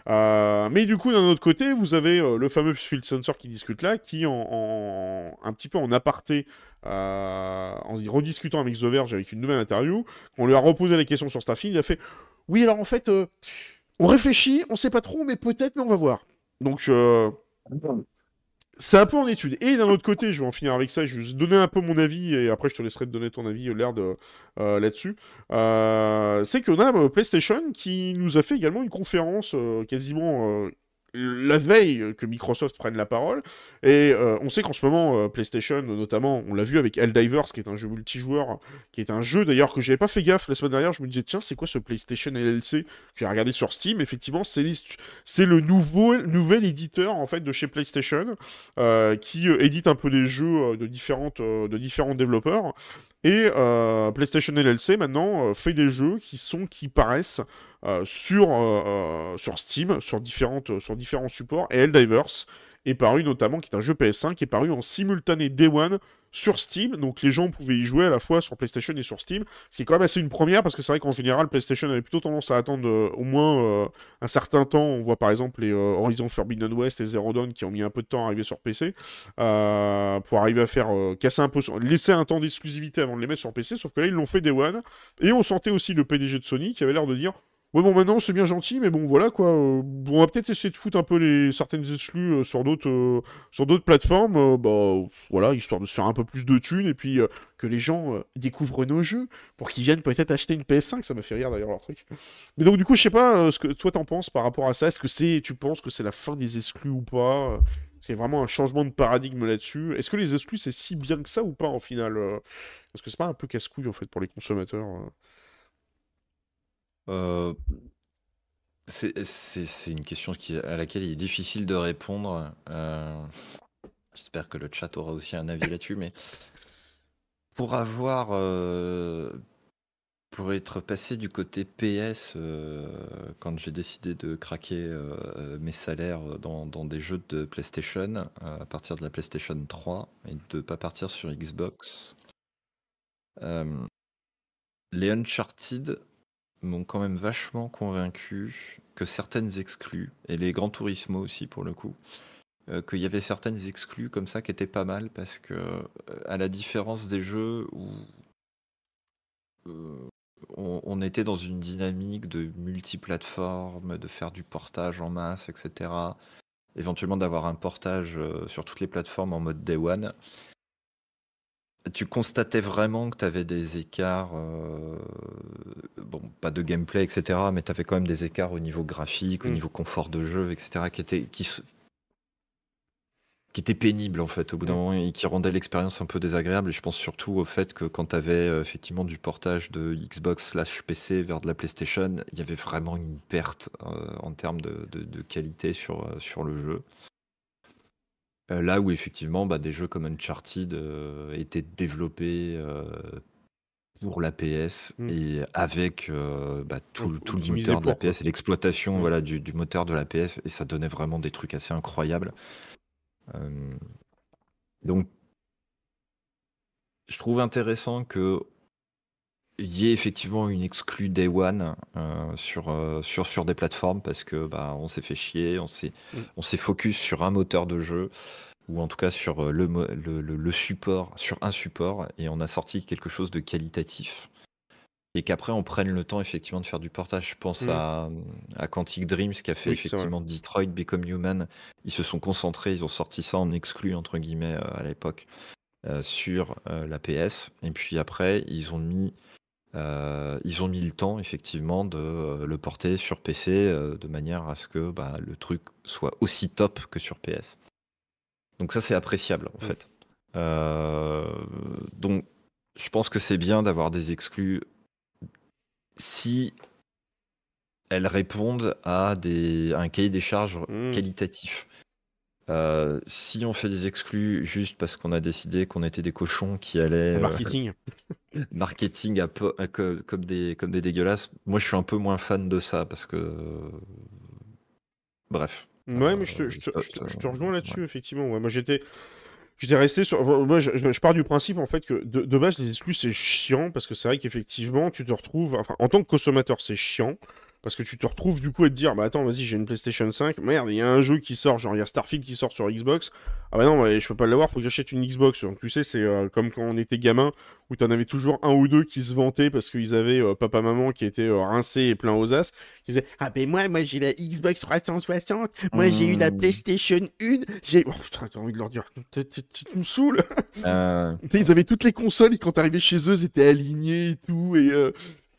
Mais du coup, d'un autre côté, vous avez le fameux Phil Sensor qui discute là, qui en, un petit peu en aparté, en rediscutant avec The Verge avec une nouvelle interview, on lui a reposé la question sur Starfield, il a fait oui, alors en fait, on réfléchit, on sait pas trop, mais peut-être, mais on va voir. Donc, c'est un peu en étude. Et d'un autre côté, je vais en finir avec ça, je vais juste donner un peu mon avis, et après je te laisserai donner ton avis, l'air de euh, là-dessus. Euh, c'est qu'on a euh, PlayStation qui nous a fait également une conférence euh, quasiment euh, la veille que Microsoft prenne la parole. Et euh, on sait qu'en ce moment, euh, PlayStation, notamment, on l'a vu avec Helldivers, qui est un jeu multijoueur, qui est un jeu d'ailleurs que j'avais pas fait gaffe la semaine dernière. Je me disais, tiens, c'est quoi ce PlayStation LLC J'ai regardé sur Steam, effectivement, c'est le nouveau, nouvel éditeur en fait de chez PlayStation euh, qui édite un peu des jeux de, différentes, de différents développeurs. Et PlayStation LLC maintenant fait des jeux qui sont qui paraissent sur, euh, euh, sur Steam, sur, différents supports. Et Helldivers est paru notamment, qui est un jeu PS5, qui est paru en simultané Day One sur Steam. Donc les gens pouvaient y jouer à la fois sur PlayStation et sur Steam. Ce qui est quand même assez une première, parce que c'est vrai qu'en général, PlayStation avait plutôt tendance à attendre euh, au moins euh, un certain temps. On voit par exemple les euh, Horizon Forbidden West et Zero Dawn qui ont mis un peu de temps à arriver sur PC euh, pour arriver à faire euh, casser un peu, laisser un temps d'exclusivité avant de les mettre sur PC. Sauf que là, ils l'ont fait Day One. Et on sentait aussi le PDG de Sony qui avait l'air de dire Ouais, bon, maintenant c'est bien gentil, mais bon, voilà quoi. euh, on va peut-être essayer de foutre un peu les certaines exclus euh, sur d'autres euh, sur d'autres plateformes, euh, bah voilà, histoire de se faire un peu plus de thunes et puis que les gens découvrent nos jeux pour qu'ils viennent peut-être acheter une PS5. Ça m'a fait rire d'ailleurs leur truc. Mais donc, du coup, je sais pas ce que toi t'en penses par rapport à ça. Est-ce que c'est, tu penses que c'est la fin des exclus ou pas? Est-ce qu'il y a vraiment un changement de paradigme là-dessus? Est-ce que les exclus c'est si bien que ça ou pas en final Est-ce que c'est pas un peu casse-couille en fait pour les consommateurs euh c'est une question à laquelle il est difficile de répondre. Euh, J'espère que le chat aura aussi un avis là-dessus, mais pour avoir, euh, pour être passé du côté PS, quand j'ai décidé de craquer mes salaires dans, des jeux de PlayStation, à partir de la PlayStation 3, et de ne pas partir sur Xbox, euh, les Uncharted m'ont quand même vachement convaincu que certaines exclus, et les Gran Turismo aussi pour le coup, euh, qu'il y avait certaines exclus comme ça qui étaient pas mal parce que, euh, à la différence des jeux où euh, on, on était dans une dynamique de multiplateforme, de faire du portage en masse, etc. Éventuellement d'avoir un portage sur toutes les plateformes en mode Day One. Tu constatais vraiment que tu avais des écarts, euh, bon, pas de gameplay, etc., mais tu avais quand même des écarts au niveau graphique, au Mm. niveau confort de jeu, etc., qui étaient, qui, se- qui étaient pénibles en fait au bout d'un Mm. moment et qui rendaient l'expérience un peu désagréable. Et je pense surtout au fait que quand tu avais effectivement du portage de Xbox slash PC vers de la PlayStation, il y avait vraiment une perte euh, en termes de, de- de qualité sur, euh, sur le jeu. Euh, là où effectivement bah, des jeux comme Uncharted euh, étaient développés euh, pour la PS Mm. et avec bah, tout, le optimisé moteur de la pour, quoi. PS et l'exploitation Mm. voilà, du, du moteur de la PS et ça donnait vraiment des trucs assez incroyables. Donc je trouve intéressant que il y ait effectivement une exclue Day One euh, sur, euh, sur, sur des plateformes parce que bah, on s'est fait chier, on s'est Mm. on s'est focus sur un moteur de jeu ou en tout cas sur euh, le, le, le- le support, sur un support et on a sorti quelque chose de qualitatif et qu'après on prenne le temps effectivement de faire du portage. Je pense Mm. à, à Quantic Dreams qui a fait Oui, effectivement Detroit Become Human. Ils se sont concentrés, ils ont sorti ça en exclu entre guillemets à l'époque euh, sur la PS. Et puis après, ils ont mis, euh, ils ont mis le temps effectivement de euh, le porter sur PC euh, de manière à ce que bah, le truc soit aussi top que sur PS. Donc ça, c'est appréciable en Mm. fait. Donc, je pense que c'est bien d'avoir des exclus si elles répondent à, des, à un cahier des charges Mm. qualitatif. Euh, si on fait des exclus juste parce qu'on a décidé qu'on était des cochons qui allaient euh, marketing. marketing à peu- à co- comme, des, comme des dégueulasses, moi je suis un peu moins fan de ça parce que. Bref. Ouais, mais je te, Euh, je te- ça- je te- ça- je te rejoins ouais. là-dessus, effectivement. Ouais, moi, j'étais, j'étais resté sur. Moi, je pars du principe, en fait, que de, de base, les exclus, c'est chiant, parce que c'est vrai qu'effectivement, tu te retrouves. Enfin, en tant que consommateur, c'est chiant. Parce que tu te retrouves du coup à te dire, bah attends, vas-y, j'ai une PlayStation 5, merde, il y a un jeu qui sort, genre il y a Starfield qui sort sur Xbox. Ah bah non, ouais, je peux pas l'avoir, faut que j'achète une Xbox. Donc tu sais, c'est euh, comme quand on était gamin, où t'en avais toujours un ou deux qui se vantaient parce qu'ils avaient euh, papa-maman qui étaient euh, rincés et plein aux as, qui disaient, ah ben moi, moi j'ai la Xbox 360, moi j'ai eu la Mmh. PlayStation 1, j'ai. Oh putain, t'as envie de leur dire, tu me saoules. Euh, ils avaient toutes les consoles et quand t'arrivais chez eux, ils étaient alignés et tout. Et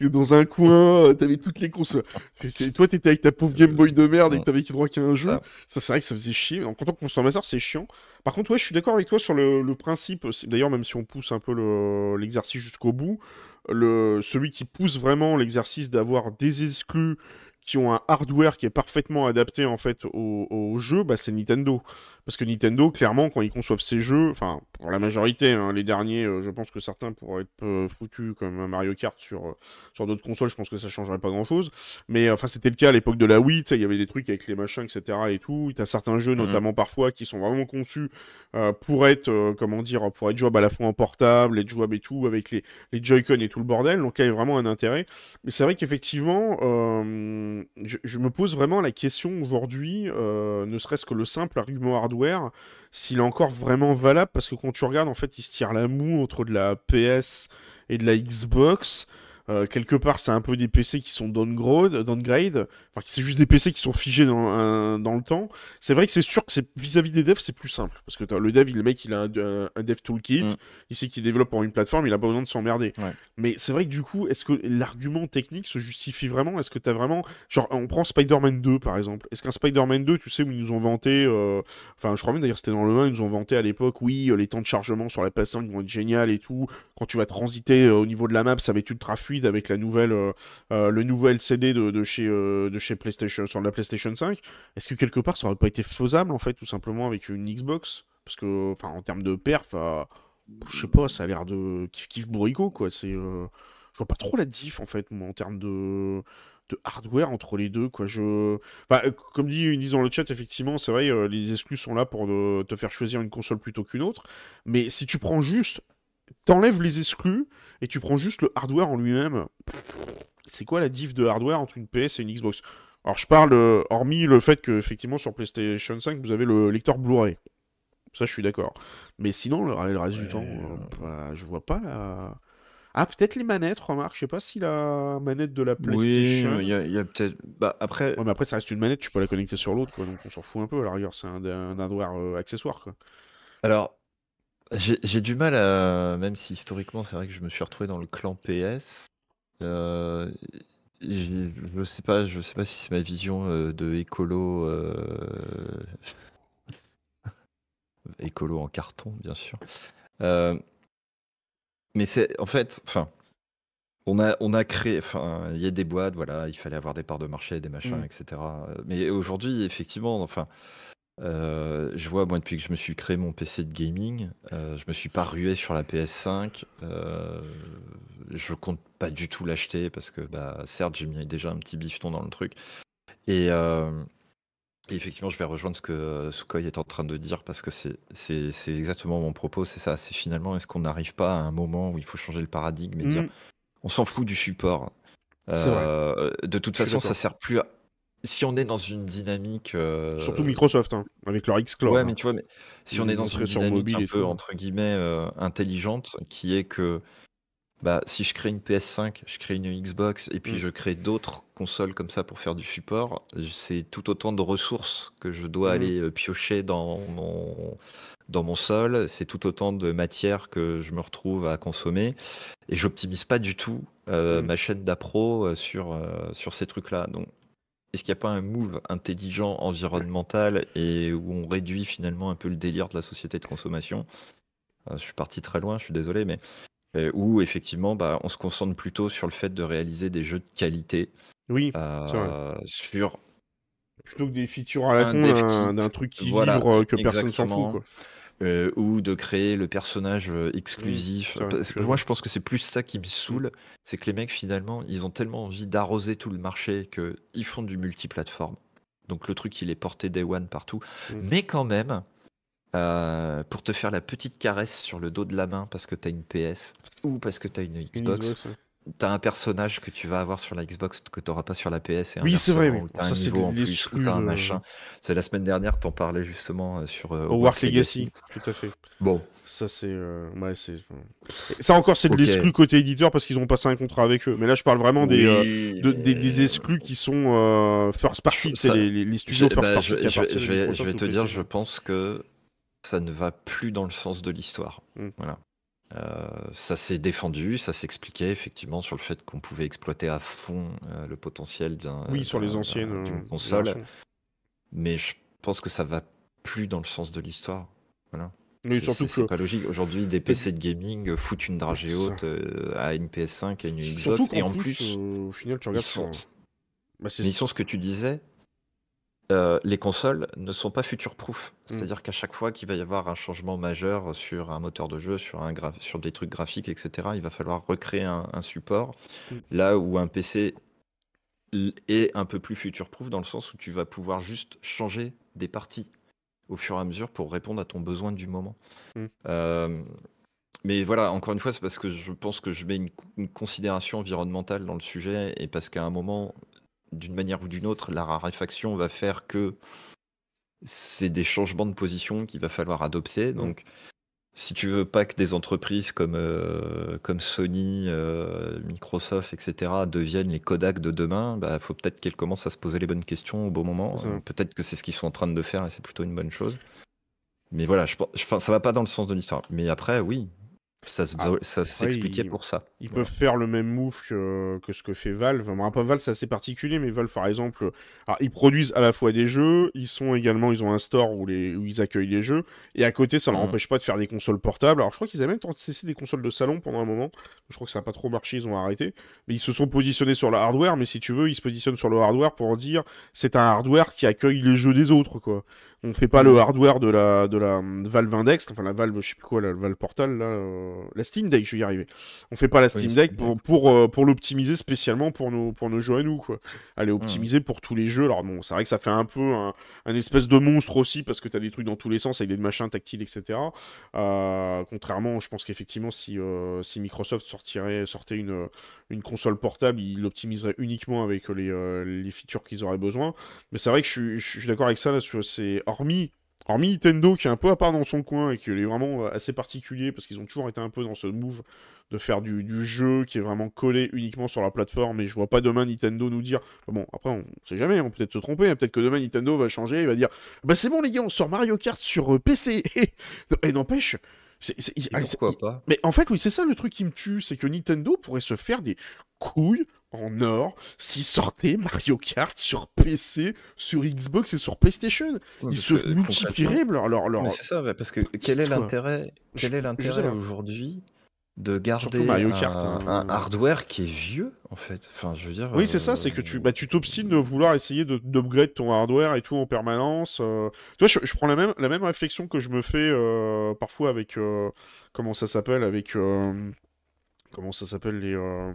dans un coin, euh, t'avais toutes les consoles. Et toi, t'étais avec ta pauvre Game Boy de merde et que t'avais droit qu'à un jeu. Ça. Ça, c'est vrai que ça faisait chier. Donc, en tant que consommateur, c'est chiant. Par contre, ouais, je suis d'accord avec toi sur le, le principe. D'ailleurs, même si on pousse un peu le- l'exercice jusqu'au bout, le, celui qui pousse vraiment l'exercice d'avoir des exclus qui ont un hardware qui est parfaitement adapté en fait au, au jeu, bah, c'est Nintendo. Parce que Nintendo, clairement, quand ils conçoivent ces jeux, enfin, pour la majorité, hein, les derniers, euh, je pense que certains pourraient être euh, foutus comme un Mario Kart sur, euh, sur d'autres consoles, je pense que ça changerait pas grand chose. Mais enfin, c'était le cas à l'époque de la Wii, il y avait des trucs avec les machins, etc. et tout. T'as certains jeux, Mhm. notamment parfois, qui sont vraiment conçus euh, pour être, comment dire, pour être jouable à la fois en portable, être jouable et tout, avec les, les Joy-Con et tout le bordel. Donc là, il y a vraiment un intérêt. Mais c'est vrai qu'effectivement, euh, je, me pose vraiment la question aujourd'hui, euh, ne serait-ce que le simple argument hardware, s'il est encore vraiment valable, parce que quand tu regardes, en fait, il se tire la moue entre de la PS et de la Xbox. Euh, quelque part, c'est un peu des PC qui sont downgrade, downgrade. Enfin, c'est juste des PC qui sont figés dans, un- dans le temps. C'est vrai que c'est sûr que c'est vis-à-vis des devs, c'est plus simple. Parce que le dev, il- le mec, il a un, dev toolkit, Mm. il sait qu'il développe pour une plateforme, il a pas besoin de s'emmerder. Ouais. Mais c'est vrai que du coup, est-ce que l'argument technique se justifie vraiment? Est-ce que t'as vraiment. Genre, on prend Spider-Man 2 par exemple. Est-ce qu'un Spider-Man 2, tu sais, où ils nous ont vanté. euh, Enfin, je crois même d'ailleurs, c'était dans le 1, ils nous ont vanté à l'époque, oui, euh, les temps de chargement sur la PS5 vont être génial et tout. Quand tu vas transiter euh, au niveau de la map, ça va être ultra fluide avec la nouvelle, euh, euh, le nouvel CD de, chez, euh, de chez PlayStation, sur la PlayStation 5. Est-ce que quelque part, ça aurait pas été faisable en fait, tout simplement avec une Xbox? Parce que, enfin, en termes de perf, je sais pas, ça a l'air de kiff kiff bourricot quoi. C'est, je vois pas trop la diff en fait, moi, en termes de de hardware entre les deux quoi comme dit ils disent dans le chat effectivement c'est vrai les exclus sont là pour te faire choisir une console plutôt qu'une autre mais si tu prends juste t'enlèves les exclus et tu prends juste le hardware en lui-même c'est quoi la diff de hardware entre une PS et une Xbox? Alors je parle euh, hormis le fait que effectivement sur PlayStation 5 vous avez le lecteur Blu-ray ça je suis d'accord mais sinon le, le reste du temps euh, bah, je vois pas la ah, peut-être les manettes, remarque. Je sais pas si la manette de la Oui, PlayStation. il y a, il y a peut-être. Bah, après, Ouais, mais après, ça reste une manette, tu peux la connecter sur l'autre, quoi. Donc on s'en fout un peu, à la rigueur. C'est un, un hardware euh, accessoire, quoi. alors, j'ai j'ai du mal à. Même si historiquement, c'est vrai que je me suis retrouvé dans le clan PS. euh, j'ai- je sais pas, je sais pas si c'est ma vision euh, de écolo. euh, écolo en carton, bien sûr. Euh, mais c'est en fait, enfin, on a, on a créé, enfin, il y a des boîtes, voilà, il fallait avoir des parts de marché, des machins, Mm. etc. Mais aujourd'hui, effectivement, enfin, euh, je vois, moi, depuis que je me suis créé mon PC de gaming, euh, je me suis pas rué sur la PS5. euh, je compte pas du tout l'acheter parce que, bah, certes, j'ai mis déjà un petit bifton dans le truc. Et, euh, et effectivement, je vais rejoindre ce que euh, Sukhoi est en train de dire parce que c'est c'est- c'est exactement mon propos. C'est ça. C'est finalement, est-ce qu'on n'arrive pas à un moment où il faut changer le paradigme et dire Mm. on s'en fout du support? C'est vrai. De toute Je suis façon, ça d'accord. sert plus à. Si on est dans une dynamique. euh, Surtout Microsoft, hein, avec leur Xcloud. Ouais, hein. mais tu vois, mais si on est dans une dynamique un peu entre guillemets euh, intelligente, qui est que bah, si je crée une PS5, je crée une Xbox et puis Mm. je crée d'autres consoles comme ça pour faire du support, c'est tout autant de ressources que je dois Mm. aller euh, piocher dans mon dans mon sol, c'est tout autant de matière que je me retrouve à consommer et j'optimise pas du tout euh, Mm. ma chaîne d'appro sur sur ces trucs-là. Donc est-ce qu'il n'y a pas un move intelligent, environnemental et où on réduit finalement un peu le délire de la société de consommation? Euh, Je suis parti très loin, je suis désolé, mais euh, où effectivement bah, on se concentre plutôt sur le fait de réaliser des jeux de qualité Oui, euh, sur plutôt que des features à la con d'un truc qui voilà, vibre que personne s'en fout, quoi. Euh, ou de créer le personnage euh, exclusif. Parce que moi, je pense que c'est plus ça qui me saoule, c'est que les mecs finalement, ils ont tellement envie d'arroser tout le marché qu'ils font du multiplateforme. Donc le truc, il est porté Day One partout. Mm. Mais quand même, euh, pour te faire la petite caresse sur le dos de la main parce que tu as une PS ou parce que tu as une Une Xbox, Xbox, ouais. Tu as un personnage que tu vas avoir sur la Xbox que tu n'auras pas sur la PS. Et Oui, c'est vrai, oui. ou t'as un c'est niveau en plus, ou t'as un euh, machin. C'est la semaine dernière, t'en parlais justement euh, sur euh, Hogwarts Legacy, tout à fait. Bon, Ça, c'est. euh, Ouais, c'est. Ça encore, c'est de Ok. l'exclu côté éditeur parce qu'ils ont passé un contrat avec eux. Mais là, je parle vraiment des, euh, Oui, de- des, mais- des exclus qui sont euh, first party, c'est ça- les, les- les studios first bah, party. je- je vais, je te dire, je pense que ça ne va plus dans le sens de l'histoire. Mm. Voilà. Euh, ça s'est défendu, ça s'expliquait effectivement sur le fait qu'on pouvait exploiter à fond euh, le potentiel d'un, Oui, sur les anciennes euh, console, générations. mais je pense que ça va plus dans le sens de l'histoire. Voilà. Oui, surtout c'est- que. pas logique. Aujourd'hui, des PC de gaming foutent une dragée haute euh, à une PS5, à une Xbox, et en plus, plus, au final, tu ils regardes. sont, Bah, mais ils sont ce que tu disais. Euh, les consoles ne sont pas future-proof. Mm. C'est-à-dire qu'à chaque fois qu'il va y avoir un changement majeur sur un moteur de jeu, sur, un gra- sur des trucs graphiques, etc., il va falloir recréer un, un support. Mm. Là où un PC est un peu plus future-proof dans le sens où tu vas pouvoir juste changer des parties au fur et à mesure pour répondre à ton besoin du moment. Mm. Euh, mais voilà, encore une fois, c'est parce que je pense que je mets une, une considération environnementale dans le sujet et parce qu'à un moment, d'une manière ou d'une autre, la raréfaction va faire que c'est des changements de position qu'il va falloir adopter. Donc, si tu veux pas que des entreprises comme, euh, comme Sony, euh, Microsoft, etc., deviennent les Kodak de demain, il faut peut-être qu'elles commencent à se poser les bonnes questions au bon moment. Euh, Peut-être que c'est ce qu'ils sont en train de faire et c'est plutôt une bonne chose. Mais voilà, je enfin, ça va pas dans le sens de l'histoire. Mais après, oui, ça se- Ah, s'expliquait pour ça. Ils Voilà. peuvent faire le même move que, que ce que fait Valve. Enfin, pas Valve, c'est assez particulier, mais Valve, par exemple, alors, ils produisent à la fois des jeux, ils sont également, ils ont un store où, les, où ils accueillent les jeux, et à côté, ça ne leur Mhm. empêche pas de faire des consoles portables. Alors, je crois qu'ils avaient même testé des consoles de salon pendant un moment. Je crois que ça n'a pas trop marché, ils ont arrêté. Mais ils se sont positionnés sur le hardware, mais si tu veux, ils se positionnent sur le hardware pour dire c'est un hardware qui accueille les jeux des autres, quoi. On fait pas le hardware de la, de la Valve Index, enfin la Valve, je sais plus quoi, la Valve Portal, là, euh, la Steam Deck, je vais y arriver. On fait pas la Steam Deck pour, pour, euh, pour l'optimiser spécialement pour nos, pour nos jeux à nous, quoi. Elle est optimisée pour tous les jeux. Alors bon, c'est vrai que ça fait un peu un, un espèce de monstre aussi, parce que t'as des trucs dans tous les sens, avec des machins tactiles, etc. Euh, contrairement, je pense qu'effectivement, si, euh, si Microsoft sortirait, sortait une, une console portable, il l'optimiserait uniquement avec les, les features qu'ils auraient besoin. Mais c'est vrai que je suis, je suis d'accord avec ça, là, c'est hormis... Hormis Nintendo qui est un peu à part dans son coin et qui est vraiment euh, assez particulier parce qu'ils ont toujours été un peu dans ce move de faire du, du jeu qui est vraiment collé uniquement sur la plateforme et je vois pas demain Nintendo nous dire bon après on sait jamais on peut peut-être se tromper hein, peut-être que demain Nintendo va changer il va dire bah c'est bon les gars on sort Mario Kart sur euh, PC et n'empêche c'est- Et ah, c'est- pourquoi pas? mais en fait, oui, c'est ça le truc qui me tue, c'est que Nintendo pourrait se faire des couilles en or s'ils sortaient Mario Kart sur PC, sur Xbox et sur PlayStation. Ouais, Ils se multiplieraient leur... leur, leur... Mais c'est ça, parce que quel est l'intérêt aujourd'hui de garder Mario un, Kart, hein. un hardware qui est vieux en fait? Enfin, je veux dire. Oui, c'est ça, euh, c'est que tu bah, tu t'obstines de vouloir essayer de- d'upgrade ton hardware et tout en permanence. euh. Tu vois, je, je prends la même, la même réflexion que je me fais euh, parfois avec. euh, comment ça s'appelle Avec. Comment ça s'appelle Les, euh,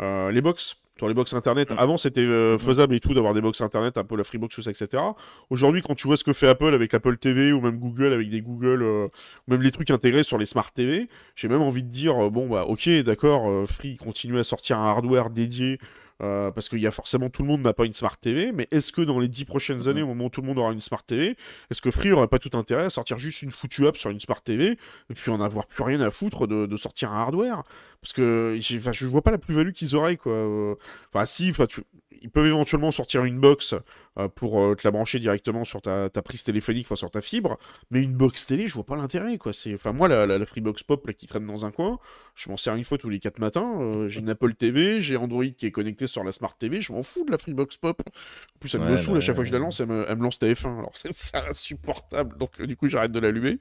euh, les box? Sur les box internet. Mm. Avant, c'était euh, faisable et tout d'avoir des box internet, un peu la Freebox, etc. Aujourd'hui, quand tu vois ce que fait Apple avec Apple TV ou même Google avec des Google, euh, ou même les trucs intégrés sur les Smart TV, j'ai même envie de dire, euh, bon, bah, ok, d'accord, Free continue à sortir un hardware dédié euh, parce qu'il y a forcément tout le monde n'a pas une Smart TV, mais est-ce que dans les dix prochaines années, au moment où tout le monde aura une Smart TV, est-ce que Free aurait pas tout intérêt à sortir juste une foutue app sur une Smart TV et puis en avoir plus rien à foutre de, de sortir un hardware? Parce que je vois pas la plus-value qu'ils auraient, quoi. Euh, Enfin, si, enfin, tu- ils peuvent éventuellement sortir une box euh, pour euh, te la brancher directement sur ta, ta prise téléphonique, enfin sur ta fibre, mais une box télé, je vois pas l'intérêt, quoi. C'est, enfin, moi, la, la, la Freebox Pop là, qui traîne dans un coin, je m'en sers une fois tous les quatre matins. euh, j'ai une Apple TV, j'ai Android qui est connecté sur la Smart TV, je m'en fous de la Freebox Pop. En plus, elle me saoule à chaque fois que je la lance, elle me, elle me lance TF1. Alors, c'est insupportable, donc du coup, j'arrête de l'allumer.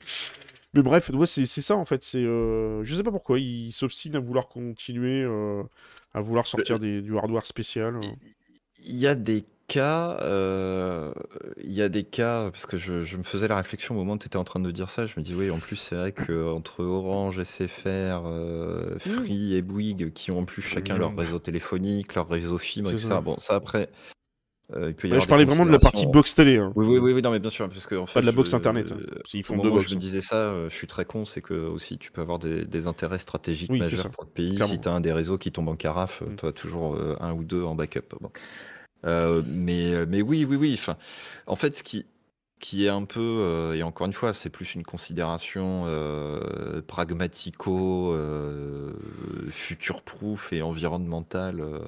Mais bref, ouais, c'est ça en fait. C'est, je sais pas pourquoi ils s'obstinent à vouloir continuer, à vouloir sortir des- du hardware spécial. Il y a des cas, euh, il y a des cas, parce que je, je me faisais la réflexion au moment où tu étais en train de dire ça, je me dis oui, en plus c'est vrai qu'entre Orange, SFR, euh, Free et Bouygues, qui ont en plus chacun leur réseau téléphonique, leur réseau fibre, etc. Bon, ça après, Euh, il Ouais, je parlais vraiment de la partie box télé. hein. Oui, oui, oui, oui, non, mais bien sûr, parce que en fait, de la box internet, hein, euh, qu'ils au font deux box, je me hein. disais ça, euh, je suis très con, c'est que aussi tu peux avoir des, des intérêts stratégiques Oui, majeurs pour le pays. clairement. Si tu as un des réseaux qui tombe en carafe, Mm. tu as toujours euh, un ou deux en backup. Bon. Euh, mais, mais oui, oui, oui. Enfin, en fait, ce qui, qui est un peu, euh, et encore une fois, c'est plus une considération euh, pragmatico, euh, future-proof et environnementale, euh,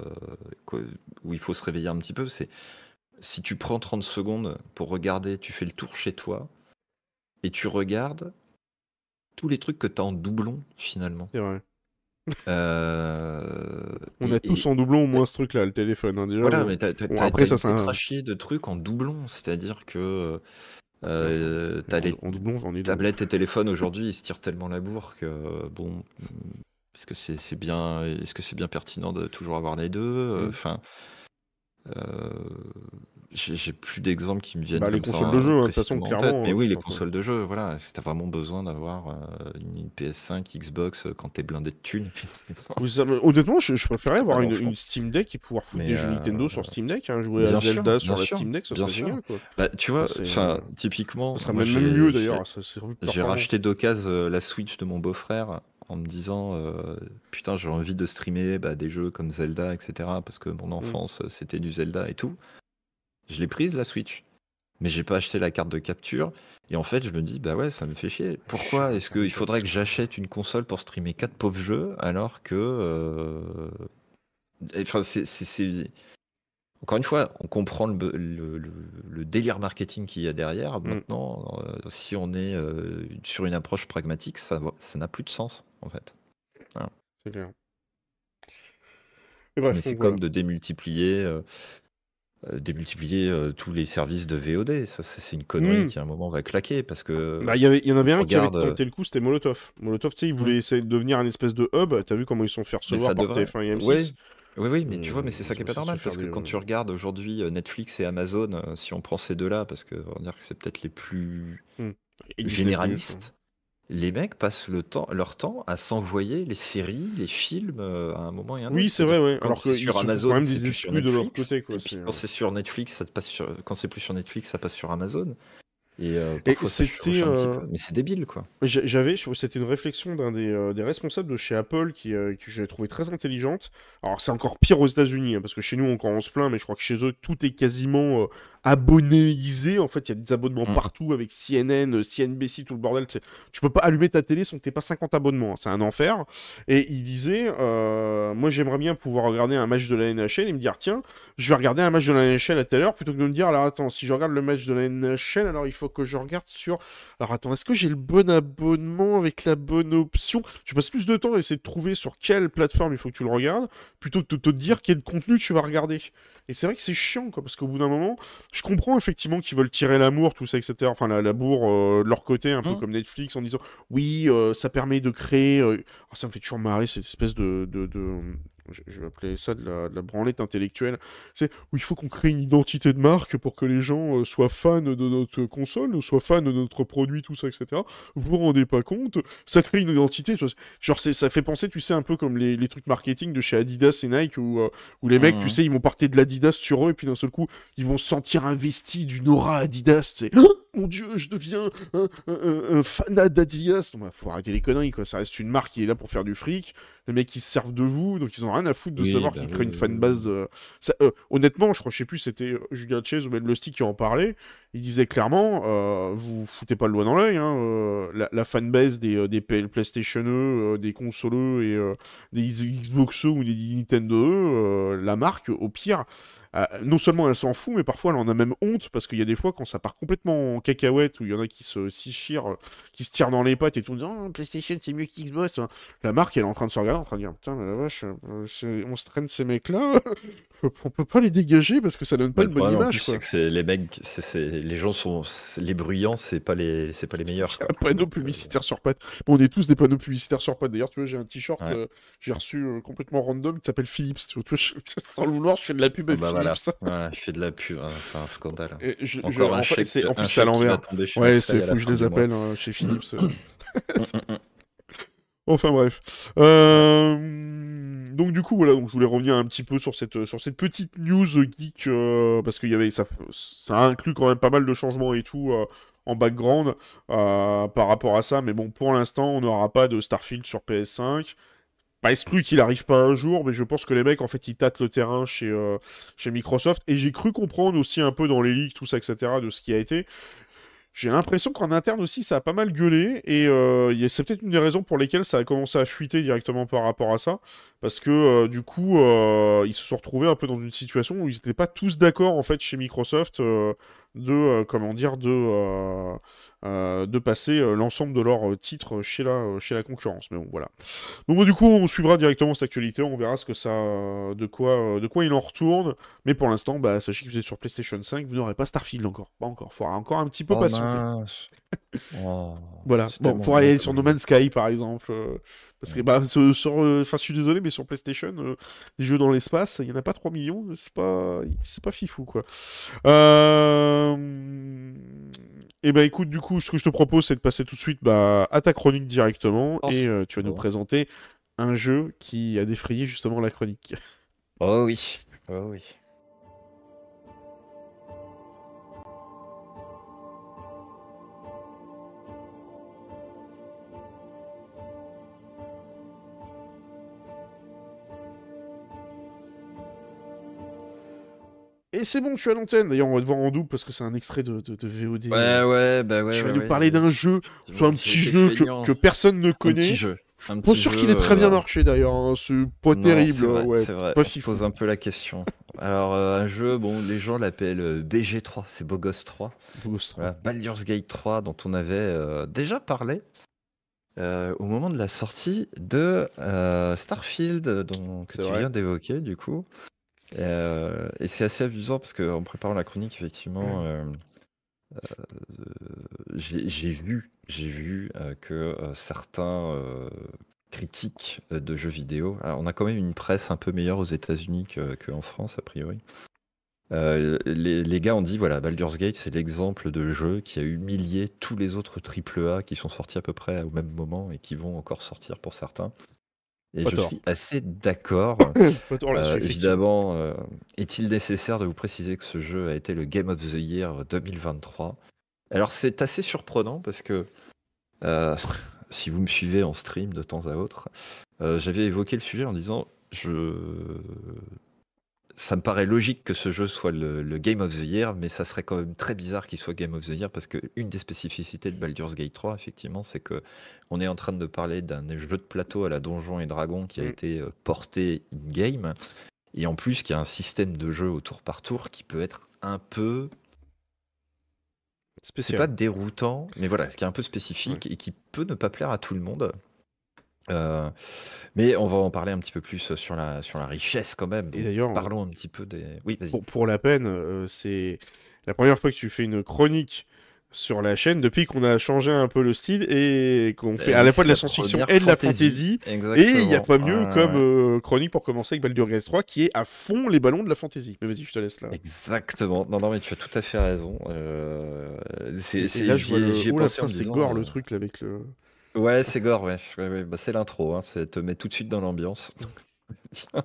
où il faut se réveiller un petit peu. C'est si tu prends 30 secondes pour regarder, tu fais le tour chez toi et tu regardes tous les trucs que tu as en doublon finalement. C'est vrai. Euh, On et- a tous et- en doublon au moins ce truc-là, le téléphone. hein, déjà, voilà, mais t'as, t'as- Bon, t'as- après, t'as ça, un- pétrachie de trucs en doublon, c'est-à-dire que euh, t'as En- les En doublon, tablettes et téléphones aujourd'hui, ils se tirent tellement la bourre que bon, est-ce que c'est, c'est bien, est-ce que c'est bien pertinent de toujours avoir les deux? Mm. Enfin, euh, j'ai, plus d'exemples qui me viennent Bah, les comme ça, consoles de jeu, hein, de toute façon, tête. clairement, Mais euh, oui, les consoles de jeu, voilà, si t'as vraiment besoin d'avoir euh, une PS5, Xbox euh, quand t'es blindé de thunes. Ça Honnêtement, je, je préférais avoir une, Steam Deck et pouvoir foutre Mais, des jeux euh, Nintendo sur Steam Deck, hein, jouer à sûr, Zelda sur la sûr, Steam Deck, ça serait génial. Quoi. Bah, tu vois, enfin, typiquement, Ça serait moi, même j'ai- mieux d'ailleurs. J'ai racheté d'occasion la Switch de mon beau-frère en me disant euh, putain j'ai envie de streamer bah, des jeux comme Zelda etc parce que mon enfance euh, c'était du Zelda et tout. Je l'ai prise la Switch, mais j'ai pas acheté la carte de capture et en fait je me dis bah ouais ça me fait chier. Pourquoi est-ce qu'il faudrait que j'achète une console pour streamer quatre pauvres jeux alors que euh, enfin c'est encore une fois, on comprend le, be- le- le- le délire marketing qu'il y a derrière. Mm. Maintenant, euh, si on est euh, sur une approche pragmatique, ça n'a plus de sens, en fait. C'est clair. Mais c'est comme de démultiplier, euh, démultiplier euh, tous les services de VOD. Ça, c'est une connerie Mm. qui, à un moment, va claquer parce que. Bah, il y il y en avait un qui avait tenté le coup, c'était Molotov. Molotov, tu sais, ils voulaient Mm. essayer de devenir un espèce de hub. T'as vu comment ils sont fait recevoir ça par devrait. TF1 et M6 Oui, oui, oui, mais tu vois, mais c'est ça qui est pas normal parce que quand tu regardes aujourd'hui euh, Netflix et Amazon, si on prend ces deux-là, parce que on va dire que c'est peut-être les plus Disney+, généralistes, les mecs passent le temps, leur temps à s'envoyer les séries, les films euh, à un moment et à un autre. Oui, c'est vrai, ouais. Quand Alors c'est sur Amazon, c'est plus sur exclus de leur Netflix. côté, quoi, Et puis quand c'est sur Netflix, ça passe sur... quand c'est plus sur Netflix, ça passe sur Amazon. Et, euh, parfois, c'était, chevauche un petit euh, peu. Mais c'est débile, quoi. J'a- J'avais, c'était une réflexion d'un des, euh, des responsables de chez Apple qui, que j'avais trouvé très intelligente. Alors c'est encore pire aux États-Unis, hein, parce que chez nous encore on se plaint, mais je crois que chez eux tout est quasiment abonnéisé. En fait, il y a des abonnements Mm. partout avec CNN, CNBC, tout le bordel. tu sais. Tu peux pas allumer ta télé sans que t'aies pas 50 abonnements. hein, C'est un enfer. Et il disait, euh, moi j'aimerais bien pouvoir regarder un match de la NHL et me dire, tiens, je vais regarder un match de la NHL à telle heure, plutôt que de me dire, alors attends, si je regarde le match de la NHL, alors il faut que je regarde sur alors attends, est-ce que j'ai le bon abonnement avec la bonne option? Tu passes plus de temps à essayer de trouver sur quelle plateforme il faut que tu le regardes, plutôt que de te dire quel contenu tu vas regarder. Et c'est vrai que c'est chiant, quoi, parce qu'au bout d'un moment, je comprends effectivement qu'ils veulent tirer l'amour, tout ça, etc. Enfin, la, la bourre euh, de leur côté, un peu Mhm. comme Netflix, en disant oui, euh, ça permet de créer. euh, oh, ça me fait toujours marrer cette espèce de. de, de- Je, je vais appeler ça de la, de la branlette intellectuelle. C'est où il faut qu'on crée une identité de marque pour que les gens euh, soient fans de notre console, ou soient fans de notre produit, tout ça, etc. Vous vous rendez pas compte Ça crée une identité. Genre, ça fait penser, tu sais, un peu comme les, les trucs marketing de chez Adidas et Nike, où, euh, où les mecs, tu sais, ils vont porter de l'Adidas sur eux, et puis d'un seul coup, ils vont se sentir investis d'une aura Adidas. Tu sais, mon dieu, je deviens un, un, un- un fanat d'Adidas. Non, bah, faut arrêter les conneries, quoi. Ça reste une marque qui est là pour faire du fric. Les mecs, ils se servent de vous, donc ils ont rien à foutre de Oui, savoir bah qu'ils oui, créent une fanbase. euh, ça- euh, honnêtement, je crois, je sais plus, c'était euh, Julien Chase ou Ben Lusty qui en parlait. Il disait clairement, euh, vous foutez pas le doigt dans l'œil, hein, euh, la, la fanbase des, euh, des PlayStation euh, des consoleux et euh, des Xbox ou des Nintendo, euh, la marque, au pire, non seulement elle s'en fout, mais parfois elle en a même honte parce qu'il y a des fois quand ça part complètement en cacahuète où il y en a qui se euh, qui se tirent dans les pattes et tout en disant Oh, PlayStation c'est mieux qu'Xbox. hein. La marque elle est en train de se regarder, en train de dire putain mais la vache, on se traîne ces mecs-là, on peut pas les dégager parce que ça donne pas une le bonne image que les mecs, c'est- les gens sont, les bruyants, c'est pas les, c'est pas les meilleurs. Un panneau euh, publicitaire sur pattes. Bon, on est tous des panneaux publicitaires sur pattes. D'ailleurs, tu vois, j'ai un t-shirt, Ouais. euh, j'ai reçu euh, complètement random qui s'appelle Philips. Tu vois, tu vois, je- sans le vouloir, je fais de la pub à bah voilà, Philips. voilà, je fais de la pub, hein, c'est un scandale. Et je- je- Encore en un fait, chèque, en plus, c'est à l'envers. Ouais, c'est que je les appelle hein, chez Philips. Enfin bref. Euh, donc du coup voilà, donc je voulais revenir un petit peu sur cette sur cette petite news geek parce qu'il y avait ça ça inclut quand même pas mal de changements et tout en background par rapport à ça, mais bon pour l'instant on n'aura pas de Starfield sur PS5 pas exclu qu'il arrive pas un jour, mais je pense que les mecs, en fait, ils tâtent le terrain chez, euh, chez Microsoft. Et j'ai cru comprendre aussi un peu dans les leaks, tout ça, etc., de ce qui a été. J'ai l'impression qu'en interne aussi, ça a pas mal gueulé. Et euh, c'est peut-être une des raisons pour lesquelles ça a commencé à fuiter directement par rapport à ça. Parce que euh, du coup, ils se sont retrouvés un peu dans une situation où ils n'étaient pas tous d'accord, en fait, chez Microsoft, de, comment dire, de euh, de passer euh, l'ensemble de leurs euh, titres chez la, chez la concurrence. Mais bon, voilà. Donc du coup, on suivra directement cette actualité, on verra ce que ça, de quoi, de quoi il en retourne. Mais pour l'instant, bah, sachez que vous êtes sur PlayStation 5, vous n'aurez pas Starfield encore, pas encore. Faudra encore un petit peu Oh patienter. Oh, Voilà. c'est Bon, faudra aller sur No Man's Sky par exemple. Parce que bah, sur, sur, enfin, je suis désolé, mais sur PlayStation, des jeux dans l'espace, il y en a pas 3 millions, c'est pas, c'est pas fifou quoi. Euh... Et bah écoute, du coup, ce que je te propose, c'est de passer tout de suite bah, à ta chronique directement, Oh, et euh, tu vas nous présenter un jeu qui a défrayé justement la chronique. Oh oui, oh oui. Et c'est bon, je suis à l'antenne. D'ailleurs, on va te voir en double parce que c'est un extrait de, de- de VOD. Ouais, ouais, bah ouais. tu vas ouais, nous parler d'un jeu, soit un petit jeu que, personne ne Un connaît. petit jeu. Un Pas sûr qu'il ait très bien euh, marché d'ailleurs. hein, C'est pas non, terrible. c'est vrai, ouais, c'est vrai. pas On fifou. pose un peu la question. Alors, euh, un jeu, bon, les gens l'appellent euh, BG3, c'est Gosse 3. Ghost. Voilà, Baldur's Gate 3, dont on avait euh, déjà parlé au moment de la sortie de Starfield, dont tu vrai. viens d'évoquer, du coup. Euh, et c'est assez amusant parce qu'en préparant la chronique, effectivement, euh, euh, j'ai vu, j'ai vu que certains critiques de jeux vidéo, alors on a quand même une presse un peu meilleure aux États-Unis que- qu'en France, a priori. Euh, les, les gars ont dit voilà, Baldur's Gate, c'est l'exemple de jeu qui a humilié tous les autres AAA qui sont sortis à peu près au même moment et qui vont encore sortir pour certains. Et Pas je tort. suis assez d'accord. Pas tort là-dessus, Euh, effectivement. évidemment, euh, est-il nécessaire de vous préciser que ce jeu a été le Game of the Year 2023 Alors c'est assez surprenant parce que euh, si vous me suivez en stream de temps à autre, euh, j'avais évoqué le sujet en disant je ça me paraît logique que ce jeu soit le, le Game of the Year, mais ça serait quand même très bizarre qu'il soit Game of the Year parce que une des spécificités de Baldur's Gate 3, effectivement, c'est que on est en train de parler d'un jeu de plateau à la Donjon et Dragon qui a Mm. été euh, porté in-game, et en plus qui a un système de jeu au tour par tour qui peut être un peu, c'est pas déroutant, mais voilà, ce qui est un peu spécifique et qui peut ne pas plaire à tout le monde. Euh, mais on va en parler un petit peu plus sur la, sur la richesse quand même. Et d'ailleurs, parlons un petit peu des. Oui, pour, pour la peine, euh, c'est la première fois que tu fais une chronique sur la chaîne depuis qu'on a changé un peu le style et qu'on fait Eh à la fois de la la science-fiction et de la fantasy. Et il n'y a pas mieux comme ouais. euh, chronique pour commencer avec Baldur's Gate 3 qui est à fond les ballons de la fantasy. Mais vas-y, je te laisse là. Exactement. Non, non, mais tu as tout à fait raison. Euh, c'est, là, je vois j'y ai- le. ai Oh pensé c'est gore euh, le truc là avec le. Ouais, c'est gore, ouais. Bah, c'est l'intro, hein, c'est te met tout de suite dans l'ambiance.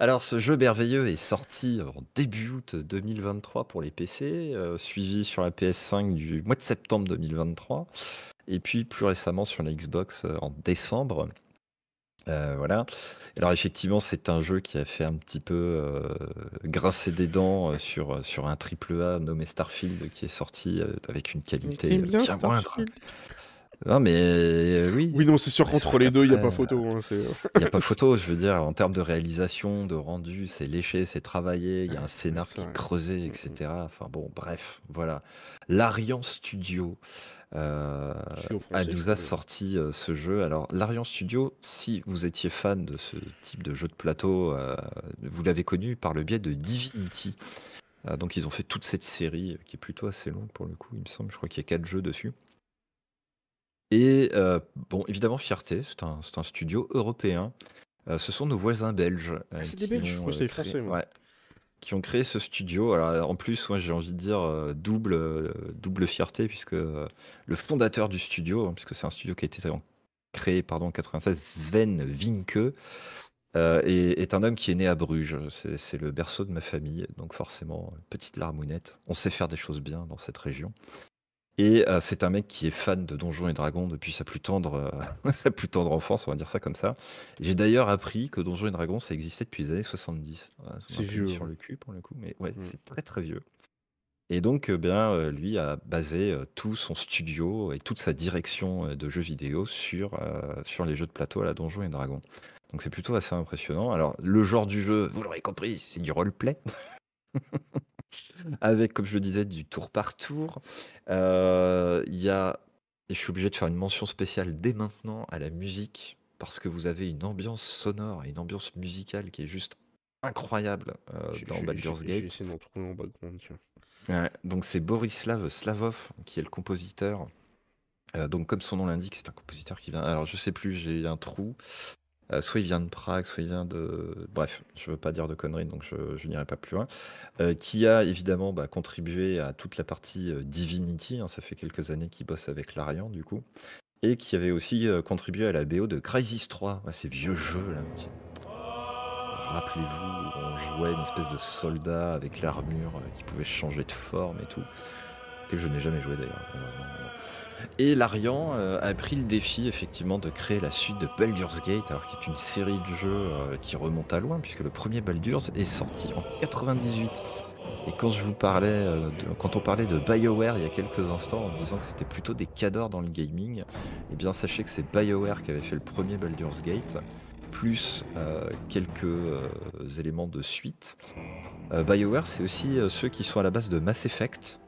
Alors, ce jeu merveilleux est sorti en début août 2023 pour les PC, euh, suivi sur la PS5 du mois de septembre 2023, et puis plus récemment sur la Xbox euh, en décembre. Euh, voilà. Alors effectivement, c'est un jeu qui a fait un petit peu euh, grincer des dents euh, sur, sur un triple A nommé Starfield qui est sorti euh, avec une qualité T'aimes euh, bien bien moindre. Starfield Non, mais euh, oui, Oui, non, c'est sûr qu'entre sauf les deux, il n'y a qu'après, pas photo. hein, c'est- il n'y a pas photo, je veux dire, en termes de réalisation, de rendu, c'est léché, c'est travaillé, il y a un scénar c'est qui est vrai. creusé, Mm, etc. Enfin bon, bref, voilà. L'Arian Studio euh, je nous a sorti euh, ce jeu. Alors, l'Arian Studio, si vous étiez fan de ce type de jeu de plateau, euh, vous l'avez connu par le biais de Divinity. Euh, donc, ils ont fait toute cette série qui est plutôt assez longue pour le coup, il me semble. Je crois qu'il y a quatre jeux dessus. Et bon, évidemment, fierté, c'est un, c'est un studio européen. Ce sont nos voisins belges. Ah, c'est des Belges, je crois que créé- Français, moi. ouais, qui ont créé ce studio. Alors, en plus, moi, j'ai envie de dire euh, double, euh, double fierté, puisque euh, le fondateur du studio, hein, puisque c'est un studio qui a été créé pardon, en 96, Sven Vinke, euh, est, est un homme qui est né à Bruges. C'est c'est le berceau de ma famille, donc forcément, petite larmounette. On sait faire des choses bien dans cette région. Et euh, c'est un mec qui est fan de Donjons et Dragons depuis sa plus tendre, euh, sa plus tendre enfance, on va dire ça comme ça. J'ai d'ailleurs appris que Donjons et Dragons, ça existait depuis les années 70. Voilà, ça m'a C'est vieux, sur ouais. le cul pour le coup, mais ouais, c'est très très vieux. Et donc, euh, bien, lui a basé tout son studio et toute sa direction de jeux vidéo sur, euh, sur les jeux de plateau à la Donjons et Dragons. Donc c'est plutôt assez impressionnant. Alors, le genre du jeu, vous l'aurez compris, c'est du roleplay. Avec, comme je le disais, du tour par tour. Euh, Il y a, et je suis obligé de faire une mention spéciale dès maintenant à la musique, parce que vous avez une ambiance sonore et une ambiance musicale qui est juste incroyable euh, J'ai- dans j'ai- Baldur's j'ai- J'ai Gate. essayé d'en trouver en background, tiens. Ouais, donc c'est Borislav Slavov qui est le compositeur. Euh, donc comme son nom l'indique, c'est un compositeur qui vient. Alors je sais plus, j'ai un trou. Euh, soit il vient de Prague, soit il vient de. Bref, je veux pas dire de conneries, donc je, n'irai pas plus loin. Euh, qui a évidemment bah, contribué à toute la partie euh, Divinity. hein, ça fait quelques années qu'il bosse avec Larian du coup. Et qui avait aussi contribué à la BO de Crysis 3. Ouais, ces vieux jeux là. Rappelez-vous, on jouait une espèce de soldat avec l'armure qui pouvait changer de forme et tout. Que je n'ai jamais joué d'ailleurs, heureusement. Et Larian euh, a pris le défi effectivement de créer la suite de Baldur's Gate, alors qui est une série de jeux euh, qui remonte à loin, puisque le premier Baldur's est sorti en 98. Et quand je vous parlais, euh, quand on parlait de BioWare il y a quelques instants en disant que c'était plutôt des cadors dans le gaming, eh bien sachez que c'est BioWare qui avait fait le premier Baldur's Gate, plus quelques éléments de suite. BioWare, c'est aussi ceux qui sont à la base de Mass Effect.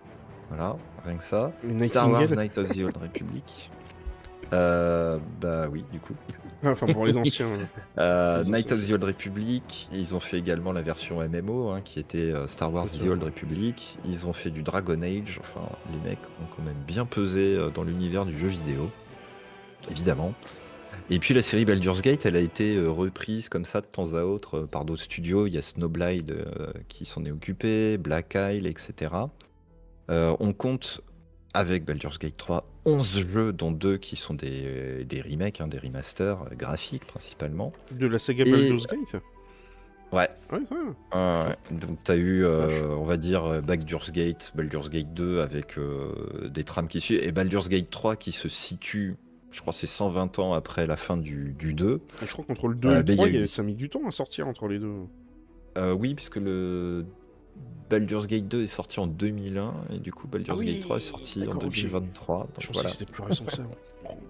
Voilà, rien que ça. Star Wars Night of the Old Republic. Euh, bah oui, du coup. Enfin, pour les anciens. Euh, Night of the Old Republic, ils ont fait également la version MMO hein, qui était euh, Star Wars The. Old Republic. Ils ont fait du Dragon Age. Enfin, les mecs ont quand même bien pesé euh, dans l'univers du jeu vidéo, évidemment. Et puis la série Baldur's Gate, elle a été reprise comme ça de temps à autre par d'autres studios. Il y a Snowblind qui s'en est occupé, Black Isle, etc. Euh, on compte avec Baldur's Gate 3 11 jeux, dont deux qui sont des, des remakes, hein, des remasters euh, graphiques principalement. De la saga Et- Baldur's Gate Ouais, Ouais, ouais. Ah ouais. Donc tu as eu, euh, on va dire, euh, Baldur's Gate, Baldur's Gate 2 avec euh, des trames qui suivent, et Baldur's Gate 3 qui se situe, je crois c'est 120 ans après la fin du, du 2. Et Je crois qu'entre le 2 Euh, et le il y 3, a il y eu a- des- ça a mis du temps à sortir entre les deux. Euh, oui, puisque le Baldur's Gate 2 est sorti en 2001, et du coup Baldur's Ah oui, Gate 3 est sorti en d'accord, ok. 2023. donc Je voilà. que c'était plus récent que ça.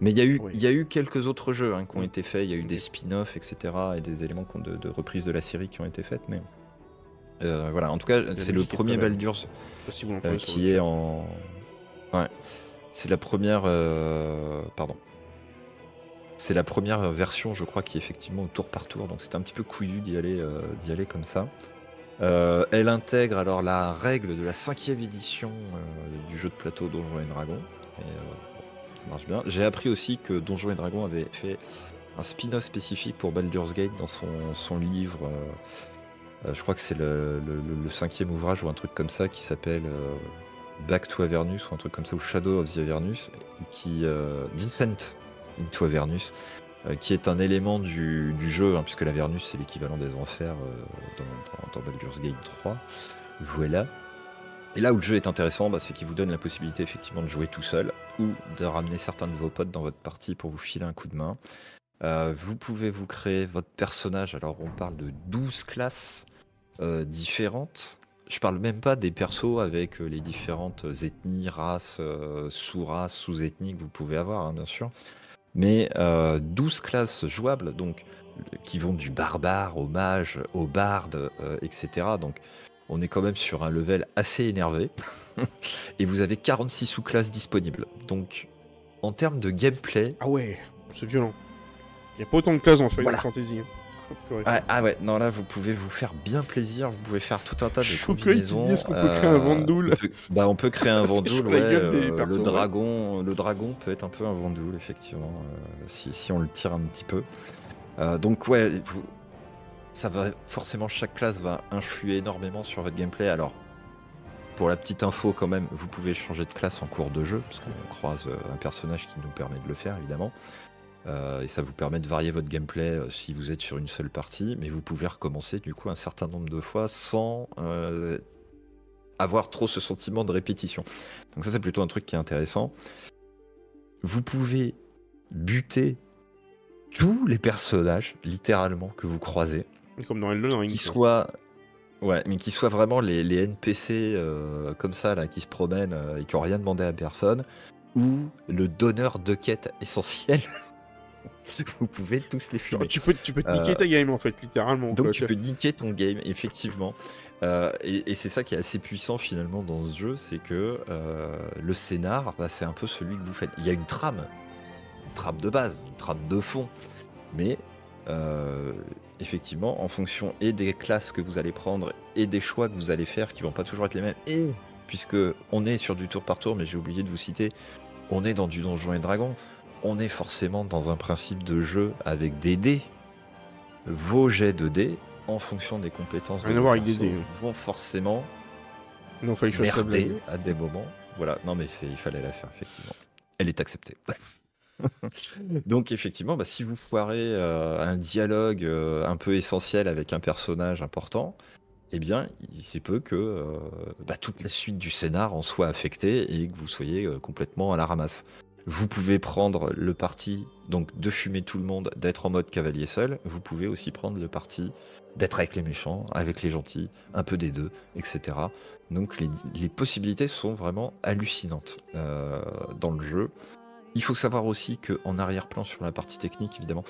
Mais il y, a eu, Oui. y a eu quelques autres jeux hein, qui ont été faits, il y a eu des spin-offs, etc., et des éléments de, de reprise de la série qui ont été faits, mais... euh, voilà, en tout cas, c'est le premier. Baldur's, euh, qui est en. Ouais. C'est la première. euh, Pardon. C'est la première version, je crois, qui est effectivement au tour par tour. Donc c'était un petit peu couillu d'y aller, d'y aller comme ça. Euh, elle intègre alors la règle de la cinquième édition euh, du jeu de plateau Donjons et Dragons. Euh, ça marche bien. J'ai appris aussi que Donjons et Dragons avait fait un spin-off spécifique pour Baldur's Gate dans son, son livre. je crois que c'est le, cinquième ouvrage ou un truc comme ça qui s'appelle Back to Avernus ou un truc comme ça ou Shadow of the Avernus qui Descent into Avernus euh, qui est un élément du, jeu hein, puisque l'Avernus c'est l'équivalent des enfers euh, dans, Baldur's Gate 3 voilà. Et là où le jeu est intéressant bah, c'est qu'il vous donne la possibilité effectivement de jouer tout seul ou de ramener certains de vos potes dans votre partie pour vous filer un coup de main. Euh, vous pouvez vous créer votre personnage. Alors on parle de 12 classes différentes. Je parle même pas des persos avec les différentes ethnies, races, sous-races, sous-ethnies que vous pouvez avoir, hein, bien sûr. Mais euh, 12 classes jouables, donc qui vont du barbare au mage, au barde, euh, etc. Donc on est quand même sur un level assez énervé. Et vous avez 46 sous-classes disponibles. Donc en termes de gameplay, Ah ouais, c'est violent. Il n'y a pas autant de classes en Final Voilà. Fantasy. Ah, ah ouais, non là vous pouvez vous faire bien plaisir, vous pouvez faire tout un tas de combinaisons. est-ce qu'on peut créer un peut- Bah on peut créer un la ouais. euh, le dragon, le dragon peut être un peu un Vendoul effectivement, euh, si, si on le tire un petit peu. Euh, donc ouais, vous- ça va forcément chaque classe va influer énormément sur votre gameplay. Alors pour la petite info quand même, vous pouvez changer de classe en cours de jeu parce qu'on croise euh, un personnage qui nous permet de le faire évidemment. Euh, et ça vous permet de varier votre gameplay euh, si vous êtes sur une seule partie, mais vous pouvez recommencer du coup un certain nombre de fois sans euh, avoir trop ce sentiment de répétition. Donc ça c'est plutôt un truc qui est intéressant. Vous pouvez buter tous les personnages, littéralement, que vous croisez, Comme dans Elden Ring. qui soient... Ouais, mais qui soient vraiment les, les NPC euh, comme ça, là, qui se promènent euh, et qui n'ont rien demandé à personne, ou le donneur de quêtes essentielles. vous pouvez tous les fumer. tu peux, tu peux te niquer Euh, ta game en fait, littéralement. Donc quoi. tu peux niquer ton game, effectivement. Euh, et et c'est ça qui est assez puissant finalement dans ce jeu, c'est que euh, le scénar, bah, c'est un peu celui que vous faites. Il y a une trame, une trame de base, une trame de fond, mais effectivement, en fonction et des classes que vous allez prendre et des choix que vous allez faire, qui vont pas toujours être les mêmes, et puisque on est sur du tour par tour, mais j'ai oublié de vous citer, on est dans du Donjon et Dragon, on est forcément dans un principe de jeu avec des dés. Vos jets de dés, en fonction des compétences de voir avec des dés. vont forcément Non, fallait que merder à des moments. Voilà, non mais il fallait la faire effectivement. Elle est acceptée. Donc effectivement, bah, si vous foirez euh, un dialogue euh, un peu essentiel avec un personnage important, eh bien, il se peut que euh, bah, toute la suite du scénar en soit affectée et que vous soyez complètement à la ramasse. Vous pouvez prendre le parti donc de fumer tout le monde, d'être en mode cavalier seul. Vous pouvez aussi prendre le parti d'être avec les méchants, avec les gentils, un peu des deux, etc. Donc les, les possibilités sont vraiment hallucinantes euh, dans le jeu. Il faut savoir aussi qu'en arrière-plan sur la partie technique, évidemment,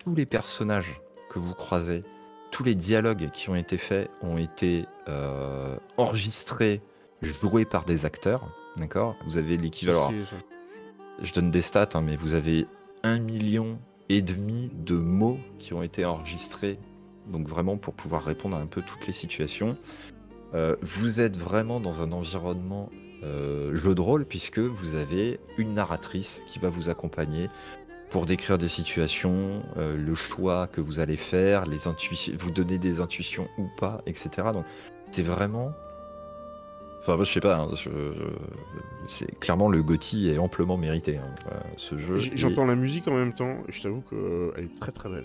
tous les personnages que vous croisez, tous les dialogues qui ont été faits ont été euh, enregistrés, joués par des acteurs. D'accord? Vous avez l'équivalent. Je donne des stats, hein, mais vous avez un million et demi de mots qui ont été enregistrés, donc vraiment pour pouvoir répondre à un peu toutes les situations. Euh, vous êtes vraiment dans un environnement euh, jeu de rôle puisque vous avez une narratrice qui va vous accompagner pour décrire des situations, euh, le choix que vous allez faire, les intuitions, vous donner des intuitions ou pas, etc. Donc c'est vraiment Enfin, moi, je sais pas, hein, je- je- c'est clairement le Gotti est amplement mérité. hein, euh, ce jeu. J'entends la musique en même temps, je t'avoue qu'elle est très très belle.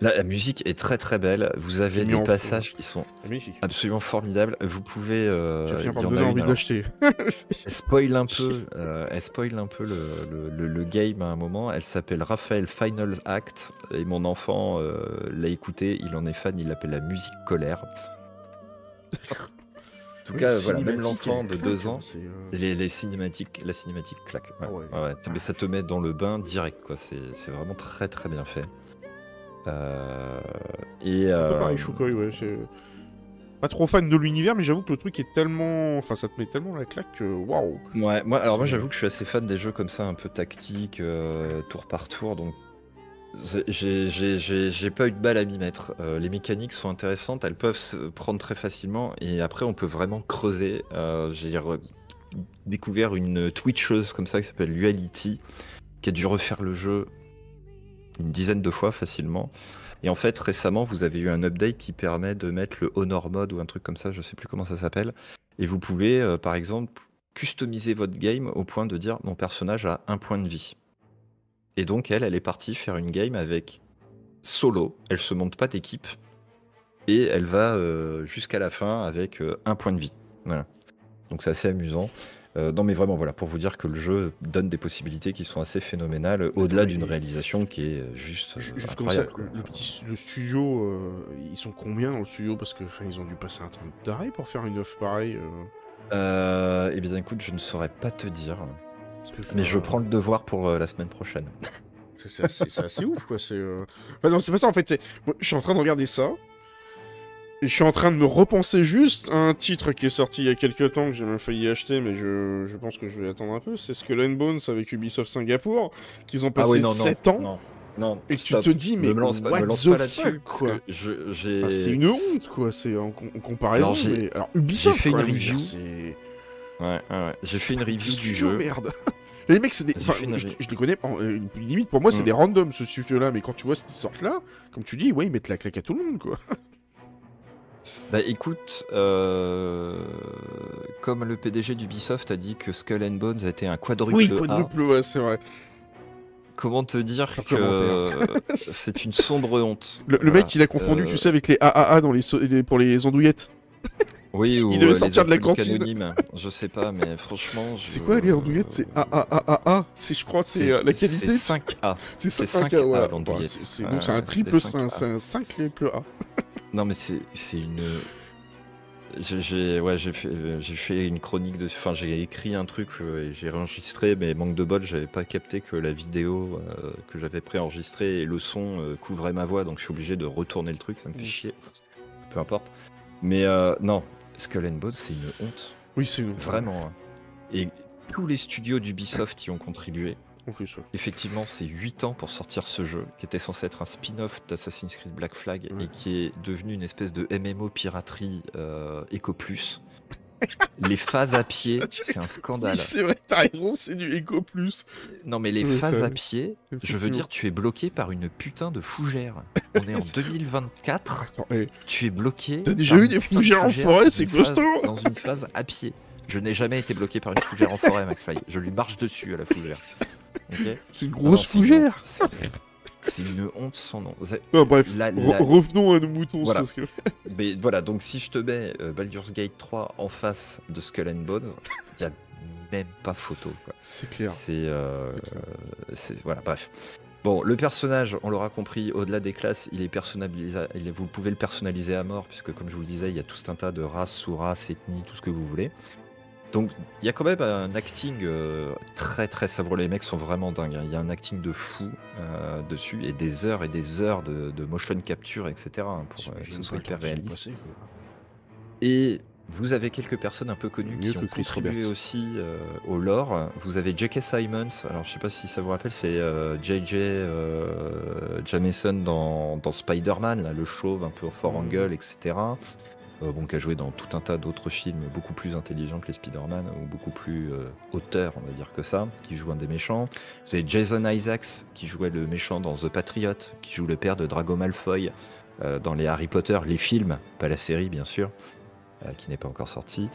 La, la musique est très très belle. Vous avez des passages qui sont magnifique. absolument formidables. Vous pouvez. euh, J'ai envie de alors, l'acheter. Elle spoil un peu, euh, elle spoil un peu le, le- le- le game à un moment. Elle s'appelle Raphaël Final Act et mon enfant euh, l'a écouté. Il en est fan. Il l'appelle la musique colère. En tout Oui, cas, voilà, même l'enfant de deux hein, ans, euh, Les, les cinématiques, la cinématique claque. Ouais, ouais. ouais, ouais. Mais ça te met dans le bain direct, quoi. C'est c'est vraiment très très bien fait. Euh, et euh, pareil, Shukoi, ouais. c'est- Pas trop fan de l'univers, mais j'avoue que le truc est tellement. Enfin, ça te met tellement la claque que. Waouh! ouais, moi, alors moi j'avoue que je suis assez fan des jeux comme ça, un peu tactiques, euh, tour par tour, donc j'ai- pas eu de balle à m'y mettre. Euh, les mécaniques sont intéressantes, elles peuvent se prendre très facilement, et après on peut vraiment creuser. Euh, j'ai découvert une Twitcheuse comme ça qui s'appelle Duality, qui a dû refaire le jeu une dizaine de fois facilement. Et en fait, récemment, vous avez eu un update qui permet de mettre le Honor Mode ou un truc comme ça, je sais plus comment ça s'appelle. Et vous pouvez, euh, par exemple, customiser votre game au point de dire mon personnage a un point de vie. Et donc, elle, elle est partie faire une game avec solo. Elle se monte pas d'équipe. Et elle va euh, jusqu'à la fin avec euh, un point de vie. Voilà. Donc, c'est assez amusant. Euh, non, mais vraiment, voilà, pour vous dire que le jeu donne des possibilités qui sont assez phénoménales, au-delà d'une réalisation qui est juste Ju- Juste comme ça, quoi. le, petit, le studio, euh, ils sont combien dans le studio? Parce que ils ont dû passer un temps d'arrêt pour faire une œuvre pareille. Euh, eh bien, écoute, je ne saurais pas te dire. Mais je prends le devoir pour euh, la semaine prochaine. C'est assez, ouf, quoi. C'est. euh, Enfin, non, c'est pas ça en fait. c'est- je suis en train de regarder ça. Et je suis en train de me repenser juste à un titre qui est sorti il y a quelques temps que j'ai même failli acheter, mais je, je pense que je vais attendre un peu. C'est Skull and Bones avec Ubisoft Singapour, qu'ils ont passé 7 ans. Ah non, non, Et tu te dis, mais ne me lance pas, what me lance the pas fuck, quoi. Enfin, c'est une honte, quoi. C'est en, com- en comparaison. Alors, mais... Alors, Ubisoft, j'ai fait review. c'est- Ouais, ouais, ouais. J'ai fait une review du jeu. merde. Les mecs, c'est des. Enfin, je, les connais. euh, limite, pour moi, c'est Mm. des randoms ce studio-là. Mais quand tu vois ce qui sortent là, comme tu dis, ouais, ils mettent la claque à tout le monde, quoi. Bah écoute, euh, comme le PDG d'Ubisoft a dit que Skull and Bones était un quadruple Oui, quadruple, ouais, c'est vrai. comment te dire que c'est une sombre honte. Le, le Voilà. mec, il a confondu, Euh, tu sais, avec les AAA dans les, so- les- pour les andouillettes. Oui, ou devait euh, les sortir de la cantine. Je sais pas, mais franchement. C'est quoi les andouillettes? C'est AAAA. C'est, je crois, c'est euh, la qualité. C'est 5A. C'est c'est 5 5 A, ouais. A, donc c'est un triple c'est 5, 5A. c'est un 5 triple A. Non, mais c'est c'est une. J'ai ouais, j'ai fait, j'ai fait une chronique de. Enfin, j'ai écrit un truc euh, et j'ai réenregistré, mais manque de bol, j'avais pas capté que la vidéo euh, que j'avais préenregistrée et le son euh, couvraient ma voix, donc je suis obligé de retourner le truc, ça me fait Mm. chier. Peu importe. Mais euh, non, Skull and Bones, c'est une honte. Oui, c'est une. Vraiment. hein. Et tous les studios d'Ubisoft y ont contribué. Effectivement, c'est 8 ans pour sortir ce jeu, qui était censé être un spin-off d'Assassin's Creed Black Flag Ouais. et qui est devenu une espèce de MMO piraterie euh, Eco Plus. Les phases à pied, c'est un scandale. Oui, c'est vrai, t'as raison, c'est du Eco Plus. Non, mais les Oui, phases ça- à pied, je veux dire, tu es bloqué par une putain de fougère. On est en C'est- 2024, Attends, eh, tu es bloqué. T'as déjà eu des de fougères en forêt, c'est costaud. Dans une phase à pied. Je n'ai jamais été bloqué par une fougère en forêt, Max Fly. Je lui marche dessus à la fougère. c'est une Non, non, grosse fougère. C'est- une honte sans nom. Bref, La- re- la- revenons à nos moutons. Voilà. Parce que... Mais voilà, donc si je te mets euh, Baldur's Gate 3 en face de Skull and Bones, il n'y a même pas photo. C'est clair. C'est. euh, voilà, bref. Bon, le personnage, on l'aura compris, au-delà des classes, il est est- vous pouvez le personnaliser à mort, puisque comme je vous le disais, il y a tout un tas de races, sous-races, ethnies, tout ce que vous voulez. Donc, il y a quand même un acting euh, très très savoureux. Les mecs sont vraiment dingues. hein. Il y a un acting de fou euh, dessus et des heures et des heures de, de motion capture, etc. hein, pour euh, que ce soit hyper réaliste. Et vous avez quelques personnes un peu connues qui ont contribué aussi au lore. Vous avez J.K. Simons, alors je sais pas si ça vous rappelle, c'est J.J. Jameson dans, dans Spider-Man, le chauve un peu fort angle, etc. Euh, bon, qui a joué dans tout un tas d'autres films beaucoup plus intelligents que les Spider-Man, ou beaucoup plus euh, auteurs, on va dire que ça, qui joue un des méchants. Vous avez Jason Isaacs, qui jouait le méchant dans The Patriot, qui joue le père de Drago Malfoy euh, dans les Harry Potter, les films, pas la série bien sûr, euh, qui n'est pas encore sortie.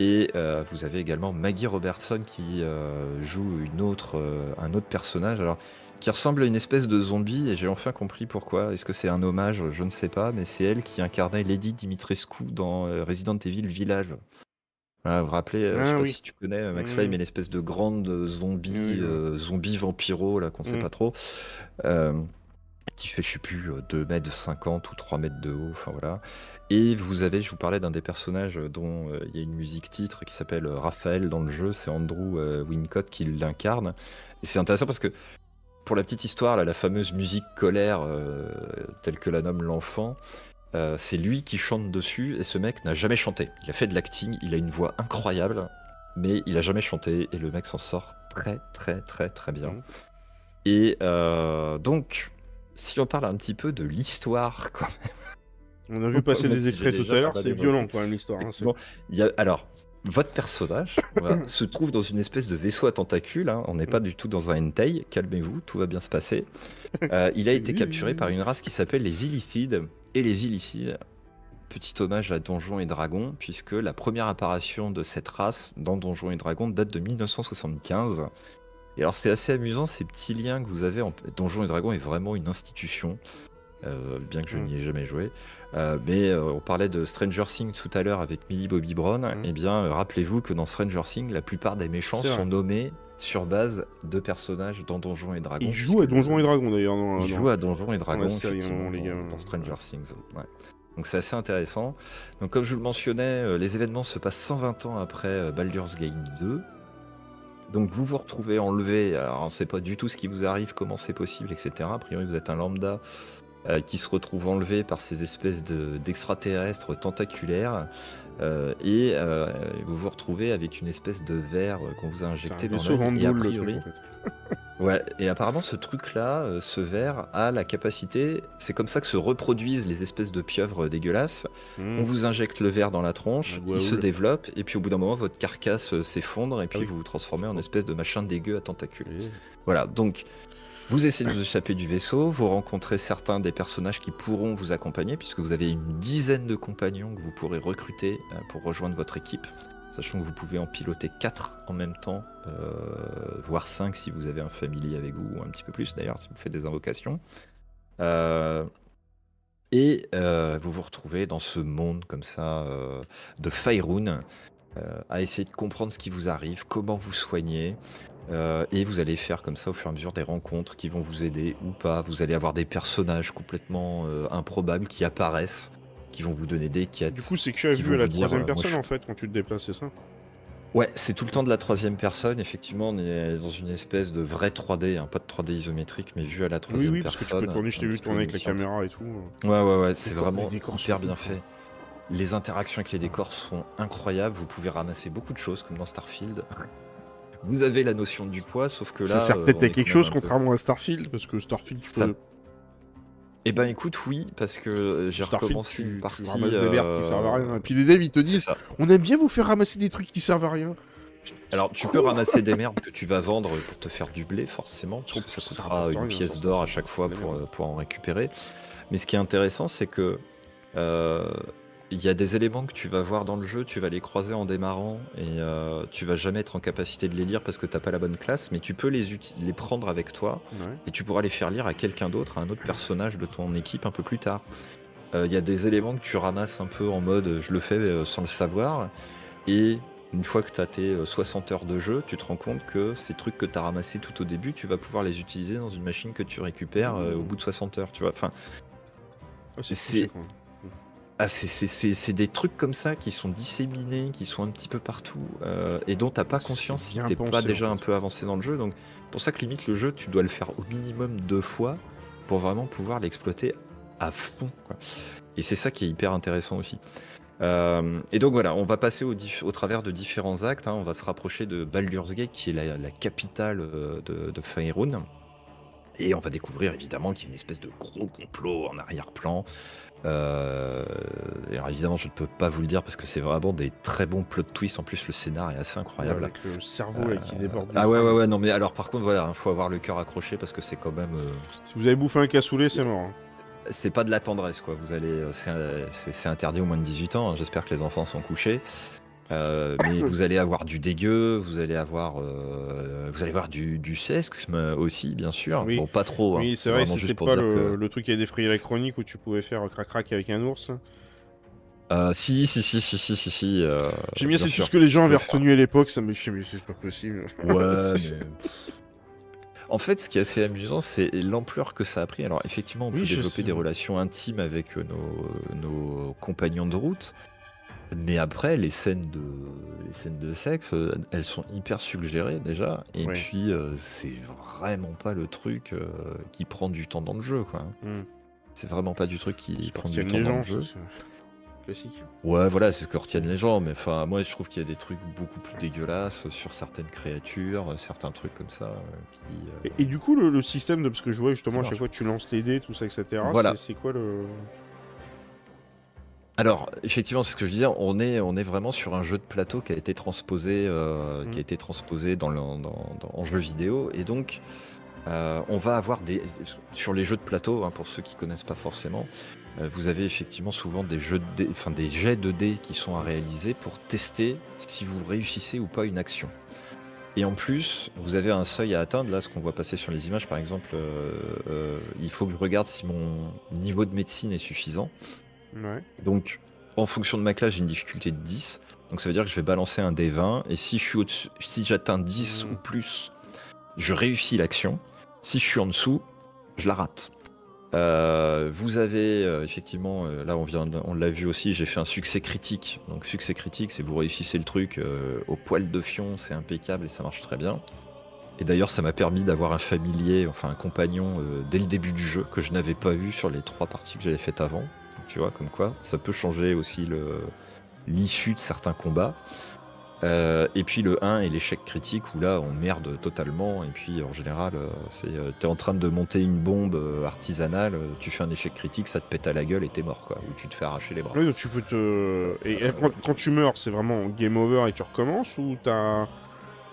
Et euh, vous avez également Maggie Robertson qui euh, joue une autre, euh, un autre personnage. Alors, qui ressemble à une espèce de zombie, et j'ai enfin compris pourquoi. Est-ce que c'est un hommage? Je ne sais pas, mais c'est elle qui incarnait Lady Dimitrescu dans Resident Evil Village. Voilà, vous vous rappelez, euh, je Ah sais pas oui. si tu connais Max Oui, Fly, mais l'espèce de grande zombie, zombie vampiro, là, qu'on sait Mm. pas trop, qui fait, je sais plus, euh, 2 mètres 50 ou 3 mètres de haut, enfin voilà. Et vous avez, je vous parlais d'un des personnages dont euh, il y a une musique titre qui s'appelle euh, Raphaël dans le jeu, c'est Andrew euh, Wincott qui l'incarne. Et c'est intéressant parce que, pour la petite histoire, là, la fameuse musique colère, euh, telle que la nomme l'enfant, euh, c'est lui qui chante dessus et ce mec n'a jamais chanté. Il a fait de l'acting, il a une voix incroyable, mais il a jamais chanté et le mec s'en sort très très très très bien. Mhm. Et euh, donc, si on parle un petit peu de l'histoire, quand On a vu passer Même des extraits tout à l'heure, pas c'est violent quand même l'histoire. hein, c'est- Effectivement, il y a- alors, votre personnage voilà, se trouve dans une espèce de vaisseau à tentacules. hein. On n'est pas du tout dans un hentai. Calmez-vous, tout va bien se passer. Euh, il a été capturé par une race qui s'appelle les Illithides. Et les Illithides, petit hommage à Donjons et Dragons, puisque la première apparition de cette race dans Donjons et Dragons date de 1975. Et alors, c'est assez amusant ces petits liens que vous avez. En... Donjons et Dragons est vraiment une institution, euh, bien que je Mm. n'y ai jamais joué. Euh, mais euh, on parlait de Stranger Things tout à l'heure avec Millie Bobby Brown. Mm. Eh bien, rappelez-vous que dans Stranger Things, la plupart des méchants sont nommés sur base de personnages dans Donjons et Dragons. Il joue à Donjons et Dragons d'ailleurs. dans- il dans- joue à Donjons et Dragons, série, hein, les dans, gars. dans Stranger Things. ouais. Donc c'est assez intéressant. Donc comme je vous le mentionnais, les événements se passent 120 ans après Baldur's Gate 2. Donc vous vous retrouvez enlevé, alors on ne sait pas du tout ce qui vous arrive, comment c'est possible, etc. A priori vous êtes un lambda euh, qui se retrouve enlevé par ces espèces de- d'extraterrestres tentaculaires. Euh, et euh, vous vous retrouvez avec une espèce de verre qu'on vous a injecté dans l'œil. En fait. Ouais, et apparemment ce truc-là, euh, ce verre, a la capacité, c'est comme ça que se reproduisent les espèces de pieuvres dégueulasses. Hmm. On vous injecte le verre dans la tronche, La il se développe, et puis au bout d'un moment, votre carcasse s'effondre, et puis oui. vous vous transformez en espèce de machin dégueu à tentacules. Voilà, donc vous essayez de vous échapper du vaisseau, vous rencontrez certains des personnages qui pourront vous accompagner, puisque vous avez une dizaine de compagnons que vous pourrez recruter euh, pour rejoindre votre équipe. sachant que vous pouvez en piloter 4 en même temps, euh, voire 5 si vous avez un familier avec vous, ou un petit peu plus d'ailleurs si vous faites des invocations. Euh, et vous vous retrouvez dans ce monde comme ça de Faerun, à essayer de comprendre ce qui vous arrive, comment vous soigner. Euh, et vous allez faire comme ça au fur et à mesure des rencontres qui vont vous aider ou pas. Vous allez avoir des personnages complètement euh, improbables qui apparaissent, qui vont vous donner des quêtes. Du coup, c'est que tu as vu la dire, troisième euh, personne je- en fait quand tu te déplaces, c'est ça? Ouais, c'est tout le temps de la troisième personne. Effectivement, on est dans une espèce de vrai 3D, hein, pas de 3D isométrique, mais vu à la Oui, troisième oui, parce que personne. tu peux tourner, je t'ai vu tourner avec la caméra et tout. Ouais, ouais, ouais, c'est vraiment hyper bien fait. Les interactions avec les décors sont incroyables. Vous pouvez ramasser beaucoup de choses, comme dans Starfield. Vous avez la notion du poids, sauf que là. ça sert euh, peut-être à quelque chose peu- contrairement à Starfield, parce que Starfield, tu Ça- peux- Eh ben écoute, oui, parce que euh, j'ai Starfield, recommencé tu, une tu partie. ramasses des merdes qui euh, servent à rien. Et puis les devs, ils te disent. On aime bien vous faire ramasser des trucs qui servent à rien. Alors tu peux ramasser des merdes que tu vas vendre pour te faire du blé, forcément, parce que ça Ça coûtera une pièce d'or à chaque fois pour, euh, en récupérer. Mais ce qui est intéressant, c'est que euh, il y a des éléments que tu vas voir dans le jeu, tu vas les croiser en démarrant et euh, tu vas jamais être en capacité de les lire parce que t'as pas la bonne classe, mais tu peux les, prendre avec toi Ouais. et tu pourras les faire lire à quelqu'un d'autre, à un autre personnage de ton équipe un peu plus tard. Euh, Il y a des éléments que tu ramasses un peu en mode je le fais euh, sans le savoir, et une fois que tu as tes euh, 60 heures de jeu, tu te rends compte que ces trucs que tu as ramassés tout au début, tu vas pouvoir les utiliser dans une machine que tu récupères euh, au bout de 60 heures. Tu vois enfin, Ah, C'est-. Ah, c'est- des trucs comme ça qui sont disséminés, qui sont un petit peu partout, euh, et dont t'as pas conscience si t'es pas déjà un peu avancé dans le jeu. Donc pour ça que limite le jeu, tu dois le faire au minimum deux fois pour vraiment pouvoir l'exploiter à fond. quoi. Et c'est ça qui est hyper intéressant aussi. Euh, et donc voilà, on va passer au, travers de différents actes. hein. On va se rapprocher de Baldur's Gate, qui est la, la capitale euh, de, de Faerun. Et on va découvrir évidemment qu'il y a une espèce de gros complot en arrière-plan. Euh, alors évidemment, je ne peux pas vous le dire parce que c'est vraiment des très bons plot twists. En plus, le scénar est assez incroyable. Avec le cerveau qui déborde. du Ah ouais, ouais, ouais, non, mais alors par contre, voilà, il faut avoir le cœur accroché parce que c'est quand même. euh, Si vous avez bouffé un cassoulet, C'est- mort. hein. c'est pas de la tendresse, quoi. Vous allez, euh, c'est, euh, interdit aux moins de 18 ans. hein. J'espère que les enfants sont couchés. Euh, mais vous allez avoir du dégueu, vous allez avoir, euh, vous allez avoir du, du sexisme aussi, bien sûr. Oui. Bon, pas trop. hein. Oui, c'est vrai, c'était pas le, que. le truc qui a défrayé la chronique où tu pouvais faire crac-crac avec un ours. Euh, si, si, si, si, si, si, si. euh, J'ai mis c'est bien tout ce que les gens avaient retenu à l'époque, ça me dit mais c'est pas possible. Ouais, mais- En fait, ce qui est assez amusant, c'est l'ampleur que ça a pris. Alors, effectivement, on Oui, peut je développer des relations intimes avec euh, nos, nos compagnons de route. Mais après, les scènes de, les scènes de sexe, euh, elles sont hyper suggérées déjà. Et puis, euh, c'est vraiment pas le truc euh, qui prend du temps dans le jeu. quoi. Hmm. C'est vraiment pas du truc qui prend du temps dans le jeu. classique. Ouais, voilà, c'est ce que retiennent les gens. Mais enfin, moi, je trouve qu'il y a des trucs beaucoup plus dégueulasses sur certaines créatures, certains trucs comme ça. qui, Et, et du coup, le, le système de. Parce que je vois justement, à chaque fois, tu lances les dés, tout ça, etc. Voilà. C'est quoi le. Alors, effectivement, c'est ce que je disais, on est, on est vraiment sur un jeu de plateau qui a été transposé, euh, Mhm. qui a été transposé dans le, dans- dans- en jeu vidéo. Et donc, euh, on va avoir des. Sur les jeux de plateau, hein, pour ceux qui connaissent pas forcément, euh, vous avez effectivement souvent des, jeux de dés- enfin, des jets de dés qui sont à réaliser pour tester si vous réussissez ou pas une action. Et en plus, vous avez un seuil à atteindre. Là, ce qu'on voit passer sur les images, par exemple, il faut que je regarde si mon niveau de médecine est suffisant. Ouais. Donc, en fonction de ma classe, j'ai une difficulté de 10. Donc, ça veut dire que je vais balancer un D20. Et si je suis si j'atteins 10 Mm. ou plus, je réussis l'action. Si je suis en dessous, je la rate. Euh, vous avez euh, effectivement, euh, là on vient, on l'a vu aussi, j'ai fait un succès critique. Donc succès critique, c'est vous réussissez le truc au poil de fion, c'est impeccable et ça marche très bien. Et d'ailleurs, ça m'a permis d'avoir un familier, enfin un compagnon dès le début du jeu que je n'avais pas eu sur les trois parties que j'avais faites avant. Tu vois, comme quoi, ça peut changer aussi le- l'issue de certains combats. Euh, et puis le 1 et l'échec critique où là on merde totalement et puis en général euh, c'est euh, t'es en train de monter une bombe artisanale, tu fais un échec critique, ça te pète à la gueule et t'es mort quoi, ou tu te fais arracher les bras. Oui, donc tu peux te. Et, quand tu meurs, c'est vraiment game over et tu recommences ou t'as.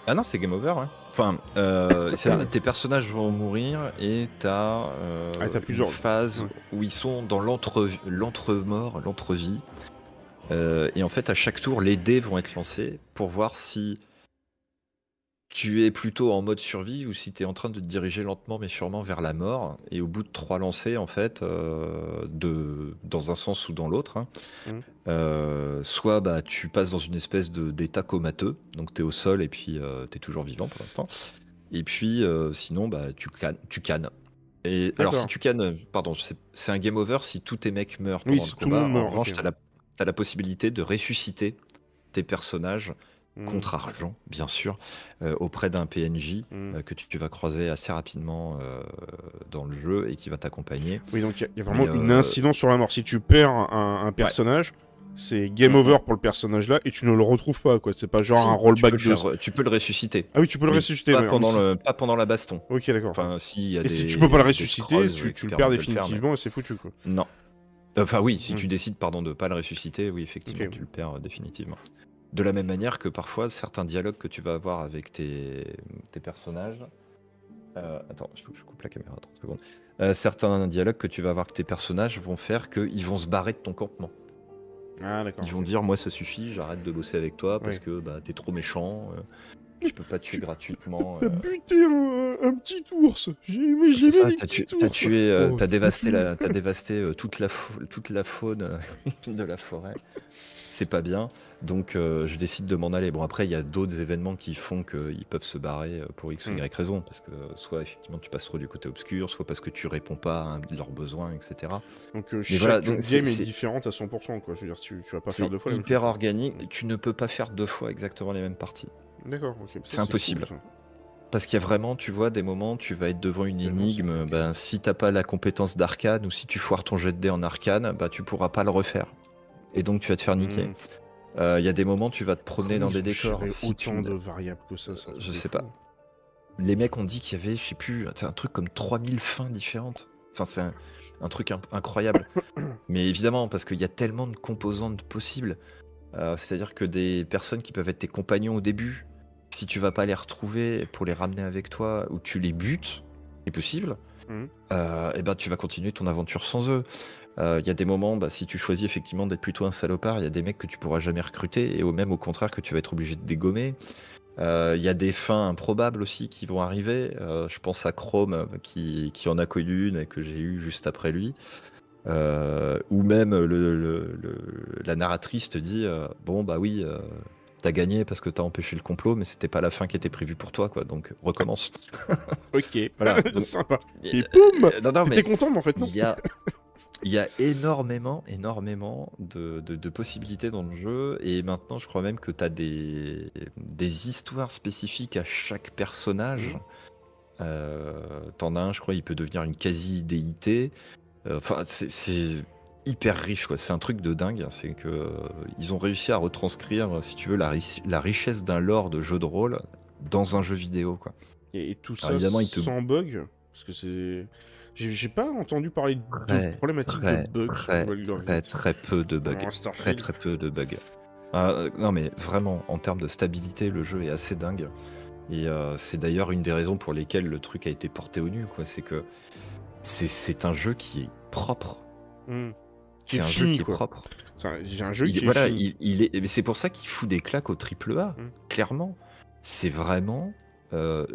Ah non c'est game over hein. Enfin euh, c'est- tes personnages vont mourir et t'as euh, Ah, une plusieurs- phase Ouais. où ils sont dans l'entre- l'entre-mort, l'entre-vie. Euh, et en fait, à chaque tour, les dés vont être lancés pour voir si tu es plutôt en mode survie ou si tu es en train de te diriger lentement mais sûrement vers la mort. Et au bout de trois lancers, en fait, euh, de, dans un sens ou dans l'autre, hein, Mhm. euh, soit bah, tu passes dans une espèce de- d'état comateux, donc tu es au sol et puis tu es toujours vivant pour l'instant. Et puis euh, sinon, bah, tu, cannes, tu cannes. Et alors, si tu cannes, euh, pardon, c'est un game over si tous tes mecs meurent pendant si le tout le combat. monde meurt, en revanche, tu as la possibilité de ressusciter tes personnages Hmm. contre argent, bien sûr, euh, auprès d'un PNJ Hmm. euh, que tu, tu vas croiser assez rapidement euh, dans le jeu et qui va t'accompagner. Oui, donc il y a- il y, a vraiment une incidence sur la mort. Si tu perds un, un personnage, c'est game Mhm. over pour le personnage là et tu ne le retrouves pas quoi. C'est pas genre Si, un tu, rollback peux de. tu peux le ressusciter. Ah oui, tu peux le mais ressusciter. Pas, pendant mais le, pas pendant la baston. si- Ok, d'accord. Enfin, y a Et des, si tu peux pas le ressusciter, tu, tu le perds définitivement et c'est foutu quoi. Non. Enfin oui, si Mm. tu décides pardon de pas le ressusciter, oui effectivement tu le perds définitivement. De la même manière que parfois certains dialogues que tu vas avoir avec tes, tes personnages. Euh, attends, il faut que je coupe la caméra 30 secondes. Euh, certains dialogues que tu vas avoir avec tes personnages vont faire qu'ils vont se barrer de ton campement. Ah d'accord. Ils vont dire moi ça suffit, j'arrête de bosser avec toi parce que bah t'es trop méchant, euh, je peux pas tuer gratuitement. T'as euh. buté un, un petit ours. J'ai aimé, j'ai C'est ça, t'as tué, petits t'as ours. tué, euh, Oh, t'as dévasté, la, t'as dévasté toute, la fau- toute la faune de la forêt. C'est pas bien, donc euh, je décide de m'en aller. Bon après, il y a d'autres événements qui font qu'ils peuvent se barrer euh, pour X ou Mm. Y raison, parce que euh, soit effectivement tu passes trop du côté obscur, soit parce que tu réponds pas à leurs besoins, etc. Donc euh, chaque voilà, donc game est, différente à 100% quoi. Je veux dire, tu, tu vas pas faire deux fois même hyper organique, tu ne peux pas faire deux fois exactement les mêmes parties. D'accord, ok. Ça, C'est impossible. cool. Parce qu'il y a vraiment, tu vois, des moments, tu vas être devant une énigme, ben, si t'as pas la compétence d'arcane ou si tu foires ton jet de dé en arcane, bah, tu pourras pas le refaire. Et donc tu vas te faire niquer. Mm. Euh, Il y a des moments, tu vas te promener Comment dans des décors. Si tu autant ne- de variables que ça, ça Je sais fou. pas. Les mecs ont dit qu'il y avait, je sais plus, un truc comme 3000 fins différentes. Enfin, c'est un, un truc in- incroyable. Mais évidemment, parce qu'il y a tellement de composantes possibles. Euh, C'est-à-dire que des personnes qui peuvent être tes compagnons au début, si tu vas pas les retrouver pour les ramener avec toi ou tu les butes, c'est possible, Mhm. euh, et ben tu vas continuer ton aventure sans eux. Euh, Il y a des moments, bah, si tu choisis effectivement d'être plutôt un salopard, il y a des mecs que tu pourras jamais recruter et au même au contraire que tu vas être obligé de dégommer. Euh, Il y a des fins improbables aussi qui vont arriver. Euh, je pense à Chrome euh, qui, en a connu une et que j'ai eu juste après lui. Euh, ou même la narratrice te dit euh, Bon, bah oui, euh, t'as gagné parce que t'as empêché le complot, mais c'était pas la fin qui était prévue pour toi, quoi. Donc recommence. Ok, Voilà, donc- sympa. Et- Et boum Euh, non, non, mais T'étais content, mais en fait, non. il y a, il y a énormément, énormément de, de- de possibilités dans le jeu. Et maintenant, je crois même que tu as des, des histoires spécifiques à chaque personnage. Euh, T'en as un, je crois, il peut devenir une quasi-déité. Euh, Enfin, c'est hyper riche, quoi. C'est un truc de dingue. C'est que euh, ils ont réussi à retranscrire, si tu veux, la, ri- la richesse d'un lore de jeu de rôle dans un jeu vidéo, quoi. Et, et tout ça Alors, évidemment, il te- sans bug Parce que c'est. J'ai pas entendu parler de Très, problématiques très, de bugs très. Très, très peu de bugs. Très très peu de bugs. Ah, euh, non mais vraiment, en termes de stabilité, le jeu est assez dingue. Et euh, c'est d'ailleurs une des raisons pour lesquelles le truc a été porté au nu. quoi. C'est que c'est- c'est un jeu qui est propre. Hmm. C'est est un jeu qui est propre. C'est un- J'ai un jeu Il- qui est voilà, fini. il, il est. mais C'est pour ça qu'il fout des claques au triple A. Mm. Clairement, c'est vraiment euh,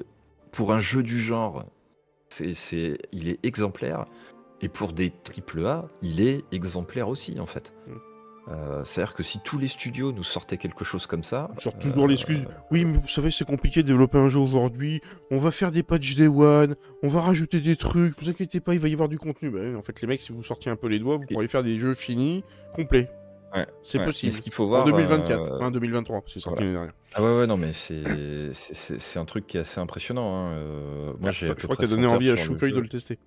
pour un jeu du genre, c'est, c'est, il est exemplaire. Et pour des triple A, il est exemplaire aussi en fait. Mm. Euh, C'est-à-dire que si tous les studios nous sortaient quelque chose comme ça, On sort toujours euh, l'excuse. Oui, mais vous savez, c'est compliqué de développer un jeu aujourd'hui. On va faire des patchs day one. On va rajouter des trucs. Vous inquiétez pas, il va y avoir du contenu. Bah, en fait, les mecs, si vous sortiez un peu les doigts, vous pourriez faire des jeux finis, complets. Ouais, C'est ouais. possible. Ce qu'il faut voir En 2024, euh, hein, 2023, c'est sorti l'année dernière. Ah ouais, ouais, non, mais c'est, un truc qui est assez impressionnant. hein. Euh, moi, j'ai à je crois que t'as donné 100 envie à jeu. de le tester.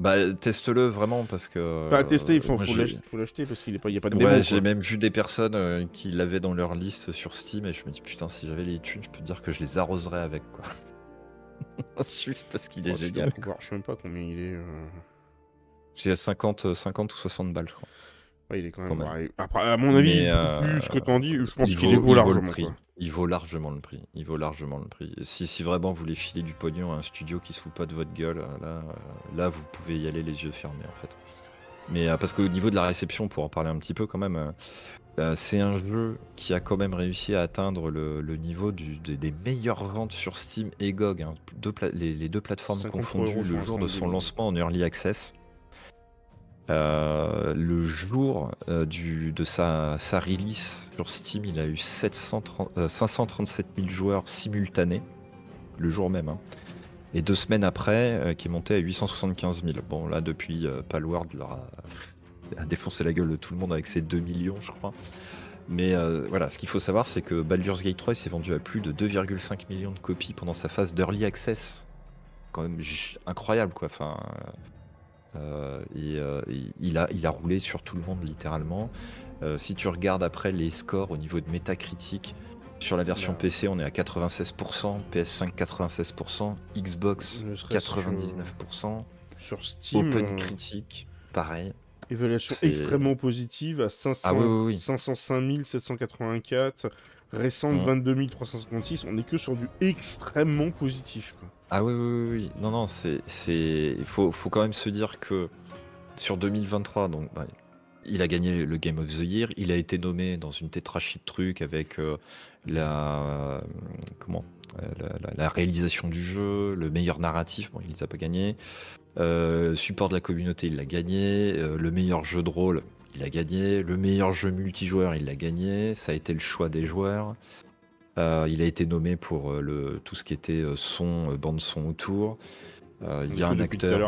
Bah, teste-le vraiment parce que. Pas à tester, il faut, euh, moi, l'acheter parce qu'il n'y a pas de démo. Ouais, j'ai même vu des personnes euh, qui l'avaient dans leur liste sur Steam et je me dis putain, si j'avais les thunes, je peux te dire que je les arroserais avec quoi. Juste parce qu'il est Oh, je génial. Je sais même pas combien il est. euh, C'est à 50, euh, 50 ou 60 balles, je crois. ouais, il est quand même. Quand même. pareil. Après, à mon avis, Mais, vu euh, ce que t'en dis, je pense il qu'il est vaut largement. Il vaut largement le prix. Il vaut largement le prix. Si, si vraiment vous voulez filer du pognon à un studio qui se fout pas de votre gueule, là, euh, là vous pouvez y aller les yeux fermés en fait. Mais euh, parce qu'au niveau de la réception, pour en parler un petit peu quand même, euh, euh, c'est un jeu qui a quand même réussi à atteindre le, le niveau du- des, des meilleures ventes sur Steam et GOG, hein, deux les, les deux plateformes 53 confondues le jour de son lancement en Early Access. Euh, le jour euh, de sa, release sur Steam, il a eu 730 euh, 537 000 joueurs simultanés, le jour même. hein. Et deux semaines après, euh, qui est monté à 875 000. Bon, là, depuis, euh, Palworld leur a, a défoncé la gueule de tout le monde avec ses 2 millions, je crois. Mais euh, voilà, ce qu'il faut savoir, c'est que Baldur's Gate 3 il s'est vendu à plus de 2,5 millions de copies pendant sa phase d'early access. Quand même incroyable, quoi. Enfin, euh, et, euh, il- il, a, il a roulé sur tout le monde, littéralement. Euh, si tu regardes après les scores au niveau de métacritique, sur la version. PC, on est à 96%, PS5 96%, Xbox Ne serait-ce que 99%, Sur Steam, Open Critique, pareil. évaluation extrêmement positive à 500, Ah oui, oui, oui. 505 784, récente Mm. 22 356. On est que sur du extrêmement positif. quoi. Ah oui, oui, oui. Non, non, il faut, quand même se dire que sur 2023, donc, bah, il a gagné le Game of the Year. Il a été nommé dans une tétrachie de trucs avec euh, la, comment, euh, la réalisation du jeu, le meilleur narratif. Bon, il les a pas gagnés. Euh, support de la communauté, il l'a gagné. Euh, le meilleur jeu de rôle, il a gagné. Le meilleur jeu multijoueur, il l'a gagné. Ça a été le choix des joueurs. Euh, il a été nommé pour euh, le, tout ce qui était euh, son, euh, bande son autour. Il y a un acteur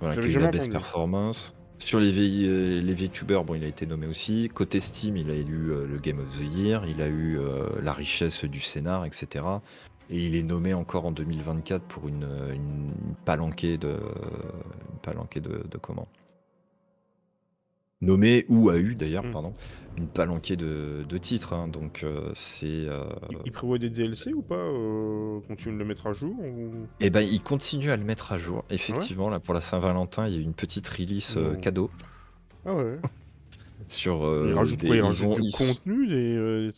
voilà, qui a eu la best performance. Sur les, V- les VTubers, bon, il a été nommé aussi. Côté Steam, il a élu euh, le Game of the Year. Il a eu la richesse du scénar, etc. Et il est nommé encore en 2024 pour une, une palanquée de, une palanquée de, de comment Nommé ou a eu d'ailleurs, Mm. pardon, une palanquée de, de titres. hein. donc euh, c'est. euh, Il, il prévoit des DLC ou pas euh, Continue de le mettre à jour ou... Eh ben, il continue à le mettre à jour. Effectivement, là pour la Saint-Valentin, il y a eu une petite release euh, cadeau Ah ouais. sur. il rajoute des- quoi Il ils rajoute du ils- contenu des,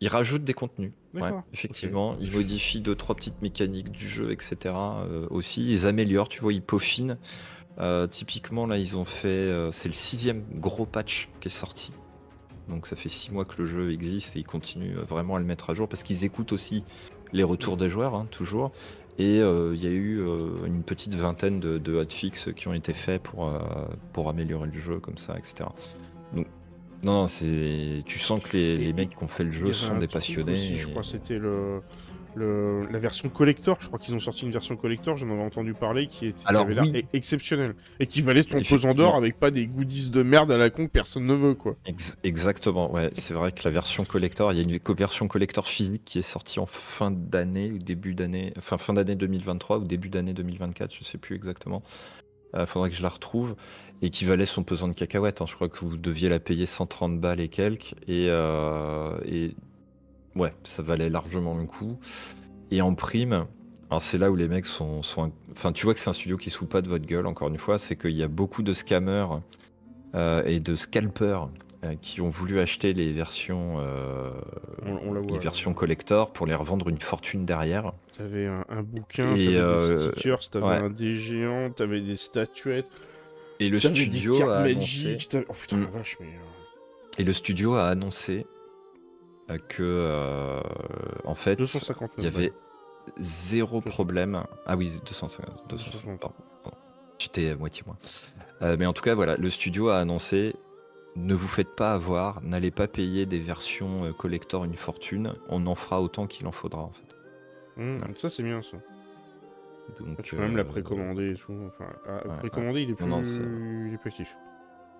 Il rajoute des contenus. Ouais, effectivement, ok. il modifie deux trois petites mécaniques du jeu, etc. euh, aussi, ils améliorent. Tu vois, ils peaufinent. Euh, typiquement, là, ils ont fait. euh, c'est le sixième gros patch qui est sorti. Donc, ça fait six mois que le jeu existe et ils continuent euh, vraiment à le mettre à jour parce qu'ils écoutent aussi les retours des joueurs, hein, toujours. Et euh, il y a eu une petite vingtaine de, de hotfix qui ont été faits pour, pour améliorer le jeu, comme ça, etc. Donc, non, non, c'est. Tu sens que les, les mecs qui ont fait le jeu sont des passionnés. aussi, je crois que c'était le, le- la version collector. Je crois qu'ils ont sorti une version collector, j'en avais entendu parler, qui, était, qui Alors, avait l'air oui. e- exceptionnelle. Et qui valait son pesant d'or avec pas des goodies de merde à la con que personne ne veut, quoi. Ex- exactement, ouais. C'est vrai que la version collector, il y a une version collector physique qui est sortie en fin d'année ou début d'année, enfin fin d'année 2023 ou début d'année 2024, je sais plus exactement. Il faudrait que je la retrouve. Et qui valait son pesant de cacahuètes. hein. Je crois que vous deviez la payer 130 balles et quelques. Et, euh, et ouais, ça valait largement le coup. Et en prime, c'est là où les mecs sont, Enfin, tu vois que c'est un studio qui se pas de votre gueule, encore une fois. C'est qu'il y a beaucoup de scammers euh, et de scalpers euh, qui ont voulu acheter les versions, euh, On, on la les voit. versions collector pour les revendre une fortune derrière. T'avais un, un bouquin, t'avais des stickers, t'avais ouais. un des géants, t'avais des statuettes, Et le studio des a annoncé, Oh putain, Mm. la vache, mais. et le studio a annoncé que euh, en fait 259. il y avait zéro 200. problème. Ah oui, 250. 200, 260. pardon. J'étais à moitié moins. Euh, mais en tout cas, voilà, le studio a annoncé ne vous faites pas avoir, n'allez pas payer des versions euh, collector une fortune, on en fera autant qu'il en faudra en fait. Hum, Ça, c'est bien ça. Donc, Tu peux même la précommander et tout. Enfin, à ouais, précommander, il est plus, Non, il est plus actif.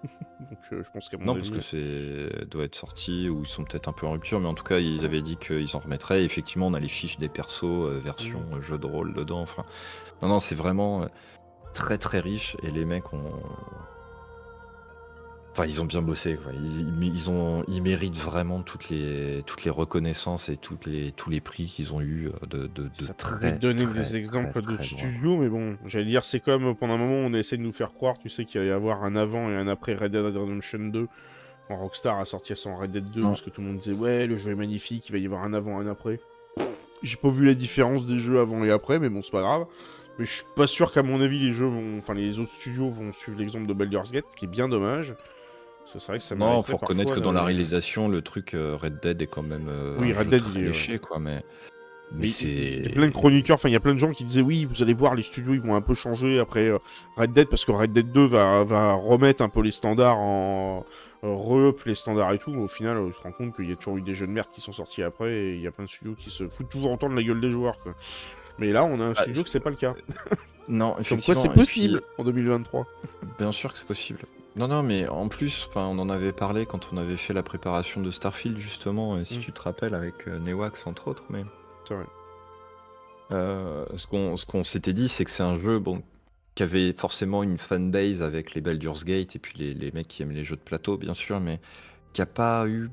Donc, euh, je pense qu'à mon Non, avis. parce que c'est doit être sorti ou ils sont peut-être un peu en rupture, mais en tout cas ils avaient dit qu'ils en remettraient. Et effectivement, on a les fiches des persos euh, version Mm. euh, jeu de rôle dedans. Enfin, non, non, c'est vraiment euh, très très riche et les mecs ont. Enfin, ils ont bien bossé. Quoi. Ils, ont, ils méritent vraiment toutes les toutes les reconnaissances et toutes les tous les prix qu'ils ont eu euh, de, de, de Ça très, pourrait donner très, des exemples très, de très studios, mais bon, j'allais dire, c'est comme pendant un moment, on a essayé de nous faire croire, tu sais, qu'il allait y avoir un avant et un après Red Dead Redemption 2. Quand Rockstar a sorti son Red Dead 2, Non. parce que tout le monde disait, ouais, le jeu est magnifique, il va y avoir un avant, un après. J'ai pas vu la différence des jeux avant et après, mais bon, c'est pas grave. Mais je suis pas sûr qu'à mon avis les jeux vont, enfin les autres studios vont suivre l'exemple de Baldur's Gate, ce qui est bien dommage. C'est vrai que ça Non, faut reconnaître que dans la réalisation, le truc euh, Red Dead est quand même. euh, Oui, Red Dead, il est, léché, quoi, mais. Mais il y a plein de chroniqueurs, enfin il y a plein de gens qui disaient oui, vous allez voir, les studios ils vont un peu changer après euh, Red Dead parce que Red Dead 2 va, va remettre un peu les standards en re-up les standards et tout. Au final, on se rend compte qu'il y a toujours eu des jeux de merde qui sont sortis après et il y a plein de studios qui se foutent toujours autant de la gueule des joueurs. Quoi. Mais là, on a un Ah, studio que c'est pas le cas. Non, Comme quoi, effectivement. c'est puis, possible en 2023. Bien sûr que c'est possible. Non, non, mais en plus, enfin, on en avait parlé quand on avait fait la préparation de Starfield justement, et si Mm. tu te rappelles avec euh, Newax entre autres, mais C'est vrai. euh, ce qu'on ce qu'on s'était dit, c'est que c'est un jeu bon qui avait forcément une fanbase avec les Baldur's Gate et puis les, les mecs qui aiment les jeux de plateau, bien sûr, mais qui a pas eu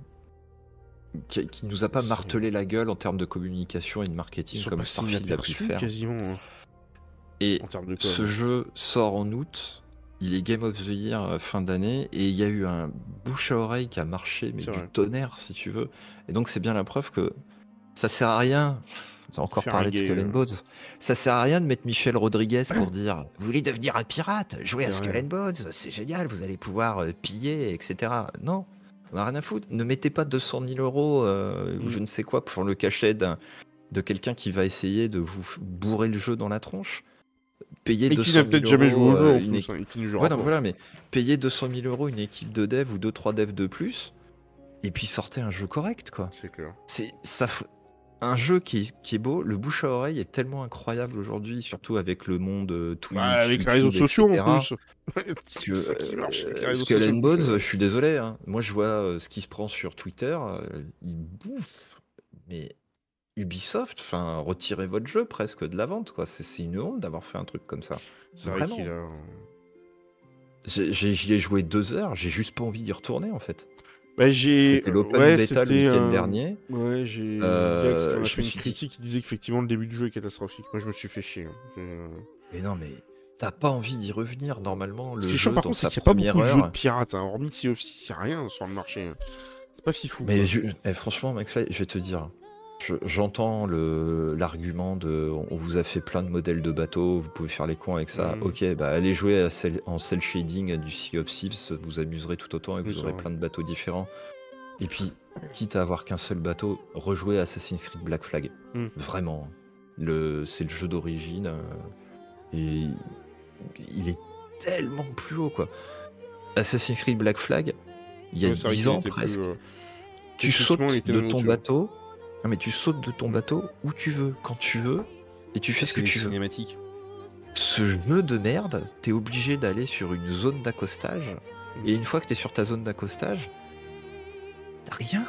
qui, qui nous a pas martelé la gueule en termes de communication et de marketing comme Starfield a pu faire. quasiment hein, Et ce jeu sort en août, il est Game of the Year euh, fin d'année, et il y a eu un bouche à oreille qui a marché, mais du vrai. tonnerre si tu veux. Et donc c'est bien la preuve que ça sert à rien. On a encore Faire parlé de Skull and. Bones. Ça sert à rien de mettre Michel Rodriguez pour dire Vous voulez devenir un pirate Jouez à Skull vrai. and Bones, c'est génial, vous allez pouvoir euh, piller, etc. Non, on n'a rien à foutre. Ne mettez pas 200 000 euros euh, ou Mm. je ne sais quoi pour le cachet de quelqu'un qui va essayer de vous bourrer le jeu dans la tronche. Payer Et 200 qui 000 n'a peut-être jamais joué euros, au jeu euh, une plus, hein, Ouais, non, voilà, mais payer 200 000 euros une équipe de dev ou 2-3 devs de plus, et puis sortez un jeu correct, quoi. C'est clair. C'est ça, un jeu qui, qui est beau. Le bouche à oreille est tellement incroyable aujourd'hui, surtout avec le monde euh, Twitch, Bah, avec les réseaux sociaux en plus. que, ça qui marche avec les euh, réseaux Skull sociaux. and Bones, je suis désolé. hein. Moi, je vois euh, ce qui se prend sur Twitter. euh, il bouffe. Mais Ubisoft, enfin, retirez votre jeu presque de la vente, quoi. C'est c'est une honte d'avoir fait un truc comme ça. C'est vrai qu'il a. J'y ai joué deux heures. J'ai juste pas envie d'y retourner, en fait. Bah. C'était l'open ouais, beta le week-end euh, dernier. Ouais, j'ai. Euh, fait une suis critique qui disait qu'effectivement le début du jeu est catastrophique. Moi, je me suis fait chier. hein. Euh, Mais non, mais t'as pas envie d'y revenir normalement. Le Ce qui est jeu chiant, par contre, c'est qu'il n'y a pas beaucoup de jeux heure. de pirates. Hein. Hormis Sea of Thieves, a rien sur le marché. hein. C'est pas fifou. Mais je- eh, franchement, McFly, je vais te dire, j'entends l'argument de on vous a fait plein de modèles de bateaux, vous pouvez faire les cons avec ça. Mhm. Ok, bah allez jouer à cel- en cel shading du Sea of Thieves, vous amuserez tout autant et vous aurez plein de bateaux différents. Et puis, quitte à avoir qu'un seul bateau, rejouez à Assassin's Creed Black Flag. Mhm. Vraiment, le c'est le jeu d'origine euh, et il est tellement plus haut quoi. Assassin's Creed Black Flag, il y a Ouais, c'est vrai 10 qu'il ans plus, presque euh, tu sautes de ton bateau. Non, mais tu sautes de ton bateau où tu veux, quand tu veux, et tu fais ce que tu veux. cinématique. Ce jeu de merde, t'es obligé d'aller sur une zone d'accostage, et une fois que t'es sur ta zone d'accostage, t'as rien.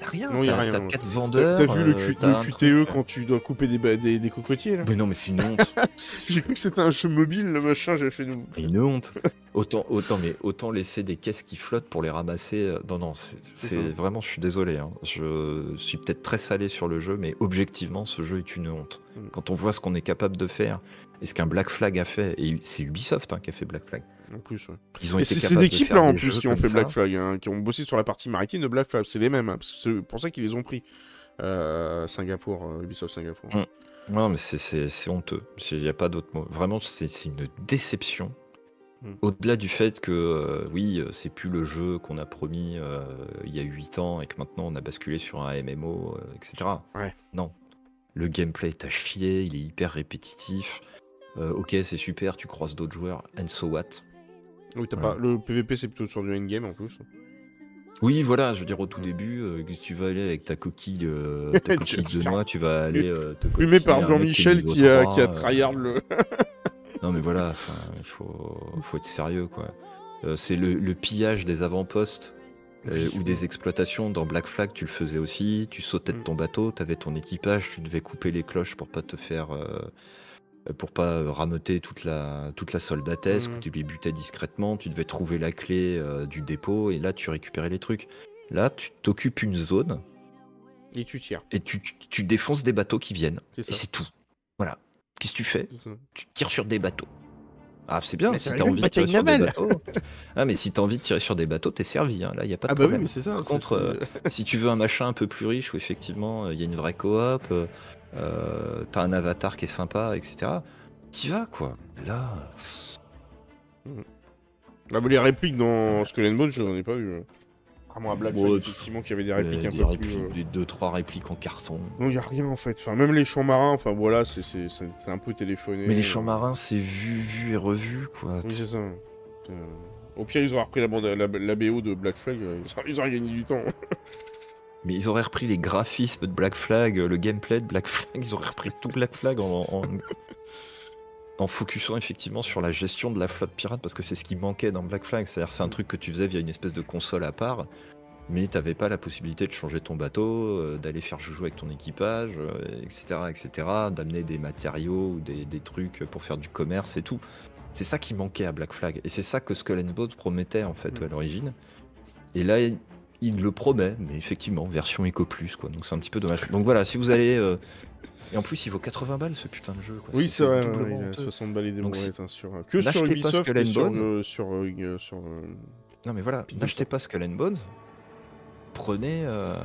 T'as rien. T'as rien, t'as ouais. quatre T'as vendeurs. t'as vu le, euh, Q- le QTE truc, euh. quand tu dois couper des, des, des cocotiers là Mais non, mais c'est une honte. J'ai cru que c'était un jeu mobile, le machin, j'ai fait. nous. C'est une honte. Autant, autant, mais autant laisser des caisses qui flottent pour les ramasser. euh, Non, non, c'est vraiment, je suis désolé. hein. Je suis peut-être très salé sur le jeu, mais objectivement, ce jeu est une honte. Mm. Quand on voit ce qu'on est capable de faire et ce qu'un Black Flag a fait, et c'est Ubisoft hein, qui a fait Black Flag. En plus, ouais. Ils ont Et été c'est ces équipes là en plus qui ont fait ça. Black Flag, hein, qui ont bossé sur la partie maritime de Black Flag, c'est les mêmes, hein, parce que c'est pour ça qu'ils les ont pris. Euh, Singapour, euh, Ubisoft Singapour. Mm. Non, mais c'est- c'est c'est honteux. Il n'y a pas d'autre mot. Vraiment, c'est c'est une déception. Mm. Au-delà du fait que, euh, oui, euh, c'est plus le jeu qu'on a promis euh, il y a 8 ans et que maintenant on a basculé sur un MMO, euh, etc. Ouais. Non. Le gameplay est à chier, il est hyper répétitif. Euh, ok, c'est super, tu croises d'autres joueurs, and so what Oui, pas... le PVP c'est plutôt sur du endgame en plus. Oui, voilà, je veux dire, au tout début, euh, tu vas aller avec ta coquille, euh, ta coquille de noix, tu vas aller. euh, te coquiller par Jean-Michel qui a, 3, qui a tryhard le. Non mais voilà, il faut, faut être sérieux quoi. C'est le, le pillage des avant-postes ou des exploitations dans Black Flag, tu le faisais aussi. Tu sautais de Mm. ton bateau, tu avais ton équipage, tu devais couper les cloches pour pas te faire, pour pas euh, rameuter toute la toute la soldatesque. Mm. Tu les butais discrètement, tu devais trouver la clé euh, du dépôt et là tu récupérais les trucs. Là, tu t'occupes une zone Et tu tires. et tu, tu- tu défonces des bateaux qui viennent. Et c'est tout. Voilà. Qu'est-ce que tu fais? Tu tires sur des bateaux. Ah, c'est bien, Mais si t'as envie de tirer sur des navale. bateau. Ah, mais si t'as envie de tirer sur des bateaux, t'es servi, hein. là, il a pas de Ah bah oui, problème. mais c'est ça. Par contre, Si tu veux un machin un peu plus riche où effectivement il y a une vraie coop, euh, euh, t'as un avatar qui est sympa, etc., t'y vas quoi. Là, Ah, bah, les répliques dans Skull and Bones, je n'en ai pas vu. Vraiment à Black Flag, Ouais, effectivement, qu'il y avait des euh, répliques un des peu répliques, plus. euh, des deux trois répliques en carton. Non, il y a rien en fait. Enfin, même les champs marins, enfin voilà, c'est un peu téléphoné. Mais les euh, champs marins, c'est vu, vu et revu quoi. Oui, c'est ça. Euh, Au pire, ils auraient repris la, bande, la, la BO de Black Flag, ils auraient, ils auraient gagné du temps. Mais ils auraient repris les graphismes de Black Flag, le gameplay de Black Flag, ils auraient repris tout Black Flag en, en, en focusant effectivement sur la gestion de la flotte pirate, parce que c'est ce qui manquait dans Black Flag. C'est-à-dire c'est un truc que tu faisais via une espèce de console à part, mais t'avais pas la possibilité de changer ton bateau, euh, d'aller faire joujou avec ton équipage, euh, etc., etc., d'amener des matériaux ou des, des trucs pour faire du commerce et tout. C'est ça qui manquait à Black Flag, et c'est ça que Skull and Bones promettait en fait Mm. à l'origine. Et là, il- le promet, mais effectivement, version Eco Plus, quoi. Donc c'est un petit peu dommage. Donc voilà, si vous allez. euh, Et en plus, il vaut 80 balles ce putain de jeu, quoi. Oui, c'est vrai, doublement ouais, il a honteux. 60 balles et des Donc, brouettes, hein, sur, que sur pas Ubisoft and sur, Bones. euh, sur, euh, euh, sur, euh, Non, mais voilà, n'achetez pas Skull and Bones. Prenez, euh,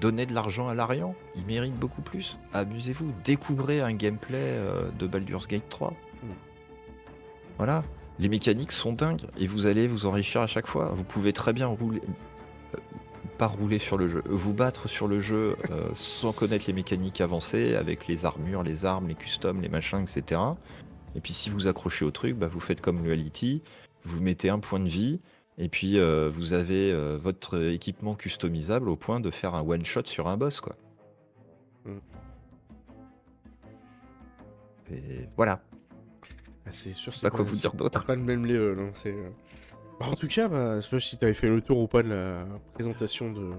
donnez de l'argent à l'Arian. Il mérite beaucoup plus. Amusez-vous. Découvrez un gameplay euh, de Baldur's Gate 3. Mm. Voilà. Les mécaniques sont dingues et vous allez vous enrichir à chaque fois. Vous pouvez très bien rouler. Pas rouler sur le jeu, vous battre sur le jeu euh, sans connaître les mécaniques avancées, avec les armures, les armes, les customs, les machins, etc. Et puis si vous accrochez au truc, bah, vous faites comme le Ality, vous mettez un point de vie, et puis euh, vous avez euh, votre équipement customisable au point de faire un one shot sur un boss, quoi. Mm. Et voilà. Ah, c'est sûr, C'est pas quoi vous dire d'autre. Pas le même level. hein, c'est, en tout cas, bah, je sais pas si t'avais fait le tour ou pas de la présentation de.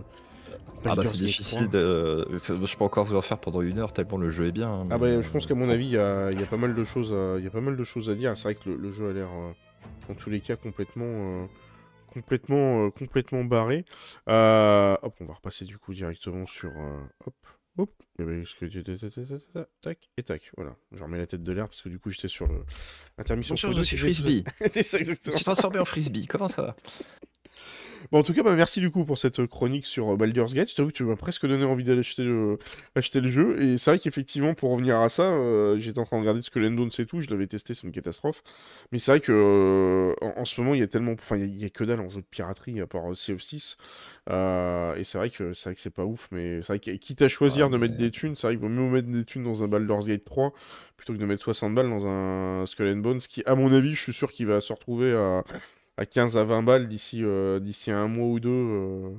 Ah bah c'est difficile 3. de... Je peux encore vous en faire pendant une heure tellement le jeu est bien. hein, Ah bah, je pense euh, qu'à mon avis, il y a, il y a pas mal de choses, à... il y a pas mal de choses à dire. C'est vrai que le, le jeu a l'air, euh, en tous les cas, complètement, euh, complètement, euh, complètement barré. Euh, Hop, on va repasser du coup directement sur, euh, hop, Eh ben, tac et tac. Voilà, je remets la tête de l'air parce que du coup, j'étais sur le intermission. Je suis Frisbee. C'est ça Je exactement. suis transformé en frisbee, comment ça va? Bon, en tout cas, bah, merci du coup pour cette chronique sur euh, Baldur's Gate. Je t'avoue que tu m'as presque donné envie d'aller acheter le, acheter le jeu. Et c'est vrai qu'effectivement, pour revenir à ça, euh, j'étais en train de regarder Skull and Bones et tout. Je l'avais testé, c'est une catastrophe. Mais c'est vrai que euh, en, en ce moment, il y a tellement. Enfin, il y a- que dalle en jeu de piraterie à part Sea of 6. Euh, et c'est vrai que c'est vrai que c'est pas ouf. Mais c'est vrai que quitte à choisir Ouais, de mettre des thunes, c'est vrai qu'il vaut mieux mettre des thunes dans un Baldur's Gate 3 plutôt que de mettre 60 balles dans un Skull and Bones qui, à mon avis, je suis sûr qu'il va se retrouver à à 15 à 20 balles d'ici euh, d'ici un mois ou deux euh,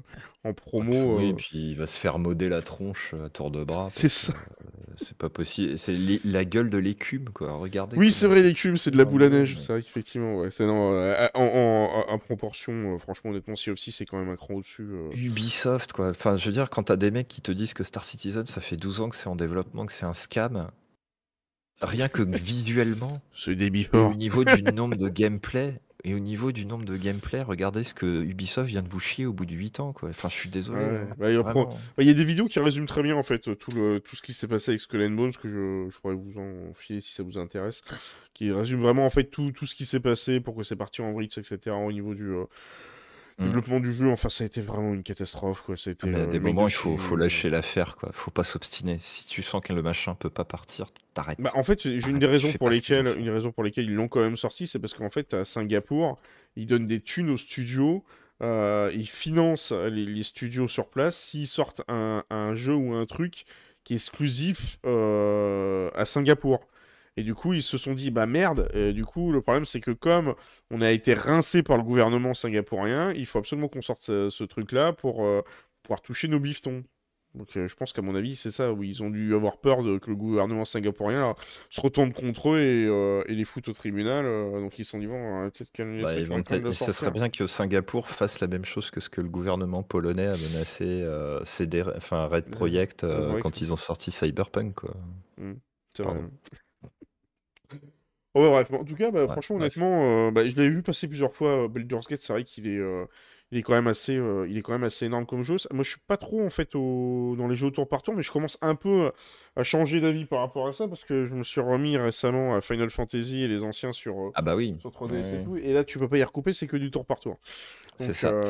en promo. Oui, euh. et puis il va se faire moder la tronche à tour de bras. C'est ça. C'est pas possible. C'est la gueule de l'écume, quoi. Regardez. Oui, c'est vrai, l'écume, c'est de la Ah, boule à neige. C'est vrai qu'effectivement, ouais. C'est non, en, en- en- en proportion, franchement, honnêtement, of Thieves, c'est quand même un cran au-dessus. Ubisoft, quoi. Enfin, je veux dire, quand t'as des mecs qui te disent que Star Citizen, ça fait 12 ans que c'est en développement, que c'est un scam, rien que visuellement, des et au niveau du nombre de gameplay, et au niveau du nombre de gameplay, regardez ce que Ubisoft vient de vous chier au bout de 8 ans, quoi. Enfin, je suis désolé. Ouais, hein. bah, il reprend- Vraiment. Il y a des vidéos qui résument très bien en fait tout, le, tout ce qui s'est passé avec Skull and Bones que je, je pourrais vous en filer si ça vous intéresse, qui résume vraiment en fait tout, tout ce qui s'est passé, pourquoi c'est parti en vrille, etc. au niveau du euh, Mm. développement du jeu. Enfin, ça a été vraiment une catastrophe quoi. Ça a été, Ah, à euh, des le moments, il faut, faut lâcher l'affaire, quoi. Faut pas s'obstiner. Si tu sens que le machin peut pas partir, t'arrêtes. Bah, en fait, j'ai une des raisons pour lesquelles, une des raisons pour lesquelles ils l'ont quand même sorti, c'est parce qu'en fait, à Singapour, ils donnent des thunes aux studios, euh, ils financent les, les studios sur place s'ils sortent un, un jeu ou un truc qui est exclusif euh, à Singapour. Et du coup, ils se sont dit, bah merde, euh, du coup, le problème, c'est que comme on a été rincé par le gouvernement singapourien, il faut absolument qu'on sorte ce, ce truc-là pour euh, pouvoir toucher nos bifetons. Donc euh, je pense qu'à mon avis, c'est ça, où ils ont dû avoir peur de, que le gouvernement singapourien là, se retourne contre eux et, euh, et les fout au tribunal. euh, donc ils se sont dit, bon, peut-être les Bah, le ça serait bien que Singapour fasse la même chose que ce que le gouvernement polonais a menacé CD, enfin Red Project quand ils ont sorti Cyberpunk. Quoi. C'est vrai. Pardon. Oh, ouais, bref, en tout cas, bah, franchement, bref. honnêtement, euh, bah, je l'avais vu passer plusieurs fois. euh, Baldur's Gate, c'est vrai qu'il est, euh, il est quand même assez, euh, il est quand même assez énorme comme jeu. Moi, je suis pas trop en fait au... dans les jeux au tour par tour, mais je commence un peu à changer d'avis par rapport à ça parce que je me suis remis récemment à Final Fantasy et les anciens sur, Ah bah oui, sur 3DS et tout, et là, tu peux pas y recouper, c'est que du tour par tour. c'est Donc, ça.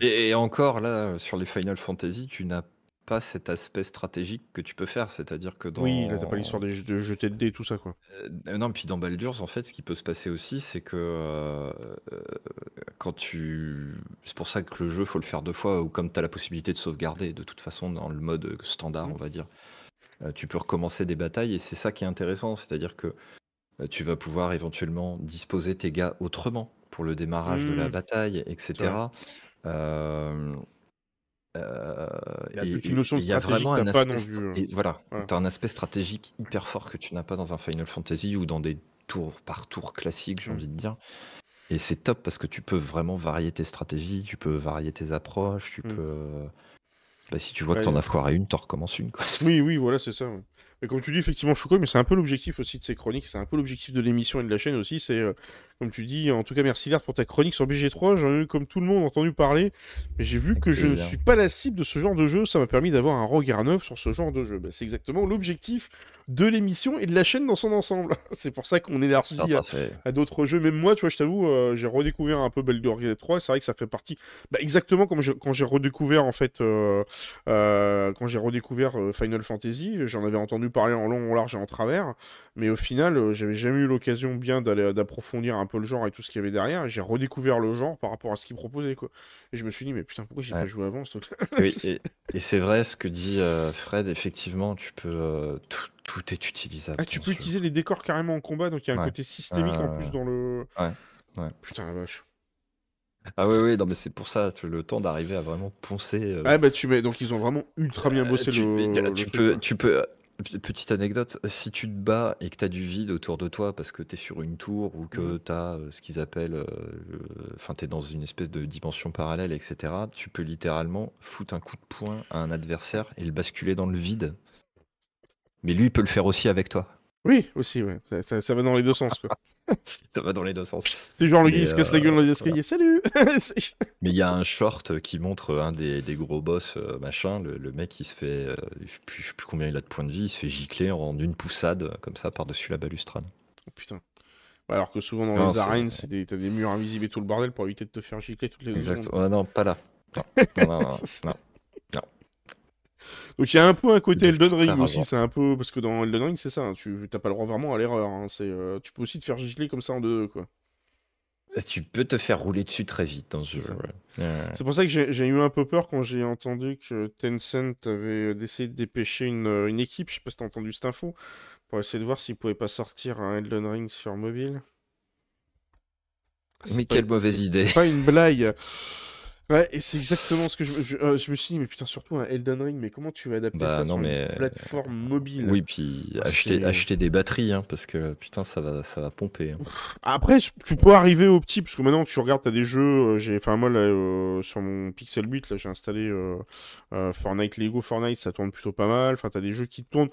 Et, et encore là, sur les Final Fantasy, tu n'as pas cet aspect stratégique que tu peux faire. C'est-à-dire que dans. Oui, là, t'as pas l'histoire de, de jeter de dés et tout ça, quoi. Euh, non, puis dans Baldur's, en fait, ce qui peut se passer aussi, c'est que euh, quand tu. C'est pour ça que le jeu, faut le faire deux fois, ou comme tu as la possibilité de sauvegarder, de toute façon, dans le mode standard, Mmh. on va dire, euh, tu peux recommencer des batailles, et c'est ça qui est intéressant. C'est-à-dire que euh, tu vas pouvoir éventuellement disposer tes gars autrement pour le démarrage de la Mmh. bataille, etc. Euh, euh, Il y a et toute une notion de stratégie que pas voilà, un aspect stratégique hyper fort que tu n'as pas dans un Final Fantasy ou dans des tours par tour classiques, j'ai Mmh. envie de dire. Et c'est top parce que tu peux vraiment varier tes stratégies, tu peux varier tes approches, tu Mmh. peux. Bah, si tu vois que Ouais, t'en as foiré une, t'en recommences une, quoi. Oui, oui, voilà, c'est ça. ouais. Mais comme tu dis, effectivement, Choukoi, mais c'est un peu l'objectif aussi de ces chroniques, c'est un peu l'objectif de l'émission et de la chaîne aussi, c'est, euh, comme tu dis, en tout cas, merci Lard pour ta chronique sur BG3, j'en ai eu comme tout le monde entendu parler, mais j'ai vu que je ne suis pas la cible de ce genre de jeu, ça m'a permis d'avoir un regard neuf sur ce genre de jeu. Bah, c'est exactement l'objectif de l'émission et de la chaîne dans son ensemble. c'est pour ça qu'on élargit à, à d'autres jeux. Même moi, tu vois, je t'avoue, euh, j'ai redécouvert un peu Baldur's Gate 3. C'est vrai que ça fait partie, bah, exactement comme je- quand j'ai redécouvert en fait, euh, quand j'ai redécouvert Final Fantasy, j'en avais entendu parler en long, en large et en travers, mais au final, euh, j'avais jamais eu l'occasion bien d'aller d'approfondir un peu le genre et tout ce qu'il y avait derrière. J'ai redécouvert le genre par rapport à ce qu'il proposait, quoi. Et je me suis dit, mais putain, pourquoi j'ai Ouais. pas joué avant ce truc Oui, et, et c'est vrai ce que dit euh, Fred, effectivement, tu peux. euh, tout, tout est utilisable. Ah, tu peux utiliser les décors carrément en combat, donc il y a un Ouais. côté systémique en Euh, plus dans le. ouais, ouais. Putain la vache. Ah oui, oui, non, mais c'est pour ça, le temps d'arriver à vraiment poncer. euh, Ah bah tu mets, donc ils ont vraiment ultra bien Euh, bossé tu, le. tu- le tu truc, peux, quoi. tu peux. P- Petite anecdote, si tu te bats et que tu as du vide autour de toi parce que tu es sur une tour ou que Mhm. tu as ce qu'ils appellent. euh, le- Enfin, tu es dans une espèce de dimension parallèle, etc., tu peux littéralement foutre un coup de poing à un adversaire et le basculer dans le vide. Mais lui, il peut le faire aussi avec toi. Oui, aussi, ouais. Ça, ça- ça va dans les deux sens, quoi. Ça va dans les deux sens. C'est genre le gars, il se casse la gueule dans les euh, escaliers. Salut Mais il y a un short qui montre un des, des gros boss, euh, machin. Le, le mec, il se fait. euh, je sais plus, je sais plus combien il a de points de vie. Il se fait gicler en une poussade, euh, comme ça, par-dessus la balustrade. Oh, putain. Ouais, alors que souvent dans Non, les arènes, c'est des... t'as des murs invisibles et tout le bordel pour éviter de te faire gicler toutes les deux secondes. Exactement. Ah non, pas là. Non, non, non, non, non. Donc il y a un peu un côté Elden Ring aussi, c'est un peu... Parce que dans Elden Ring, c'est ça, hein, tu t'as pas le droit vraiment à l'erreur. hein, c'est, euh, Tu peux aussi te faire gicler comme ça en deux, quoi. Tu peux te faire rouler dessus très vite dans ce jeu. ça. ouais. Ouais. C'est pour ça que j'ai eu un peu peur quand j'ai entendu que Tencent avait essayé de dépêcher une, euh, une équipe, je sais pas si t'as entendu cette info, pour essayer de voir s'ils pouvaient pas sortir un Elden Ring sur mobile. Mais quelle mauvaise idée. Pas une blague. Ouais, et c'est exactement ce que je, euh, je me suis dit, mais putain, surtout un Elden Ring, mais comment tu vas adapter Bah ça non, sur mais- une plateforme mobile? Oui, puis Ah, acheter, acheter des batteries, hein, parce que putain, ça va, ça va pomper. hein. Après, tu peux arriver au petit, parce que maintenant tu regardes, t'as des jeux, euh, j'ai, enfin moi là, euh, sur mon Pixel 8, là j'ai installé euh, euh, Fortnite Lego Fortnite, ça tourne plutôt pas mal, enfin t'as des jeux qui tournent,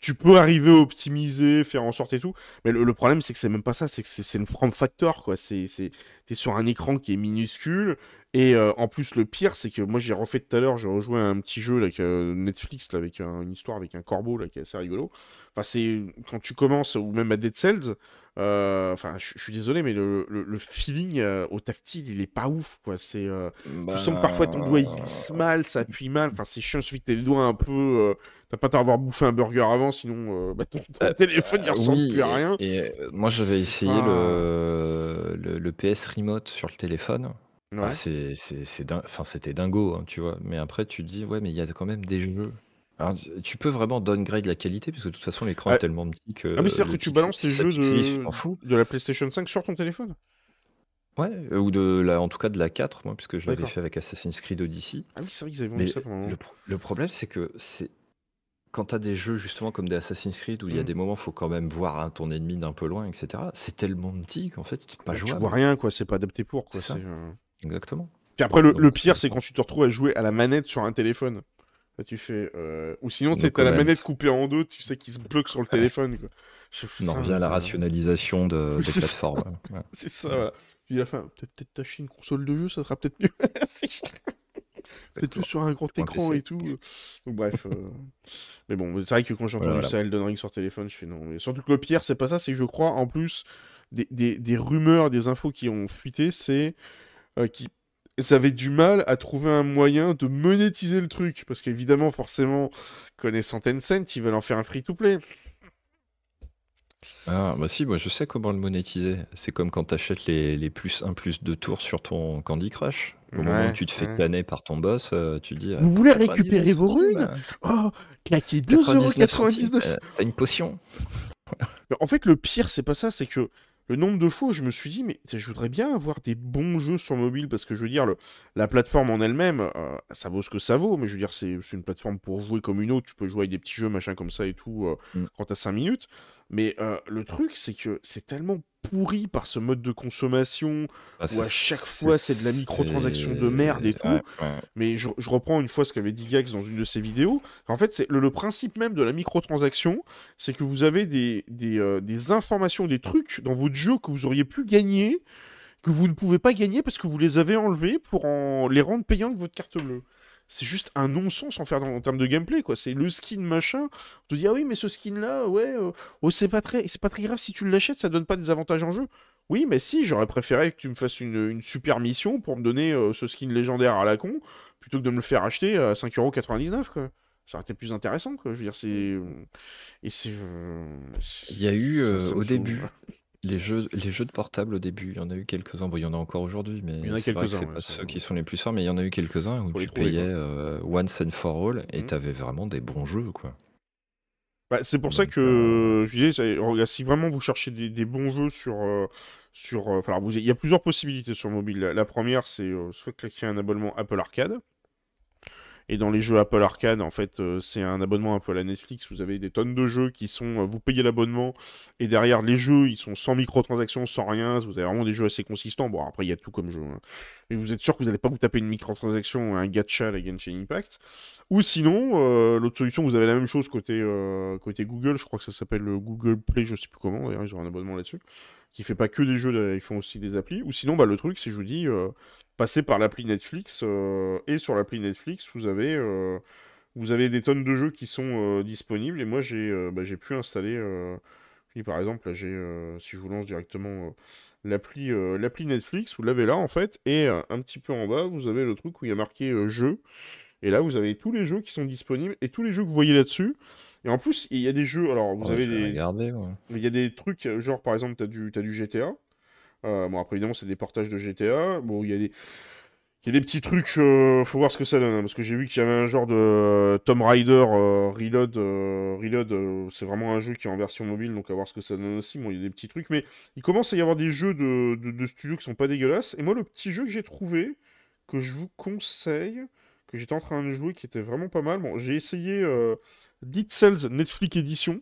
tu peux arriver à optimiser, faire en sorte et tout, mais le, le problème c'est que c'est même pas ça, c'est que c'est c'est une form factor quoi, c'est, c'est, t'es sur un écran qui est minuscule, et euh, en plus le pire c'est que moi j'ai refait tout à l'heure, j'ai rejoué à un petit jeu là, avec euh, Netflix, là, avec un- une histoire avec un corbeau là, qui est assez rigolo, enfin c'est, quand tu commences, ou même à Dead Cells, euh, Enfin, je suis désolé, mais le, le- le feeling euh, au tactile, il est pas ouf, quoi. C'est, euh, tu sens que parfois ton doigt il Bah, glisse mal, ça appuie mal. Enfin, c'est chiant. Suffit que t'aies les doigts un peu. euh, T'as pas tard avoir bouffé un burger avant, sinon euh, bah, ton, ton Euh, téléphone il Euh, ressemble oui, plus à rien. Et, et, euh, moi, j'avais essayé pas- le, le, le PS Remote sur le téléphone. Ouais. Ah, c'est, c'est, c'est din- enfin, c'était dingo, hein, tu vois. Mais après, tu te dis, ouais, mais il y a quand même des jeux. Alors, tu peux vraiment downgrade la qualité, parce que de toute façon, l'écran Ah. est tellement petit que. Ah, mais c'est-à-dire le que tu pixel- balances si ça jeux pixelise, tu de... t'en fous. de la PlayStation 5 sur ton téléphone? Ouais, euh, ou de la, en tout cas de la 4, moi, puisque je l'avais D'accord. fait avec Assassin's Creed Odyssey. Ah oui, c'est vrai qu'ils avaient vendu Mais ça pendant un moment. le, pro- le problème, c'est que c'est quand tu as des jeux justement comme des Assassin's Creed où il y a Mm. des moments, faut quand même voir hein, ton ennemi d'un peu loin, etc. C'est tellement petit qu'en fait, c'est pas Bah, tu jouable. vois rien, quoi. C'est pas adapté pour, quoi. C'est ça. c'est, euh, Exactement. Puis après, le, pire, c'est- quand tu te retrouves à jouer à la manette sur un téléphone. Là, tu fais. euh, Ou sinon, tu sais, t'as la manette coupée en deux, tu sais, qui se bloque sur le téléphone. Quoi. On revient à la rationalisation de, Oui, des plateformes. Ouais. C'est ça, voilà. Puis à la fin, peut-être t'acheter une console de jeu, ça sera peut-être mieux. C'est- mieux sur un grand écran et tout. Donc bref. euh, Mais bon, c'est vrai que quand j'ai entendu Voilà. ça, Elden Ring sur téléphone, je fais non. Mais surtout que le pire, c'est pas ça, c'est que je crois, en plus, des, des, des rumeurs, des infos qui ont fuité, c'est qui ils avaient du mal à trouver un moyen de monétiser le truc. Parce qu'évidemment, forcément, connaissant Tencent, ils veulent en faire un free-to-play. Ah, bah si, moi je sais comment le monétiser. C'est comme quand tu achètes les, les plus 1 plus 2 tours sur ton Candy Crush. Au moment où tu te fais ouais. planer par ton boss, euh, tu dis. euh, Vous voulez 99 récupérer vos runes euh, Oh, claquez 99 centimes, 2,99€. euh, T'as une potion. En fait, le pire, c'est pas ça, c'est que le nombre de fois où je me suis dit, mais je voudrais bien avoir des bons jeux sur mobile, parce que je veux dire, le- la plateforme en elle-même, euh, ça vaut ce que ça vaut, mais je veux dire, c'est une plateforme pour jouer comme une autre, tu peux jouer avec des petits jeux, machin comme ça et tout, euh, Mm. quand t'as 5 minutes. Mais euh, le truc, c'est que c'est tellement pourri par ce mode de consommation, Bah, où à chaque fois, c'est de la microtransaction de merde et tout. Ouais, ouais. Mais je, je reprends une fois ce qu'avait dit Gax dans une de ses vidéos. En fait, c'est le, le principe même de la microtransaction, c'est que vous avez des, des, euh, des informations, des trucs dans votre jeu que vous auriez pu gagner, que vous ne pouvez pas gagner parce que vous les avez enlevés pour en, les rendre payants avec votre carte bleue. C'est juste un non-sens en, faire en termes de gameplay, quoi. C'est le skin machin. On te dit, ah oui, mais ce skin-là, ouais, euh, oh, c'est pas, très, c'est pas très grave si tu l'achètes, ça donne pas des avantages en jeu. Oui, mais si, j'aurais préféré que tu me fasses une, une super mission pour me donner euh, ce skin légendaire à la con, plutôt que de me le faire acheter à 5,99€, quoi. Ça aurait été plus intéressant, quoi. Je veux dire, c'est... Et c'est... euh, Il y a eu euh, au début les jeux, les jeux de portable au début, il y en a eu quelques-uns. Bon, il y en a encore aujourd'hui, mais Il y en a c'est vrai que quelques-uns, c'est ouais, pas ceux qui sont les plus forts, mais il y en a eu quelques-uns où Faut les tu trouver, payais quoi. euh, once and for all et Mhm. t'avais vraiment des bons jeux, quoi. Bah, c'est pour ça Donc, que euh, je disais, c'est- regarde, si vraiment vous cherchez des, des bons jeux sur, euh, sur, euh, enfin, alors, vous- il y a plusieurs possibilités sur mobile. La, la première, c'est euh, soit claquer un abonnement Apple Arcade. Et dans les jeux Apple Arcade, en fait, euh, c'est un abonnement un peu à la Netflix. Vous avez des tonnes de jeux qui sont, euh, vous payez l'abonnement et derrière les jeux, ils sont sans microtransactions, sans rien. Vous avez vraiment des jeux assez consistants. Bon, après, il y a tout comme jeu. hein. Mais vous êtes sûr que vous n'allez pas vous taper une microtransaction ou un gacha à la Genshin Impact. Ou sinon, euh, l'autre solution, vous avez la même chose côté, côté Google, je crois que ça s'appelle le Google Play, je sais plus comment, d'ailleurs ils ont un abonnement là-dessus, qui fait pas que des jeux, ils font aussi des applis. Ou sinon, bah, le truc, c'est, je vous dis, euh, passez par l'appli Netflix, euh, et sur l'appli Netflix, vous avez, euh, vous avez des tonnes de jeux qui sont disponibles, et moi j'ai bah, pu installer, je dis par exemple, là, si je vous lance directement l'appli Netflix, vous l'avez là en fait, et un petit peu en bas, vous avez le truc où il y a marqué jeux. Et là, vous avez tous les jeux qui sont disponibles et tous les jeux que vous voyez là-dessus. Et en plus, il y a des jeux. Alors, vous Ouais, avez regarder, ouais. Il y a des trucs, euh, genre par exemple, tu as du, du GTA. Euh, bon, après, évidemment, c'est des portages de GTA. Bon, il y a des. Il y a des petits trucs, euh, faut voir ce que ça donne, hein, parce que j'ai vu qu'il y avait un genre de euh, Tomb Raider euh, Reload. Reload, c'est vraiment un jeu qui est en version mobile, donc à voir ce que ça donne aussi. Bon, il y a des petits trucs, mais il commence à y avoir des jeux de, de, de studios qui sont pas dégueulasses. Et moi, le petit jeu que j'ai trouvé, que je vous conseille, que j'étais en train de jouer, qui était vraiment pas mal. Bon, j'ai essayé euh, Dead Cells Netflix Edition.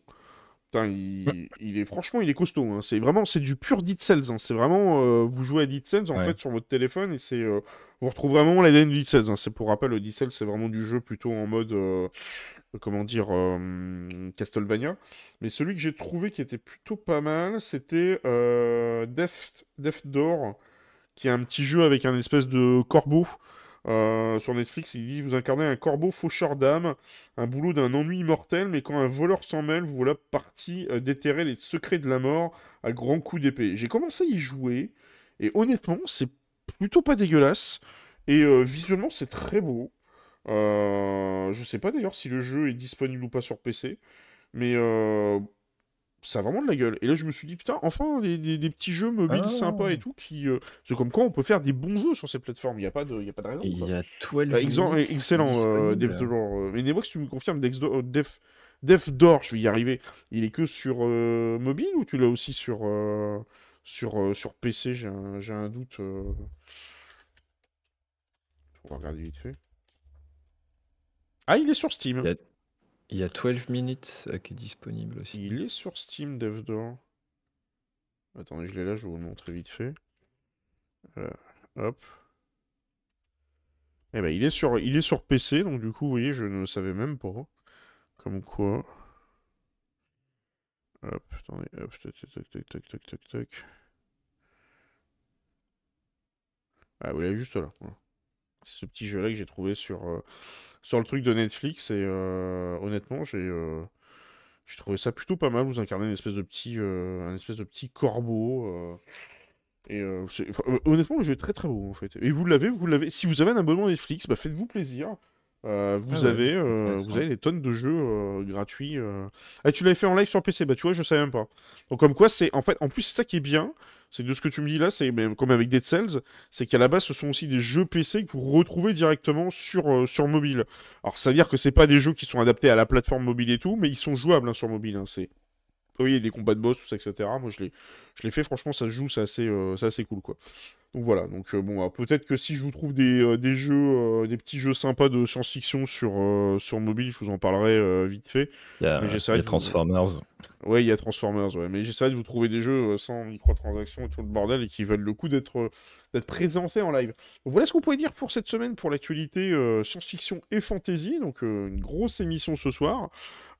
Putain, il, il est franchement, il est costaud. hein. C'est vraiment, c'est du pur Dead Cells. hein. C'est vraiment, euh, vous jouez à Dead Cells en Ouais. fait sur votre téléphone et c'est, euh, vous retrouvez vraiment l'ADN du Dead Cells. hein. C'est pour rappel, Dead Cells c'est vraiment du jeu plutôt en mode, euh, comment dire, Castlevania. Mais celui que j'ai trouvé qui était plutôt pas mal, c'était Death, Death Door, qui est un petit jeu avec un espèce de corbeau. Euh, sur Netflix, il dit vous incarnez un corbeau faucheur d'âme, un boulot d'un ennui mortel, mais quand un voleur s'en mêle, vous voilà parti euh, déterrer les secrets de la mort à grands coups d'épée. J'ai commencé à y jouer, et honnêtement, c'est plutôt pas dégueulasse, et euh, visuellement, c'est très beau. Je sais pas d'ailleurs si le jeu est disponible ou pas sur PC, mais ça a vraiment de la gueule. Et là, je me suis dit, putain, enfin, des, des- des petits jeux mobiles Ah. sympas et tout, qui. euh, c'est comme quoi on peut faire des bons jeux sur ces plateformes, il n'y a, pas de- il y a pas de raison. Il y a 12 Bah, minutes excellent, euh. Death Door. euh, Mais que tu me confirmes, Death, Death Door, je vais y arriver. Il est que sur euh, mobile ou tu l'as aussi sur, euh, sur, euh, sur PC J'ai un, j'ai un doute. euh. On va regarder vite fait. Ah, il est sur Steam. Il y a- il y a 12 minutes euh, qui est disponible aussi. Il est sur Steam DevDor. Attendez, je l'ai là, je vais vous le montrer vite fait. Euh, hop. Eh ben, il est sur, il est sur PC, donc du coup, vous voyez, je ne savais même pas. Comme quoi. Hop, attendez, hop, tac, tac, tac, tac, tac, tac, tac. Ah, vous l'avez juste là. Voilà. C'est ce petit jeu-là que j'ai trouvé sur, euh, sur le truc de Netflix, et euh, honnêtement, j'ai euh, j'ai trouvé ça plutôt pas mal. Vous incarnez une espèce de petit, un espèce de petit corbeau. Et honnêtement, le jeu est très très beau en fait. Et vous l'avez, vous l'avez. Si vous avez un abonnement Netflix, bah, faites-vous plaisir. Euh, vous Ah ouais, avez, euh, vous avez des tonnes de jeux euh, gratuits. Ah, tu l'avais fait en live sur PC, bah tu vois, je savais même pas. Donc comme quoi, c'est en fait, en plus, c'est ça qui est bien. C'est de ce que tu me dis là, c'est même comme avec Dead Cells, c'est qu'à la base, ce sont aussi des jeux PC que vous retrouvez directement sur, sur mobile. Alors ça veut dire que c'est pas des jeux qui sont adaptés à la plateforme mobile et tout, mais ils sont jouables hein, sur mobile. hein, c'est oui, des combats de boss, tout ça, etc. Moi, je l'ai, je l'ai fait, franchement, ça se joue, c'est assez, euh, assez cool, quoi. Donc voilà, donc euh, bon, alors, peut-être que si je vous trouve des, euh, des jeux, euh, des petits jeux sympas de science-fiction sur, sur mobile, je vous en parlerai vite fait. Il y a, Mais il y j'essaierai a de vous- Transformers. Ouais, il y a Transformers, ouais, mais j'essaierai de vous trouver des jeux sans microtransactions et tout le bordel et qui valent le coup d'être d'être présentés en live. Donc voilà ce qu'on pouvait dire pour cette semaine pour l'actualité science-fiction et fantasy. Donc une grosse émission ce soir.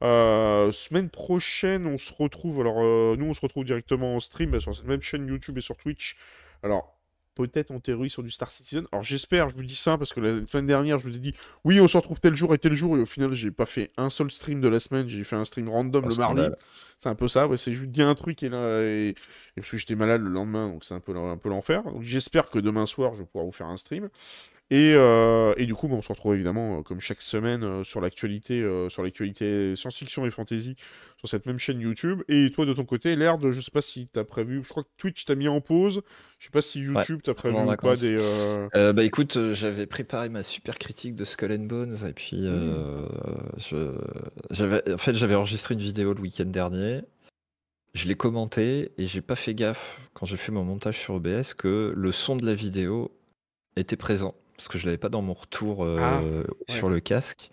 Euh, semaine prochaine, on se retrouve. Alors euh, nous, on se retrouve directement en stream bah, sur cette même chaîne YouTube et sur Twitch. Alors peut-être en théorie sur du Star Citizen. Alors j'espère, je vous dis ça parce que la semaine dernière, je vous ai dit oui, on se retrouve tel jour et tel jour et au final, j'ai pas fait un seul stream de la semaine. J'ai fait un stream random le mardi. C'est un peu ça, ouais, c'est juste dire un truc et, là, et, et parce que j'étais malade le lendemain, donc c'est un peu, un peu l'enfer. Donc j'espère que demain soir, je vais pouvoir vous faire un stream. Et, euh, et du coup, bah, on se retrouve évidemment, euh, comme chaque semaine, euh, sur l'actualité euh, sur l'actualité science-fiction et fantasy sur cette même chaîne YouTube. Et toi, de ton côté, Laird, je sais pas si t'as prévu, je crois que Twitch t'a mis en pause. Je sais pas si YouTube t'as prévu ou pas des. euh, Euh, bah écoute, euh, j'avais préparé ma super critique de Skull and Bones et puis euh, je, j'avais, en fait j'avais enregistré une vidéo le week-end dernier. Je l'ai commenté et j'ai pas fait gaffe quand j'ai fait mon montage sur OBS que le son de la vidéo était présent parce que je l'avais pas dans mon retour euh, Ah, sur le casque.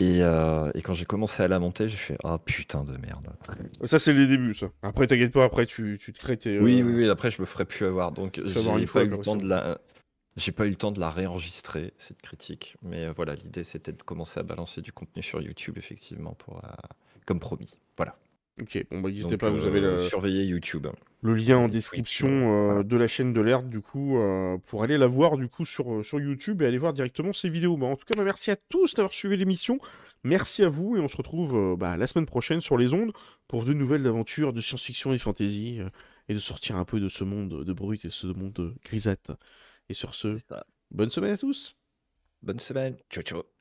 Et, euh, et quand j'ai commencé à la monter, j'ai fait ah putain de merde. Ça, c'est les débuts, ça. Après, t'inquiète pas, après, tu, tu te crées tes. Oui, euh, oui, oui, après je me ferai plus avoir. Donc j'ai fois, pas eu le temps de la. J'ai pas eu le temps de la réenregistrer, cette critique. Mais voilà, l'idée c'était de commencer à balancer du contenu sur YouTube, effectivement, pour, comme promis. Voilà. Ok, bon, bah, n'hésitez pas, vous euh, avez le. surveillez YouTube. le lien en description euh, euh, de la chaîne de l'Erd du coup euh, pour aller la voir du coup sur, euh, sur YouTube et aller voir directement ses vidéos. Bah, en tout cas, bah, merci à tous d'avoir suivi l'émission. Merci à vous et on se retrouve euh, bah, la semaine prochaine sur les ondes pour de nouvelles aventures de science-fiction et fantasy euh, et de sortir un peu de ce monde de brut et de ce monde grisette. Et sur ce, bonne semaine à tous. Bonne semaine. Ciao, ciao.